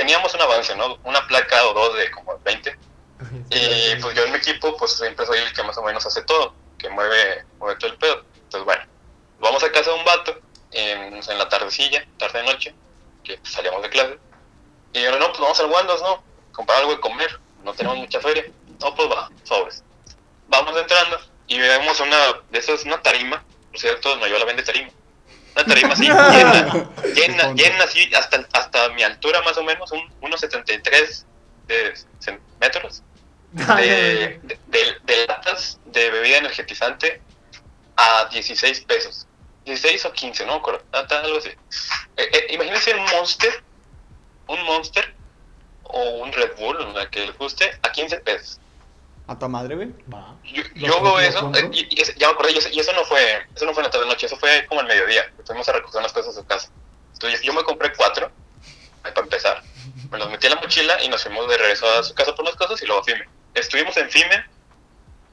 teníamos un avance, ¿no? Una placa o dos de como 20. Y pues yo en mi equipo, pues siempre soy el que más o menos hace todo, que mueve, mueve todo el pedo. Entonces, bueno, vamos a casa de un vato en, en la tardecilla, tarde-noche, que salíamos de clase. Y yo, no, pues vamos al Wandos, ¿no? Comprar algo de comer, no tenemos mucha feria. No, pues va, sobres. Vamos entrando y vemos una, de esas, una tarima, por cierto, no yo la vende tarima. Una tarima así, *laughs* llena, *laughs* llena, llena así, hasta, hasta mi altura más o menos, un, unos 73 de centímetros de, de, de- de latas de bebida energetizante a 16 pesos. 16 o 15, no algo así. Eh, eh, imagínense un Monster, un Monster o un Red Bull, la que les guste, a 15 pesos. A tu madre, güey. Va. Yo, yo veo eso, eh, y, ya me acordé, y eso, y eso no fue, eso no fue en la tarde noche, eso fue como al mediodía, fuimos a recoger unas cosas a su casa. Entonces yo me compré cuatro, para empezar, me los metí a la mochila y nos fuimos de regreso a su casa por las cosas y luego a FIME. Estuvimos en FIME,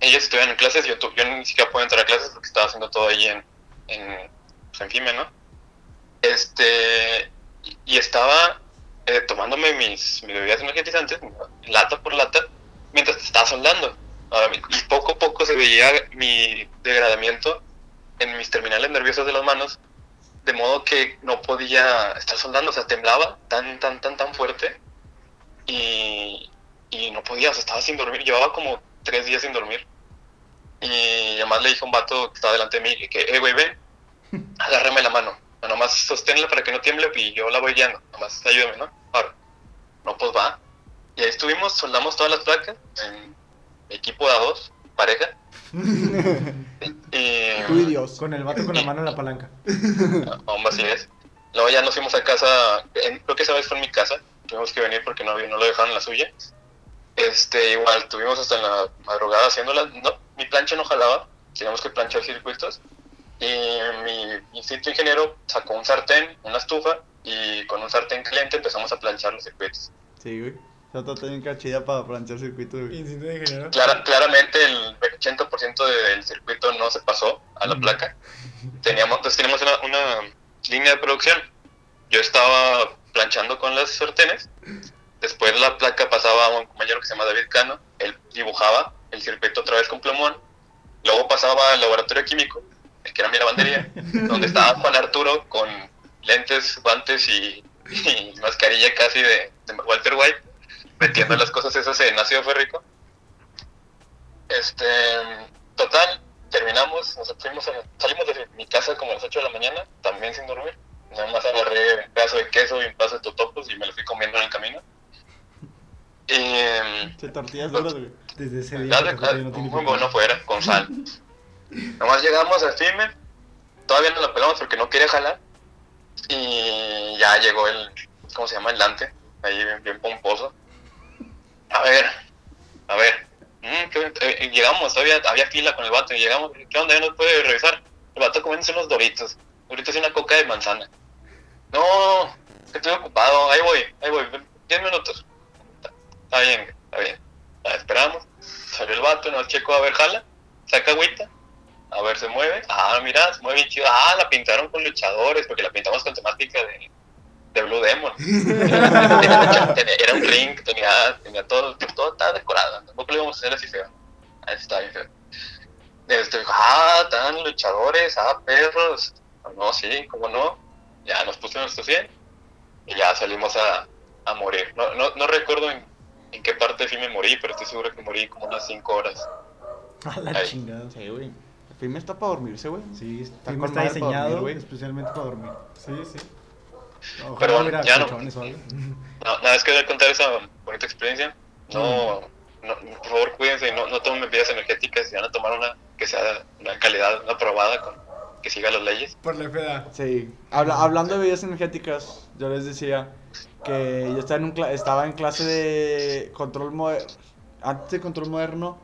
ellas estuvieron en clases, yo, tu- yo ni siquiera pude entrar a clases porque estaba haciendo todo ahí en, en, pues, en FIME, ¿no? Este, y, y estaba eh, tomándome mis, mis bebidas energetizantes, lata por lata, mientras estaba soldando. Y poco a poco se veía mi degradamiento en mis terminales nerviosos de las manos de modo que no podía estar soldando, o sea, temblaba tan, tan, tan, tan fuerte y, y no podía, o sea, estaba sin dormir, llevaba como tres días sin dormir. Y además le dije a un vato que estaba delante de mí, que, eh, güey, ven, *laughs* agárrame la mano, nomás sosténla para que no tiemble y yo la voy guiando, nomás ayúdame, ¿no? Ahora, no, pues va. Y ahí estuvimos, soldamos todas las placas, en equipo de a dos, pareja. *laughs* y, Tú y Dios. Con el vato con la mano en la palanca. *laughs* Aún así es. Luego ya nos fuimos a casa, en- creo que esa vez fue en mi casa, tuvimos que venir porque no, había- no lo dejaron en la suya. Este, igual, estuvimos hasta en la madrugada haciéndola. No, mi plancha no jalaba, teníamos que planchar circuitos. Y mi instinto ingeniero sacó un sartén, una estufa, y con un sartén caliente empezamos a planchar los circuitos. Sí, güey. Yo también cachida para planchar. Instinto de ingeniero. Clara- claramente el 80% del circuito no se pasó a la placa. Teníamos, entonces teníamos una, una línea de producción. Yo estaba planchando con las sartenes. Después la placa pasaba a un compañero que se llama David Cano. Él dibujaba el circuito otra vez con plumón. Luego pasaba al laboratorio químico, el que era mi lavandería, *laughs* donde estaba Juan Arturo con lentes, guantes y, y mascarilla casi de, de Walter White, metiendo las cosas esas en ácido férrico. Este, total, terminamos, nos fuimos a- salimos de mi casa como a las 8 de la mañana, también sin dormir. Nada más agarré un pedazo de queso y un pedazo de totopos y me lo fui comiendo en el camino. Y em, Se tortillas duras, güey. Desde ese día. no muy bueno fuera, con sal. Nomás llegamos a FIME, todavía no la pelamos porque no quería jalar. Y ya llegó el, ¿cómo se llama? El Dante, ahí bien, bien pomposo. A ver, a ver. mm, eh, eh, llegamos, todavía había fila con el vato y llegamos. ¿Qué onda? ¿Ya nos puede revisar? El vato comiéndose unos doritos. Doritos y una coca de manzana. No, que estoy ocupado. Ahí voy, ahí voy. 10 minutos. Está, bien, está bien. La esperamos. Salió el vato, nos checo a ver, jala. Saca agüita. A ver, se mueve. Ah, mira, se mueve chido. Ah, la pintaron con luchadores, porque la pintamos con temática de, de Blue Demon. Tenía- *laughs* tenía- era un ring, tenía, tenía todo, todo estaba decorado. Tampoco lo íbamos a hacer así feo. Ah, está bien feo. Este, ah, están luchadores, ah, perros. No, sí, cómo no. Ya nos pusimos nuestro 100 y ya salimos a, a morir. No, no, no recuerdo en, en qué parte de me morí, pero estoy seguro que morí como unas 5 horas. A la Ay. chingada. Sí, güey. El film está para dormirse, güey. Sí, Está está, diseñado dormir, güey. especialmente para dormir. Sí, sí. Ojalá Pero ya no. colchones o algo. *laughs* No, nada, es que voy a contar esa bonita experiencia. No, no, por favor, cuídense y no, no tomen bebidas energéticas. Si van a tomar una que sea de una calidad aprobada, con, que siga las leyes. Por la FDA. Sí. Habla- hablando de bebidas energéticas, yo les decía que yo estaba en, un cla- estaba en clase de control moderno. Antes de control moderno.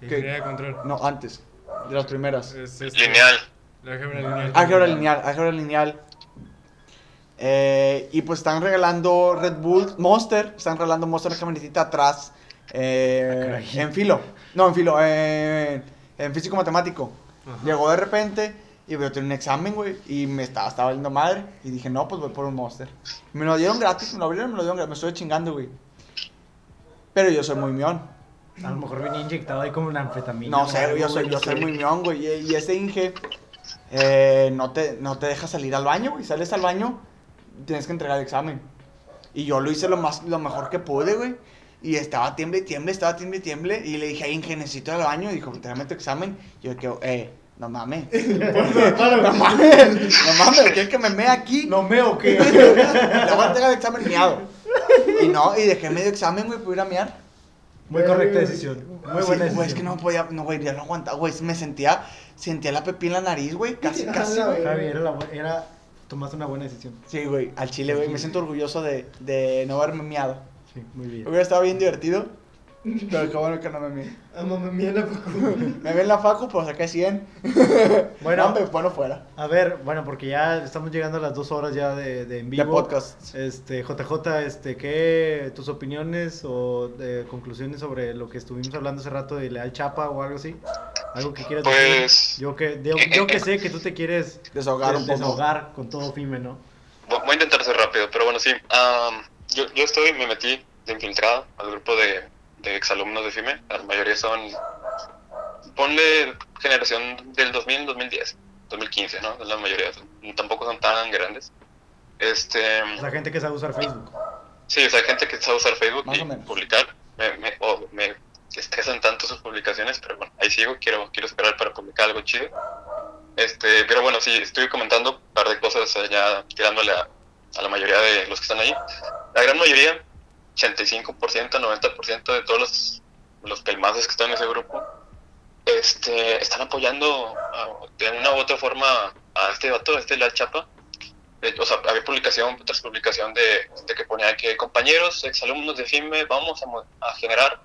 ¿Qué? Ingeniería de control. No, antes. De las primeras. Es, este, Lineal. La álgebra lineal. Álgebra lineal, álgebra lineal. Eh, y pues están regalando Red Bull, Monster, están regalando Monster una camionetita atrás. eh, Ah, en filo. No, en filo, eh, en físico matemático. Ajá. Llegó de repente y yo tenía un examen, güey, y me estaba, estaba valiendo madre. Y dije, no, pues voy por un Monster. Me lo dieron gratis, me lo abrieron, me lo dieron gratis, me estoy chingando, güey. Pero yo soy muy mión. A lo mejor venía inyectado ahí como una anfetamina. No sé, yo soy, yo soy muy mión, güey. Y, y ese Inge eh, no, te, no te deja salir al baño, güey. Sales al baño, tienes que entregar el examen. Y yo lo hice lo, más, lo mejor que pude, güey. Y estaba tiemble y tiemble, estaba tiemble y tiemble. Y le dije a Inge, necesito al baño. Y dijo, tráeme tu examen. Y yo, que, eh, *laughs* *laughs* no mames. no mames. No mames, ¿quieres que me mee aquí? ¿No me o qué? *laughs* Le voy a entregar el examen miado. Y no, y dejé medio examen, güey, para ir a miar. Muy correcta decisión. Muy buena decisión. güey, es que no podía, no, güey, ya no aguantaba, güey, me sentía, sentía la pepí en la nariz, güey, casi, casi, güey. Javi, era, la era... Tomaste una buena decisión. Sí, güey, al chile, güey, me siento orgulloso de, de no haberme miado. Sí, muy bien. Hubiera estado bien divertido, pero qué bueno que no me mié. Ah, mamá mía, *laughs* la Facu. Me vi en la facu, pero saqué 100. Bueno. Hombre, bueno fuera. A ver, bueno, porque ya estamos llegando a las dos horas ya de, de en De vivo. podcast. Este, JJ, este, ¿qué tus opiniones o de conclusiones sobre lo que estuvimos hablando hace rato de Leal Chapa o algo así? ¿Algo que quieras Pues- decir? Yo que, yo, yo que sé que tú te quieres Desahogar un poco. desahogar con todo FIME, ¿no? Voy a intentar ser rápido, pero bueno, sí. am, yo, yo estoy, me metí de infiltrado al grupo de, de exalumnos de FIME. La mayoría son, ponle generación del 2000-2010. 2015, ¿no? La mayoría, son- tampoco son tan grandes. Este, O sea, gente que sabe usar Facebook. sí, o sea, gente que sabe usar Facebook Más y publicar. Me, me, o me estresan tanto sus publicaciones, pero bueno, ahí sigo, quiero, quiero esperar para publicar algo chido. Este, pero bueno, sí, estuve comentando un par de cosas eh, ya tirándole a, a la mayoría de los que están ahí. La gran mayoría, 85%, 90% de todos los, los pelmazos que están en ese grupo, este, están apoyando a- de una u otra forma a este vato, a este La Chapa. O sea, había publicación tras publicación de, de que ponía que compañeros, exalumnos de FIME, vamos a, generar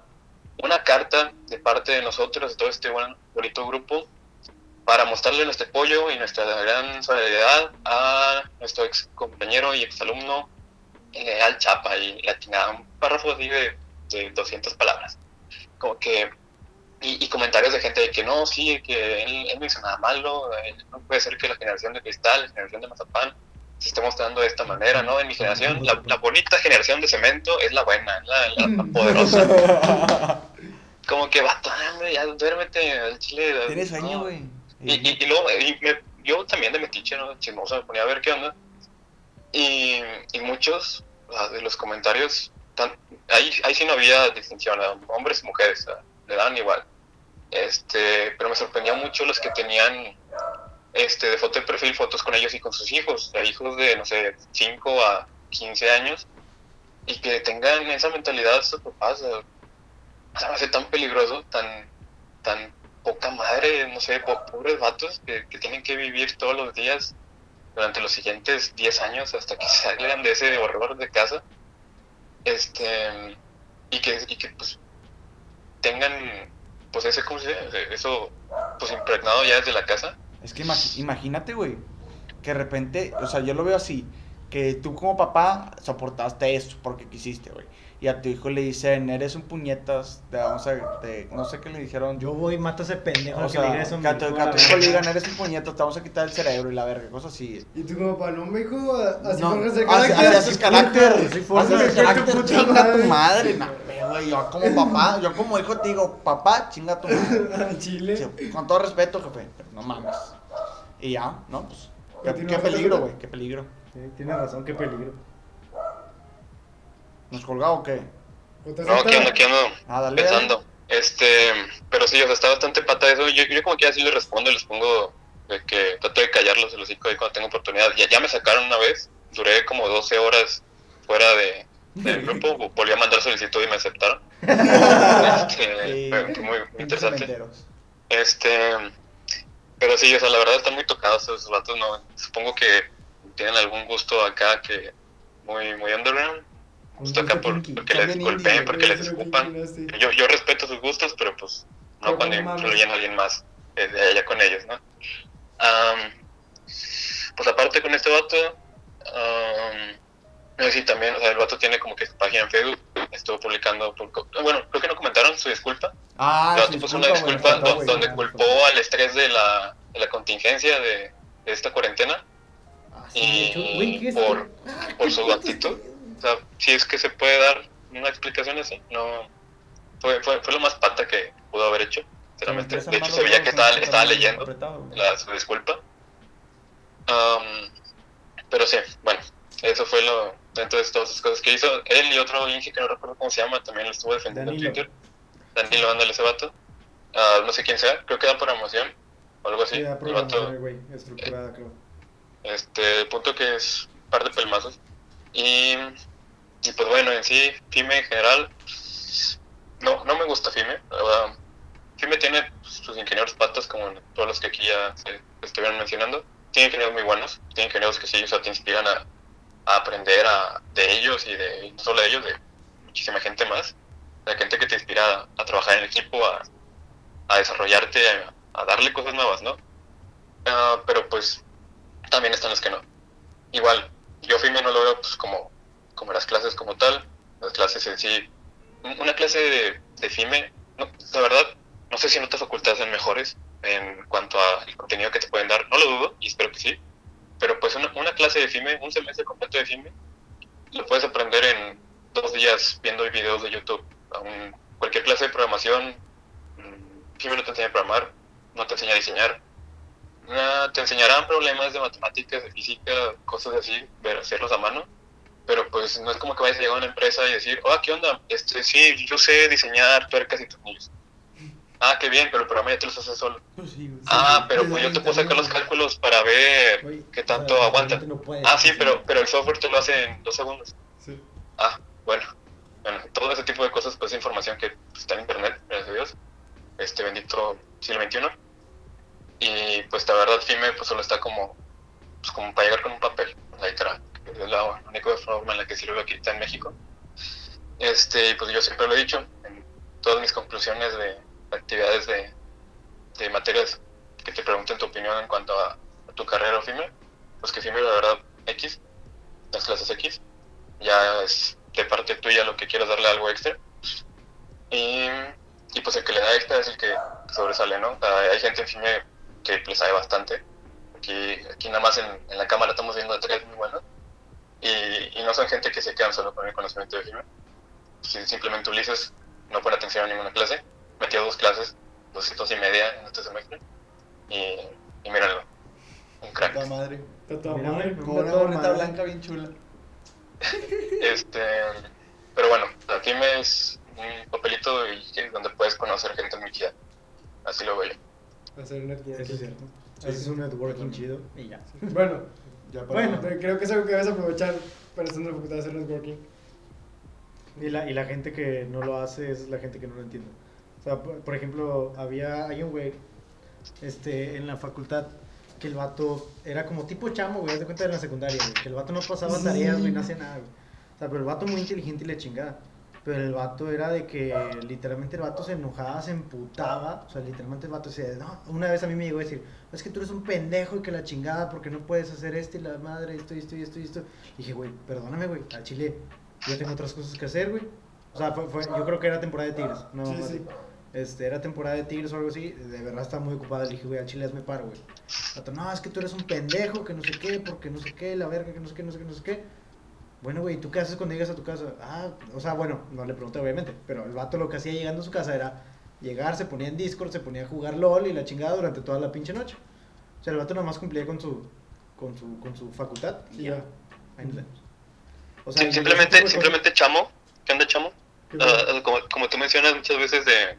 una carta de parte de nosotros, de todo este bonito grupo, para mostrarle nuestro apoyo y nuestra gran solidaridad a nuestro ex compañero y exalumno eh, Al Chapa y latinada, un párrafo así de, de 200 palabras. Como que, y, y comentarios de gente de que no, sí, que él, él no hizo nada malo, eh, no puede ser que la generación de cristal, la generación de mazapán, se esté mostrando de esta manera, ¿no? En mi generación, la, la bonita generación de cemento es la buena, la, la- la poderosa. *laughs* Como que, vato, ah, ya duérmete al chile. Tienes no. güey. Y, y, y luego, me- yo también de metiche, ¿no? Chismoso, me ponía a ver qué onda. Y, y muchos de los comentarios, ahí, ahí sí no había distinción, hombres y mujeres, ah, le daban igual. Este, pero me sorprendía mucho los que tenían este, de foto de perfil fotos con ellos y con sus hijos, hijos de, no sé, 5 a 15 años, y que tengan esa mentalidad sus papás. O sea, me hace tan peligroso, tan, tan poca madre, no sé, po- pobres vatos que tienen que vivir todos los días durante los siguientes 10 años hasta que *laughs* salgan de ese horror de casa. Este, y que, y que pues tengan, pues ese, ¿cómo se? Eso, pues impregnado ya desde la casa. Es que imagínate, güey, que de repente, o sea, yo lo veo así, que tú como papá soportaste eso porque quisiste, güey. Y a tu hijo le dicen, eres un puñetas, te vamos a, te- no sé qué le dijeron. Yo voy y mato a ese pendejo o que sea, le que tu, hijo, que a tu hijo le digan, eres un puñetas, te vamos a quitar el cerebro y la verga, cosas así. Y tú como papá, no me hijo, así No, forjas el carácter. así haces carácter, *laughs* haces forjas el el carácter, chinga tu madre. madre. No, güey, yo como papá, yo como hijo te digo, papá, chinga tu madre. *laughs* Chile. Sí, con todo respeto, jefe, pero no mames. Y ya, ¿no? Pues, qué, peligro, güey, qué peligro. Sí, tienes razón, qué peligro. ¿Nos colgado o qué? No, ¿qué onda? ¿Qué onda? Ah, dale. pensando. Este, pero sí, o sea, está bastante pata eso. Yo, yo como que así les respondo y les pongo de que trato de callarlos el hocico ahí cuando tengo oportunidad. Ya, ya me sacaron una vez, duré como 12 horas fuera de, del grupo, *laughs* volví a mandar solicitud y me aceptaron. *laughs* Este, Sí. muy, interesante. Este, pero sí, o sea, la verdad están muy tocados esos vatos, no, supongo que tienen algún gusto acá que muy, muy underground. Justo acá gusto por, porque Son les golpeen, porque les escupan. sí. Yo, yo respeto sus gustos, pero pues no Pero cuando influyen a alguien más eh, de allá con ellos, ¿no? Am, pues aparte con este vato, am, no sé si también, o sea, el vato tiene como que su página en Facebook, estuvo publicando, por, bueno, creo que no comentaron su disculpa, Ah, el sí, vato puso una disculpa, faltó, donde culpó al estrés de la, de la contingencia de, de esta cuarentena Ah, sí, de hecho, güey, ¿qué y por, por *laughs* su actitud. O sea, si es que se puede dar una explicación así, no fue, fue, fue lo más pata que pudo haber hecho, sinceramente. De hecho, se veía que estaba, estaba leyendo la, su disculpa. Am, pero sí, bueno, eso fue lo dentro de todas esas cosas que hizo. Él y otro Inge que no recuerdo cómo se llama, también lo estuvo defendiendo Danilo. en Twitter. Danilo, ándale ese vato. Ah, no sé quién sea, creo que da programación o algo así. Sí, da el programación, vato, güey, estructurada, creo. este, el punto que es un par de pelmazos. Y, pues bueno, en sí, FIME en general, no, no me gusta FIME. la. FIME tiene sus ingenieros patas, como todos los que aquí ya se estuvieron mencionando. Tiene ingenieros muy buenos, tiene ingenieros que sí, o sea, te inspiran a, aprender a, de ellos y de no solo de ellos, de muchísima gente más. La gente que te inspira a, trabajar en equipo, a, a desarrollarte, a, darle cosas nuevas, ¿no? Ah, pero pues también están los que no. Igual, yo FIME no lo veo pues como, como las clases como tal, las clases en sí. Un- Una clase de, de FIME, no, la verdad, no sé si en otras facultades son mejores en cuanto al contenido que te pueden dar, no lo dudo y espero que sí, pero pues una, una clase de FIME, un semestre completo de FIME, lo puedes aprender en dos días viendo videos de YouTube. Un- cualquier clase de programación, mm, FIME no te enseña a programar, no te enseña a diseñar, ah, te enseñarán problemas de matemáticas, de física, cosas así, ver, hacerlos a mano. Pero pues no es como que vayas a llegar a una empresa y decir, oh, ¿qué onda? Este, sí, yo sé diseñar tuercas y tornillos. Ah, qué bien, pero el programa ya te los hace solo. Sí, güey. Ah, pero pues yo te puedo sacar los cálculos para ver qué tanto aguanta. no. Ah, sí, pero, pero el software te lo hace en dos segundos. Sí. Ah, bueno. Bueno, todo ese tipo de cosas, pues es información que pues, está en internet, gracias a Dios. Este bendito siglo XXI. Y pues la verdad, FIME pues solo está como, pues, como para llegar con un papel, literal. Es la única forma en la que sirve aquí está en México. Este, pues yo siempre lo he dicho en todas mis conclusiones de actividades de, de materias que te pregunten tu opinión en cuanto a, tu carrera o FIME, pues que FIME la verdad X, las clases X, ya es de parte tuya lo que quieras darle algo extra. Y, y pues el que le da extra es el que sobresale, ¿no? Hay gente en FIME que le sabe bastante. Aquí, aquí nada más en, en la cámara estamos viendo tres muy buenos. Y, y no son gente que se quedan solo con el conocimiento de FIME. Si simplemente Ulises no pone atención a ninguna clase, metió dos clases, dos citas y media en este semestre. Y, y mírenlo, un crack. Puta madre. Madre. una toda gorrita blanca bien chula. *laughs* Este, pero bueno, la FIME es un papelito y, y donde puedes conocer gente muy chida. Así lo veo yo. Hacer networking. Eso es cierto. Sí, Ese es un networking chido y ya. Bueno, Ya para- bueno, pero creo que es algo que vas a aprovechar para estar en la facultad de hacer networking. Y la, y la gente que no lo hace es la gente que no lo entiende. O sea, por, por ejemplo, había, hay un güey este, en la facultad que el vato era como tipo chamo, güey, haz de cuenta de la secundaria, güey, que el vato no pasaba tareas, güey, no hacía nada, güey. O sea, pero el vato muy inteligente y le chingada. Pero el vato era de que literalmente el vato se enojaba, se emputaba. O sea, literalmente el vato decía, no, una vez a mí me llegó a decir, es que tú eres un pendejo y que la chingada porque no puedes hacer esto y la madre, esto y esto y esto y esto. Y dije, güey, perdóname, güey, al chile, yo tengo otras cosas que hacer, güey. O sea, fue, fue- yo creo que era temporada de Tigres, no Sí, sí. Este, era temporada de Tigres o algo así, de verdad estaba muy ocupado. Le dije, güey, al chile hazme paro, güey. Vato, no, es que tú eres un pendejo, que no sé qué, porque no sé qué, la verga, que no sé qué, no sé qué, no sé qué. Bueno, güey, ¿tú qué haces cuando llegas a tu casa? Ah, o sea, bueno, no le pregunté obviamente, pero el vato lo que hacía llegando a su casa era llegar, se ponía en Discord, se ponía a jugar LOL y la chingada durante toda la pinche noche. O sea, el vato nada más cumplía con su, con su, con su facultad y ya. Ahí nos vemos. O Sí, y simplemente, simplemente chamo. ¿Qué onda, chamo? Ah, como, como tú mencionas muchas veces de...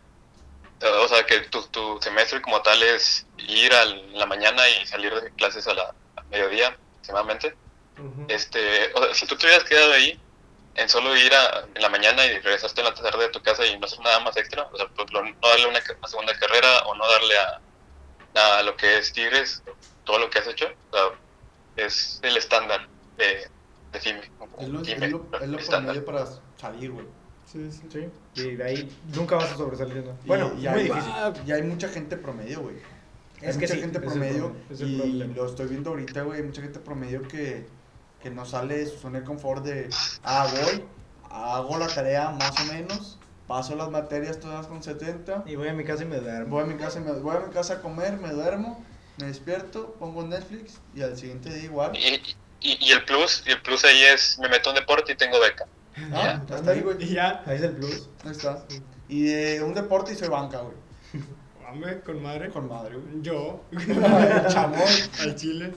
ah, o sea, que tu, tu semestre como tal es ir a la mañana y salir de clases a la a mediodía, aproximadamente. Este, o sea, si tú te hubieras quedado ahí en solo ir a, en la mañana y regresaste en la tarde de tu casa y no hacer nada más extra, o sea, por ejemplo, no darle una, segunda carrera o no darle a, a lo que es Tigres, todo lo que has hecho, o sea, es el estándar de, de FIME. Es lo, FIME, es lo, es lo estándar. promedio para salir, güey. Sí, sí. Sí, y de ahí nunca vas a sobresalir. ¿no? Bueno, y muy hay, difícil. y hay mucha gente promedio, güey. Hay Es que mucha sí, gente promedio problema, ese es el y problema. lo estoy viendo ahorita, güey. Mucha gente promedio que, que no sale de su zona de confort de, ah, voy, hago la tarea más o menos, paso las materias todas con 70, Y voy a mi casa y me duermo. voy a mi casa, y me, voy a mi casa a comer, me duermo, me despierto, pongo Netflix y al siguiente día igual. Y, y, y el plus, y el plus ahí es, me meto en deporte y tengo beca. Ah, *laughs* hasta ahí, güey. Y ya, Ahí es el plus. Ahí está. Y de un deporte y soy banca, güey. *laughs* Con madre. Con madre, güey. Yo. *laughs* Chamón. Al chile.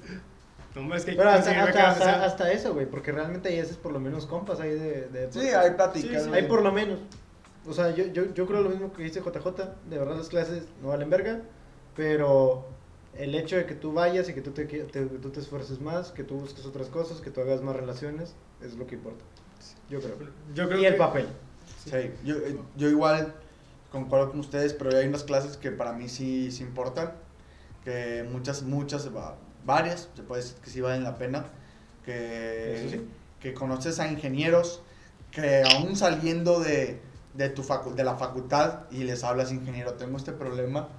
No, hombre, es que hay que Pero hasta, hasta, hasta, hasta eso, güey, porque realmente ahí haces por lo menos compas ahí de... de Sí, hay pláticas, Sí, sí. Hay por lo menos. O sea, yo, yo, yo creo lo mismo que dice JJ. De verdad las clases no valen verga. Pero el hecho de que tú vayas y que tú te, que te- que tú te esfuerces más, que tú busques otras cosas, que tú hagas más relaciones, es lo que importa. Yo creo. yo creo Y el que- papel. Sí, yo, eh, yo igual concuerdo con ustedes, pero hay unas clases que para mí sí, sí importan, que muchas, muchas, va- varias, se puede decir que sí valen la pena, que, sí. que conoces a ingenieros que aún saliendo de, de, tu facu- de la facultad y les hablas, ingeniero, tengo este problema,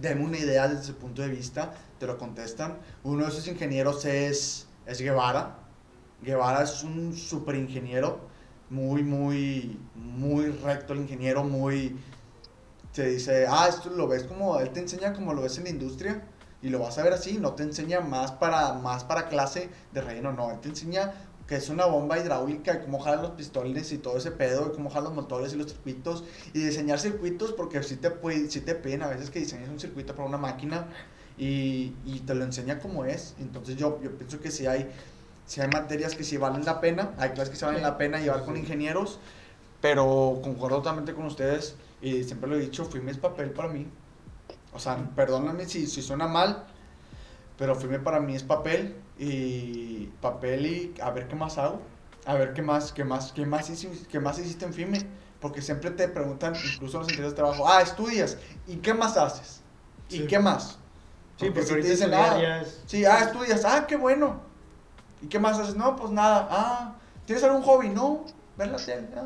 denme una idea desde su punto de vista, te lo contestan. Uno de esos ingenieros es, es Guevara. Guevara es un super ingeniero, muy, muy, muy recto el ingeniero, muy... Se dice, ah, esto lo ves como, él te enseña como lo ves en la industria y lo vas a ver así, no te enseña más para, más para clase de relleno, no, él te enseña que es una bomba hidráulica y cómo jalan los pistones y todo ese pedo, y cómo jalan los motores y los circuitos, y diseñar circuitos porque si te, puede, sí te piden a veces que diseñes un circuito para una máquina y, y te lo enseña como es. Entonces yo, yo pienso que si hay, si hay materias que sí valen la pena, hay clases que sí valen la pena llevar con ingenieros, pero concuerdo totalmente con ustedes y siempre lo he dicho, FIME es papel para mí. O sea, perdóname si, si suena mal, pero FIME para mí es papel y papel y a ver qué más hago, a ver qué más, qué más, qué más, qué más hiciste en FIME, porque siempre te preguntan, incluso en los entrevistas de trabajo, ah, estudias, ¿y qué más haces? ¿Y Sí. qué más? Sí, porque si te dicen, ah, es- sí, ah, estudias, ah, qué bueno. ¿Y qué más haces? No, pues nada, ah, ¿tienes algún hobby? No, ver la tele, ah.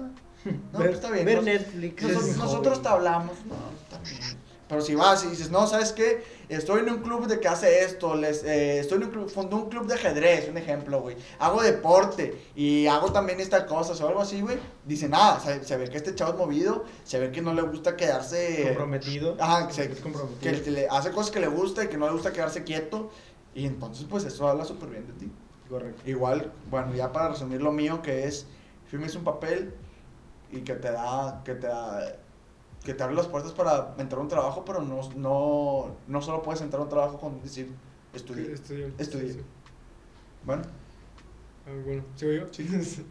No, *laughs* Ver- pues está bien. ver Netflix Nosotros, hobby. te hablamos, no, está bien. Pero si vas y dices, no, ¿sabes qué? Estoy en un club de que hace esto, les, eh, estoy en un club, fundé un club de ajedrez, un ejemplo, güey. Hago deporte y hago también estas cosas o algo así, güey. Dice, nada, se, se ve que este chavo es movido, se ve que no le gusta quedarse... comprometido. Ajá, que, se- Es comprometido. que le hace cosas que le gusta y que no le gusta quedarse quieto. Y entonces, pues eso habla súper bien de ti. Correcto. Igual, bueno, ya para resumir lo mío, que es, firme es un papel y que te da, que te da, que te abre las puertas para entrar a un trabajo, pero no, no, no solo puedes entrar a un trabajo con decir, estudié. Estudio. Estudié. Sí, sí. Bueno, Ah, bueno, ¿sigo yo? *laughs*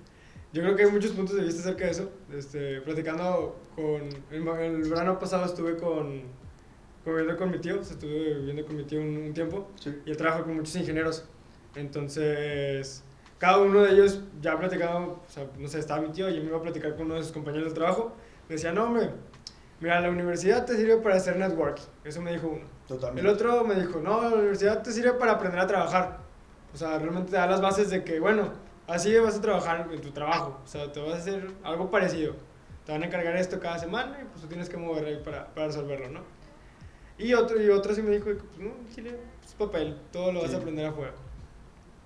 Yo creo que hay muchos puntos de vista acerca de eso. Este, platicando con... El, el verano pasado estuve con... Conviviendo con mi tío, estuve viviendo con mi tío un, un tiempo sí. y él trabaja con muchos ingenieros. Entonces, cada uno de ellos ya ha platicado, o sea, no sé, estaba mi tío y yo me iba a platicar con uno de sus compañeros de trabajo. Me decía, no, hombre, mira, la universidad te sirve para hacer networking. Eso me dijo uno. Totalmente. El otro me dijo, no, la universidad te sirve para aprender a trabajar. O sea, realmente te da las bases de que, bueno, así vas a trabajar en tu trabajo. O sea, te vas a hacer algo parecido. Te van a encargar esto cada semana y pues tú tienes que mover ahí para, para resolverlo, ¿no? Y otro, y otro sí me dijo, pues no, Chile, es papel, todo lo vas Sí. a aprender afuera.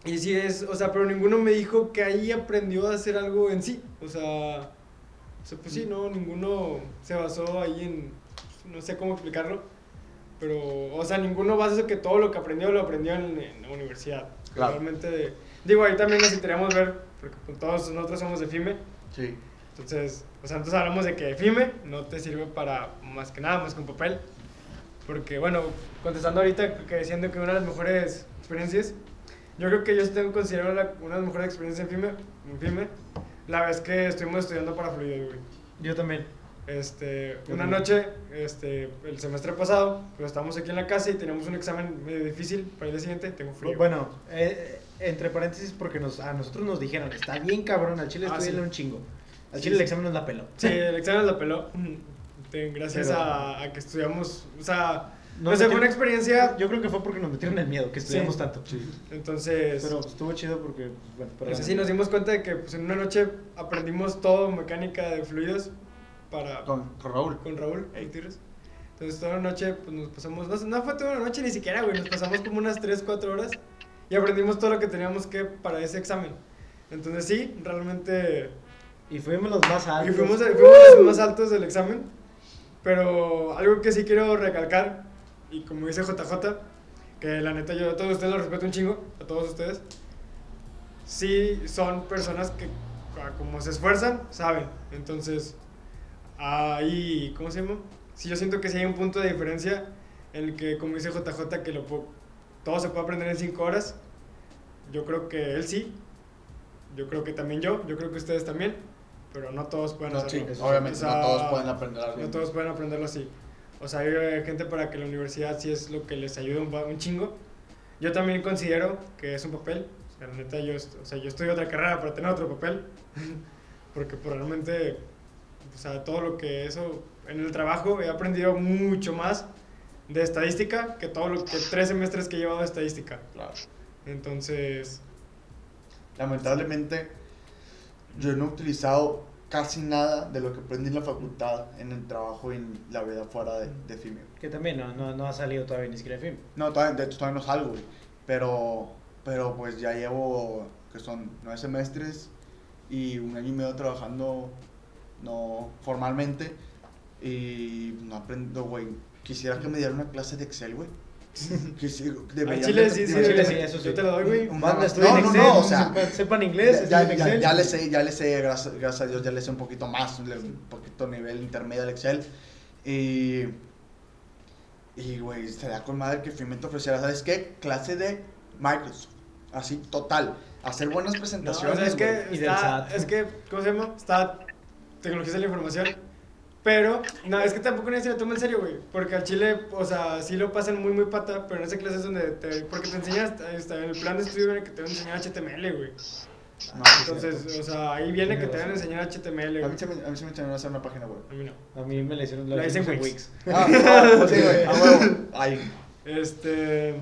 Y sí es, o sea, pero ninguno me dijo que ahí aprendió a hacer algo en sí. O sea, o sea pues sí, no, ninguno se basó ahí en, no sé cómo explicarlo. Pero, o sea, ninguno basa que todo lo que aprendió lo aprendió en, en la universidad. Claro. Realmente, digo, ahí también necesitaríamos ver, porque pues, todos nosotros somos de FIME. Sí. Entonces, o sea, entonces hablamos de que FIME no te sirve para más que nada, más que un papel. Porque, bueno, contestando ahorita que diciendo que una de las mejores experiencias, yo creo que yo tengo considerado la- una de las mejores experiencias en FIME, en FIME la vez que estuvimos estudiando para fluidos, güey. Yo también. Este, una noche, este, el semestre pasado, pues estábamos aquí en la casa y teníamos un examen medio difícil para el día siguiente, tengo frío. Bueno, eh, entre paréntesis, porque nos, a nosotros nos dijeron, está bien cabrón, al chile Ah, sí. un chingo. Al Sí, chile el examen nos la peló. Sí, el examen la peló. Te- Gracias Pero- a, a que estudiamos, o sea, No sé, fue una experiencia, Yo creo que fue porque nos metieron el miedo, que estudiamos Sí. tanto. entonces, Pero pues, estuvo chido porque, bueno, perdón. pues, sí nos dimos cuenta de que pues, en una noche aprendimos todo mecánica de fluidos para, Con, con Raúl. con Raúl. Entonces toda la noche pues, nos pasamos, no, no fue toda la noche ni siquiera, güey, nos pasamos como unas 3, 4 horas y aprendimos todo lo que teníamos que para ese examen. Entonces sí, realmente... Y fuimos los más Y altos. fuimos, fuimos los más altos del examen, pero algo que sí quiero recalcar, y como dice JJ, que la neta yo a todos ustedes los respeto un chingo, a todos ustedes, sí son personas que como se esfuerzan, saben. Entonces, ahí, ¿cómo se llama? Sí, yo siento que sí hay un punto de diferencia en el que, como dice JJ, que lo todo se puede aprender en 5 horas. Yo creo que él sí. Yo creo que también yo. Yo creo que ustedes también. Pero no todos pueden No, sí, hacerlo. obviamente, O sea, no todos pueden aprender algo. No todos pueden aprenderlo así. O sea, hay eh, gente para que la universidad sí es lo que les ayuda un, un chingo. Yo también considero que es un papel. O sea, la neta, yo, o sea, yo estudio otra carrera para tener otro papel. *laughs* Porque pues, realmente, o sea, todo lo que eso, en el trabajo he aprendido mucho más de estadística que todo lo que tres semestres que he llevado de estadística. Claro. Entonces, Lamentablemente, yo no he utilizado casi nada de lo que aprendí en la facultad, en el trabajo y en la vida fuera de, de FIME. Que también no, no, no ha salido todavía ni siquiera film. No, todavía, de hecho todavía no salgo, güey. Pero, pero pues ya llevo, que son nueve semestres y un año y medio trabajando no formalmente y no aprendo, güey. Quisiera que me dieran una clase de Excel, güey. Quisiera- al deberían Chile de- sí, sí, Chile sí, eso sí. yo te lo doy, güey. Un- Banda, no, no, Excel, no, o sea, sepan, sepan inglés, ya, ya, Excel. ya le sé, ya le sé, gracias, gracias a Dios, ya le sé un poquito más, le- un poquito nivel intermedio al Excel. Y, Y, güey, se da con madre que FIME te ofreciera, ¿sabes qué? Clase de Microsoft. Así, total. Hacer buenas No, o presentaciones. sea, es que, güey. Y del está, es que, ¿cómo se llama? Está tecnologías de la información. Pero, no, es que tampoco nadie se lo toma en serio, güey. Porque al chile, o sea, sí lo pasan muy, muy pata, pero en esa clase es donde te. Porque te enseñas, está en el plan de estudio viene que te van a enseñar HTML, güey. No, sí, Entonces, o sea, ahí viene que te van a enseñar HTML, A mí, se me, a mí se me enseñaron a hacer una página web. A mí no. A mí me la hicieron La hice en Wix. Ah, no, pues sí, güey. *laughs* A huevo. Ahí. Este.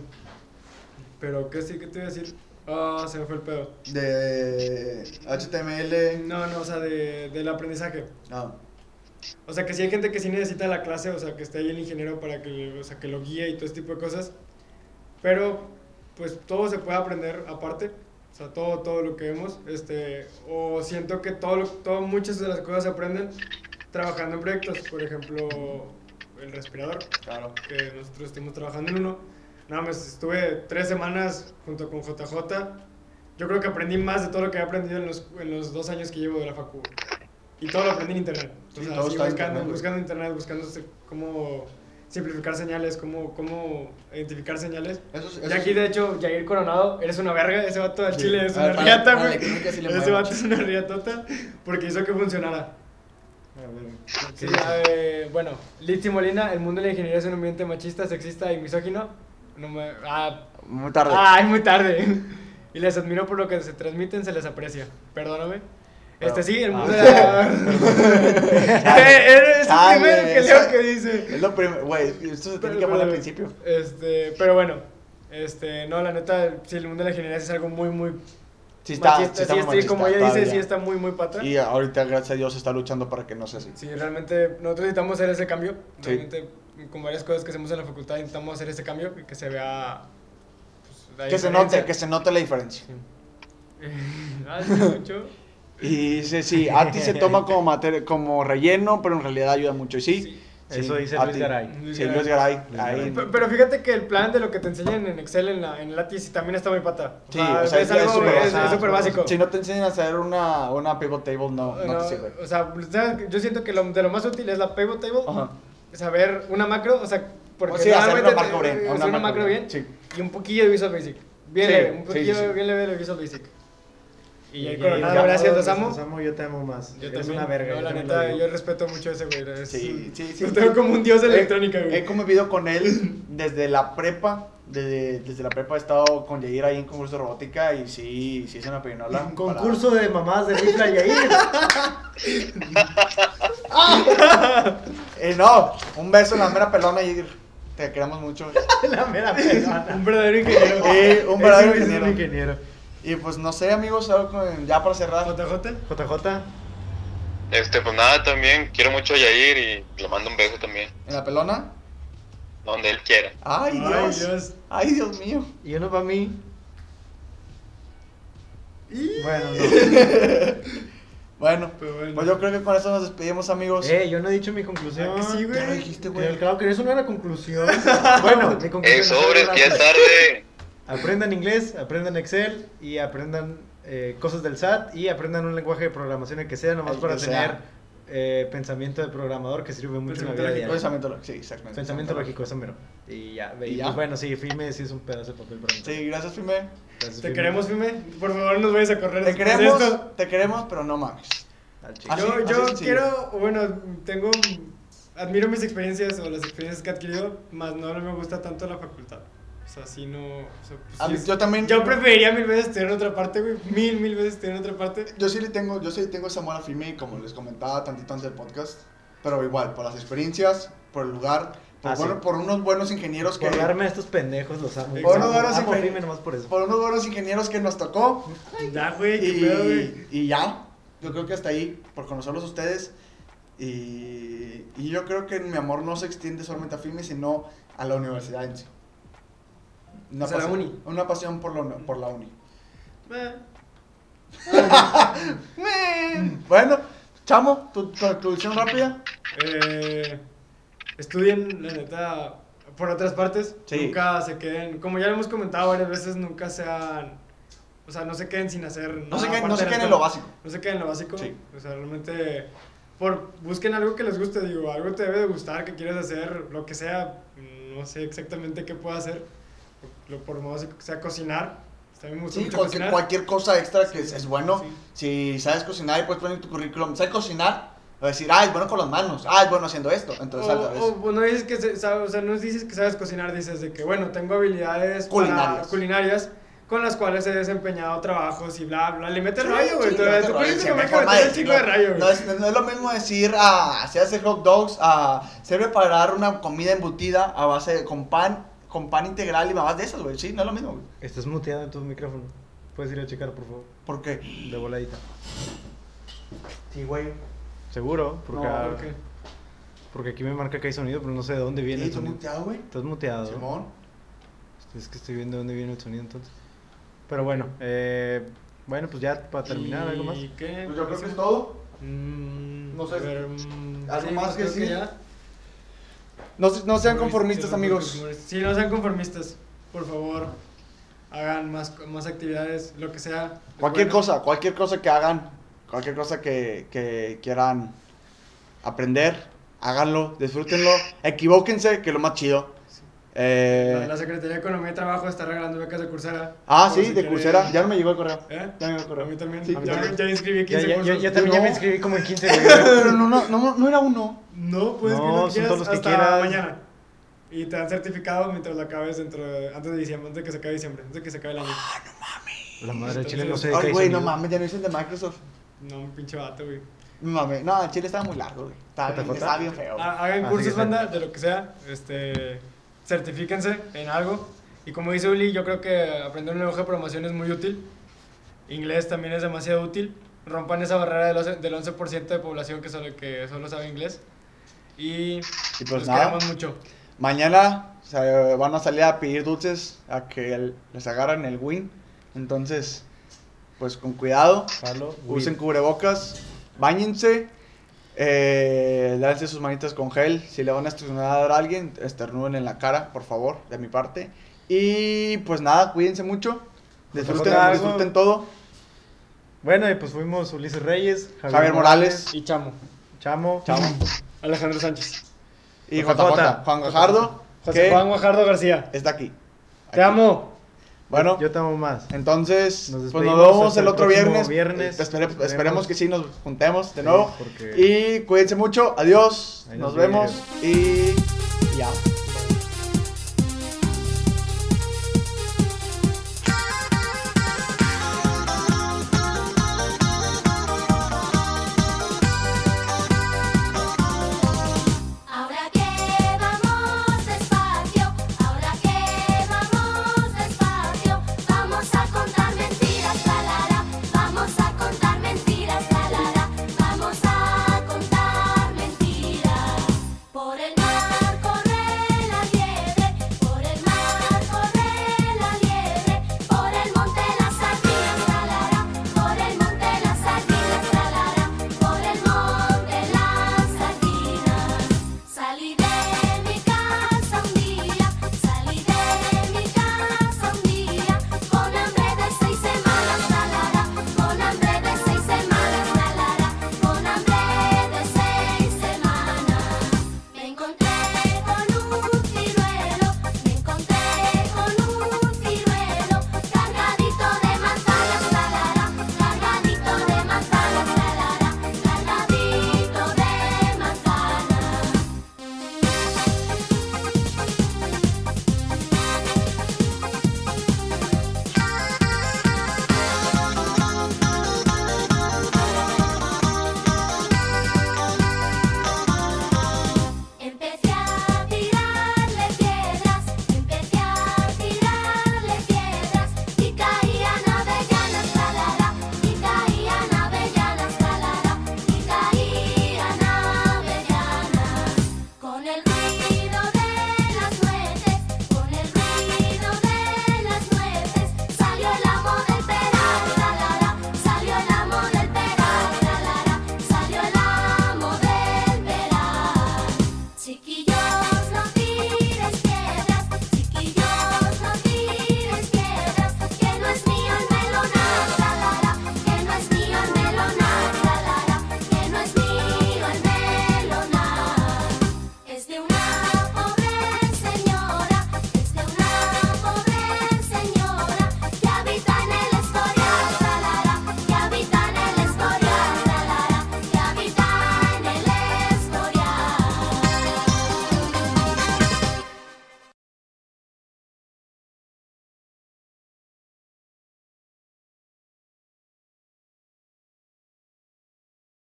Pero, ¿qué sí? ¿Qué te iba a decir? Ah, se me fue el pedo. De HTML. No, no, o sea, de, del aprendizaje. Ah, O sea, que sí hay gente que sí necesita la clase, o sea, que esté ahí el ingeniero para que, o sea, que lo guíe y todo este tipo de cosas. Pero, pues, todo se puede aprender aparte. O sea, todo, todo lo que vemos. Este, o siento que todo, todo, muchas de las cosas se aprenden trabajando en proyectos. Por ejemplo, el respirador, claro. que nosotros estuvimos trabajando en uno. Nada más estuve tres semanas junto con JJ. Yo creo que aprendí más de todo lo que he aprendido en los, en los dos años que llevo de la facu. Y todo lo aprendí en internet. O Sí, sea, todo buscando, internet, buscando internet, buscando cómo simplificar señales, cómo, cómo identificar señales. Eso, es- Y eso aquí, de hecho, Jair Coronado, eres una verga. Ese vato al Sí. chile es A ver, una para- riata, para güey. la clínica sí Ese vato es una riatota porque hizo que funcionara. Sí, eh, bueno, Litsi Molina, el mundo de la ingeniería es un ambiente machista, sexista y misógino. No me, ah, Muy tarde. Ay, muy tarde. *laughs* Y les admiro por lo que se transmiten, se les aprecia. Perdóname. Este sí, el mundo de la... *laughs* *laughs* Eh, Es el Chale, primero que leo que dice. Es lo primero, güey. Esto se tiene que poner al principio. Este, pero bueno, este, no, la neta, sí, el mundo de la ingeniería es algo muy, muy Sí, está. machista. sí está Sí, muy sí, machista como ella dice, todavía. sí está muy, muy pata. Y ahorita, gracias a Dios, se está luchando para que no sea así. Sí, realmente nosotros necesitamos hacer ese cambio. Sí. Realmente, con varias cosas que hacemos en la facultad, intentamos hacer ese cambio y que se vea. pues, la Que se note, que se note la diferencia. *laughs* Ah, mucho. Y dice, sí, a ti se toma como, materia, como relleno, pero en realidad ayuda mucho. Y sí, Sí. sí, Eso dice Luis. Garay. Luis Sí, Garay. Luis Garay. Luis ahí. Pe- Pero fíjate que el plan de lo que te enseñan en Excel en, la, en Latis también está muy pata. Sí, o sea, es, es- algo, es súper es- es básico. Si no te enseñan a hacer una, una pivot table, no, no, No, te sirve. o sea, yo siento que lo, de lo más útil es la pivot table, Ajá. saber una macro, o sea, porque O sí, hacer una normalmente macro bien. hacer una macro bien Sí. y un poquillo de Visual Basic. Bien Sí, leve, un poquillo sí, sí. bien leve de Visual Basic. Y, el Coronado, gracias, los Los amo. amo, yo te amo más. Yo también. una verga. No, yo la neta, yo respeto mucho a ese güey. es- Sí, sí, sí. Lo tengo como un dios de la He- electrónica, güey. He convivido con él desde la prepa. Desde, desde la prepa he estado con Yair ahí en concurso de robótica y sí, sí es una pirinola. Un concurso de mamás de rifla *laughs* y ahí. Eh, no, un beso en la mera pelona Yair. Te queremos mucho. *laughs* la mera pelona. Un verdadero ingeniero. Eh, un verdadero es un ingeniero. Y pues no sé, amigos, algo con- ya para cerrar. JJ. JJ. Este, pues nada, también quiero mucho a Yair y le mando un beso también, ¿En la pelona? donde él quiera. Ay, Ay, Dios. Dios. Ay, Dios mío. Y uno para mí. Bueno, no. *laughs* Bueno, bueno. pues yo creo que con eso nos despedimos, amigos. Eh, yo no he dicho mi conclusión. Ah, que sí, güey. Ya lo dijiste, güey. Pero Claro que eso no era conclusión. *laughs* bueno, mi conclusión. Eh, es sobres, algo ya es tarde. Aprendan inglés, aprendan Excel y aprendan eh, cosas del SAT y aprendan un lenguaje de programación el que sea, nomás El para tener eh, pensamiento de programador que sirve mucho en la Pensamiento vida lógico. Pensamiento lógico, sí, exactamente. Pensamiento lógico, eso mero. Y ya, ¿Y y ya? pues bueno, sí, Fime sí es un pedazo de papel para mí. Sí, gracias, Fime. Gracias, Te Fime. queremos, Fime. Por favor, nos vayas a correr Te queremos, esto. te queremos, pero no mames. Así- yo así yo sencillo. quiero, bueno, tengo, admiro mis experiencias o las experiencias que he adquirido, más no me gusta tanto la facultad. O sea, sí no... o sea, pues, A sí mí- es- yo también. Yo preferiría mil veces en otra parte, güey. Mil, mil veces en otra parte. Yo sí le tengo, yo sí le tengo ese amor a Fime, como les comentaba tantito antes del podcast. Pero igual, por las experiencias, por el lugar, por, Ah, sí. bueno- por unos buenos ingenieros que. Por darme a estos pendejos, los amo. Por unos buenos amo ingenier- Fime nomás por eso. Por unos buenos ingenieros que nos tocó. Ya, güey, qué pedo, güey. Y, y ya, yo creo que hasta ahí, por conocerlos ustedes. Y, y yo creo que mi amor no se extiende solamente a FIME, sino a la universidad en sí. Una O sea, la pasión- uni. Una pasión por la, uni- por la uni. *laughs* Bueno, Chamo, tu conclusión rápida. eh, estudien, la neta, por otras partes. Sí. Nunca se queden, como ya lo hemos comentado varias veces, nunca sean, o sea, no se queden sin hacer No se nada queden, no se en lo básico. No se queden en lo básico. Sí. O sea, realmente, por, busquen algo que les guste, digo, algo te debe de gustar, que quieres hacer, lo que sea. no sé exactamente qué puedo hacer. Por, por modo sea cocinar. También me gusta Sí, mucho cualquier, cocinar. cualquier cosa extra que es, es bueno. Sí. Si sabes cocinar y puedes poner en tu currículum, ¿sabes cocinar? O decir, ah, es bueno con las manos, ah, es bueno haciendo esto. Entonces. O, o no dices que sabes, o sea, no dices que sabes cocinar, dices de que bueno, tengo habilidades para- Culinarias. culinarias con las cuales he desempeñado trabajos y bla bla. Le metes Sí, rayo, güey. sí, sí, comer hay que de un chingo de rayo, güey. No es, no es lo mismo decir, ah, se hace hot dogs, a se preparar una comida embutida a base de, con pan, con pan integral y babas de esas, güey. Sí, no es lo mismo, güey. Estás muteado en tu micrófono. Puedes ir a checar, por favor. ¿Por qué? De voladita. Sí, güey. ¿Seguro? Porque, No, ¿Por qué? porque aquí me marca que hay sonido, pero no sé de dónde viene Sí, el ¿tú sonido. muteado, güey? Estás muteado. Simón. Es que estoy viendo de dónde viene el sonido entonces. Pero bueno, eh, bueno, pues ya para terminar, ¿algo más? ¿Y qué? Pues yo creo que es todo. Mm, No sé, ver, mm, ¿algo sí, más pues que decir? ya. No, no sean conformistas, amigos. Sí, no sean conformistas. Por favor, hagan más, más actividades, lo que sea. Cualquier bueno. cosa, cualquier cosa que hagan, cualquier cosa que, que quieran aprender, háganlo, disfrútenlo, equivóquense, que es lo más chido. Eh, La, la Secretaría de Economía y Trabajo está regalando becas de Coursera. ah, sí, si de Coursera, ya no me llegó el correo. ¿Eh? Ya me llegó el correo. A mí también. Sí, ya, ya me- me- ya inscribí Ya, 15 ya, cursos. yo, yo también ya No. me inscribí como en 15 *laughs* Pero no, no, no, no era uno. No, puedes No, que no son quieras todos los que hasta quieras. mañana. Y te dan certificado mientras lo acabes dentro de, antes de diciembre, antes de que se acabe diciembre, antes de que se acabe el año. La madre de Chile no sé de qué Ay, güey, no mames, ya no dicen de Microsoft. No, un pinche vato, güey. No mames, no, Chile estaba muy largo, güey. Estaba bien, feo. Ha- Hagan Ah, cursos, banda, de lo que sea. Este, certifíquense en algo. Y como dice Uli, yo creo que aprender un lenguaje de programación es muy útil. Inglés también es demasiado útil. Rompan esa barrera del 11%, del 11 de población que solo, que solo sabe inglés. Y, Y pues los nada. queremos mucho. Mañana o sea, van a salir a pedir dulces a que el- les agarren el win. Entonces, pues con cuidado. Usen cubrebocas, bañense, eh, lávense sus manitas con gel. Si le van a estornudar a alguien, estornuden en la cara, por favor, de mi parte. Y pues nada, cuídense mucho. Disfruten, disfruten todo. Bueno, y pues fuimos Ulises Reyes, Javier, Javier Morales. Y chamo. Chamo. Alejandro Sánchez. Y JJ. JJ, Juan José que Juan Guajardo García. está aquí. Te amo. Bueno, Yo te amo más. entonces, Nos pues nos vemos el otro viernes. viernes. Espere- esperemos que sí nos juntemos de Sí, nuevo. porque- Y cuídense mucho. Adiós. Ahí nos vemos. Y ya.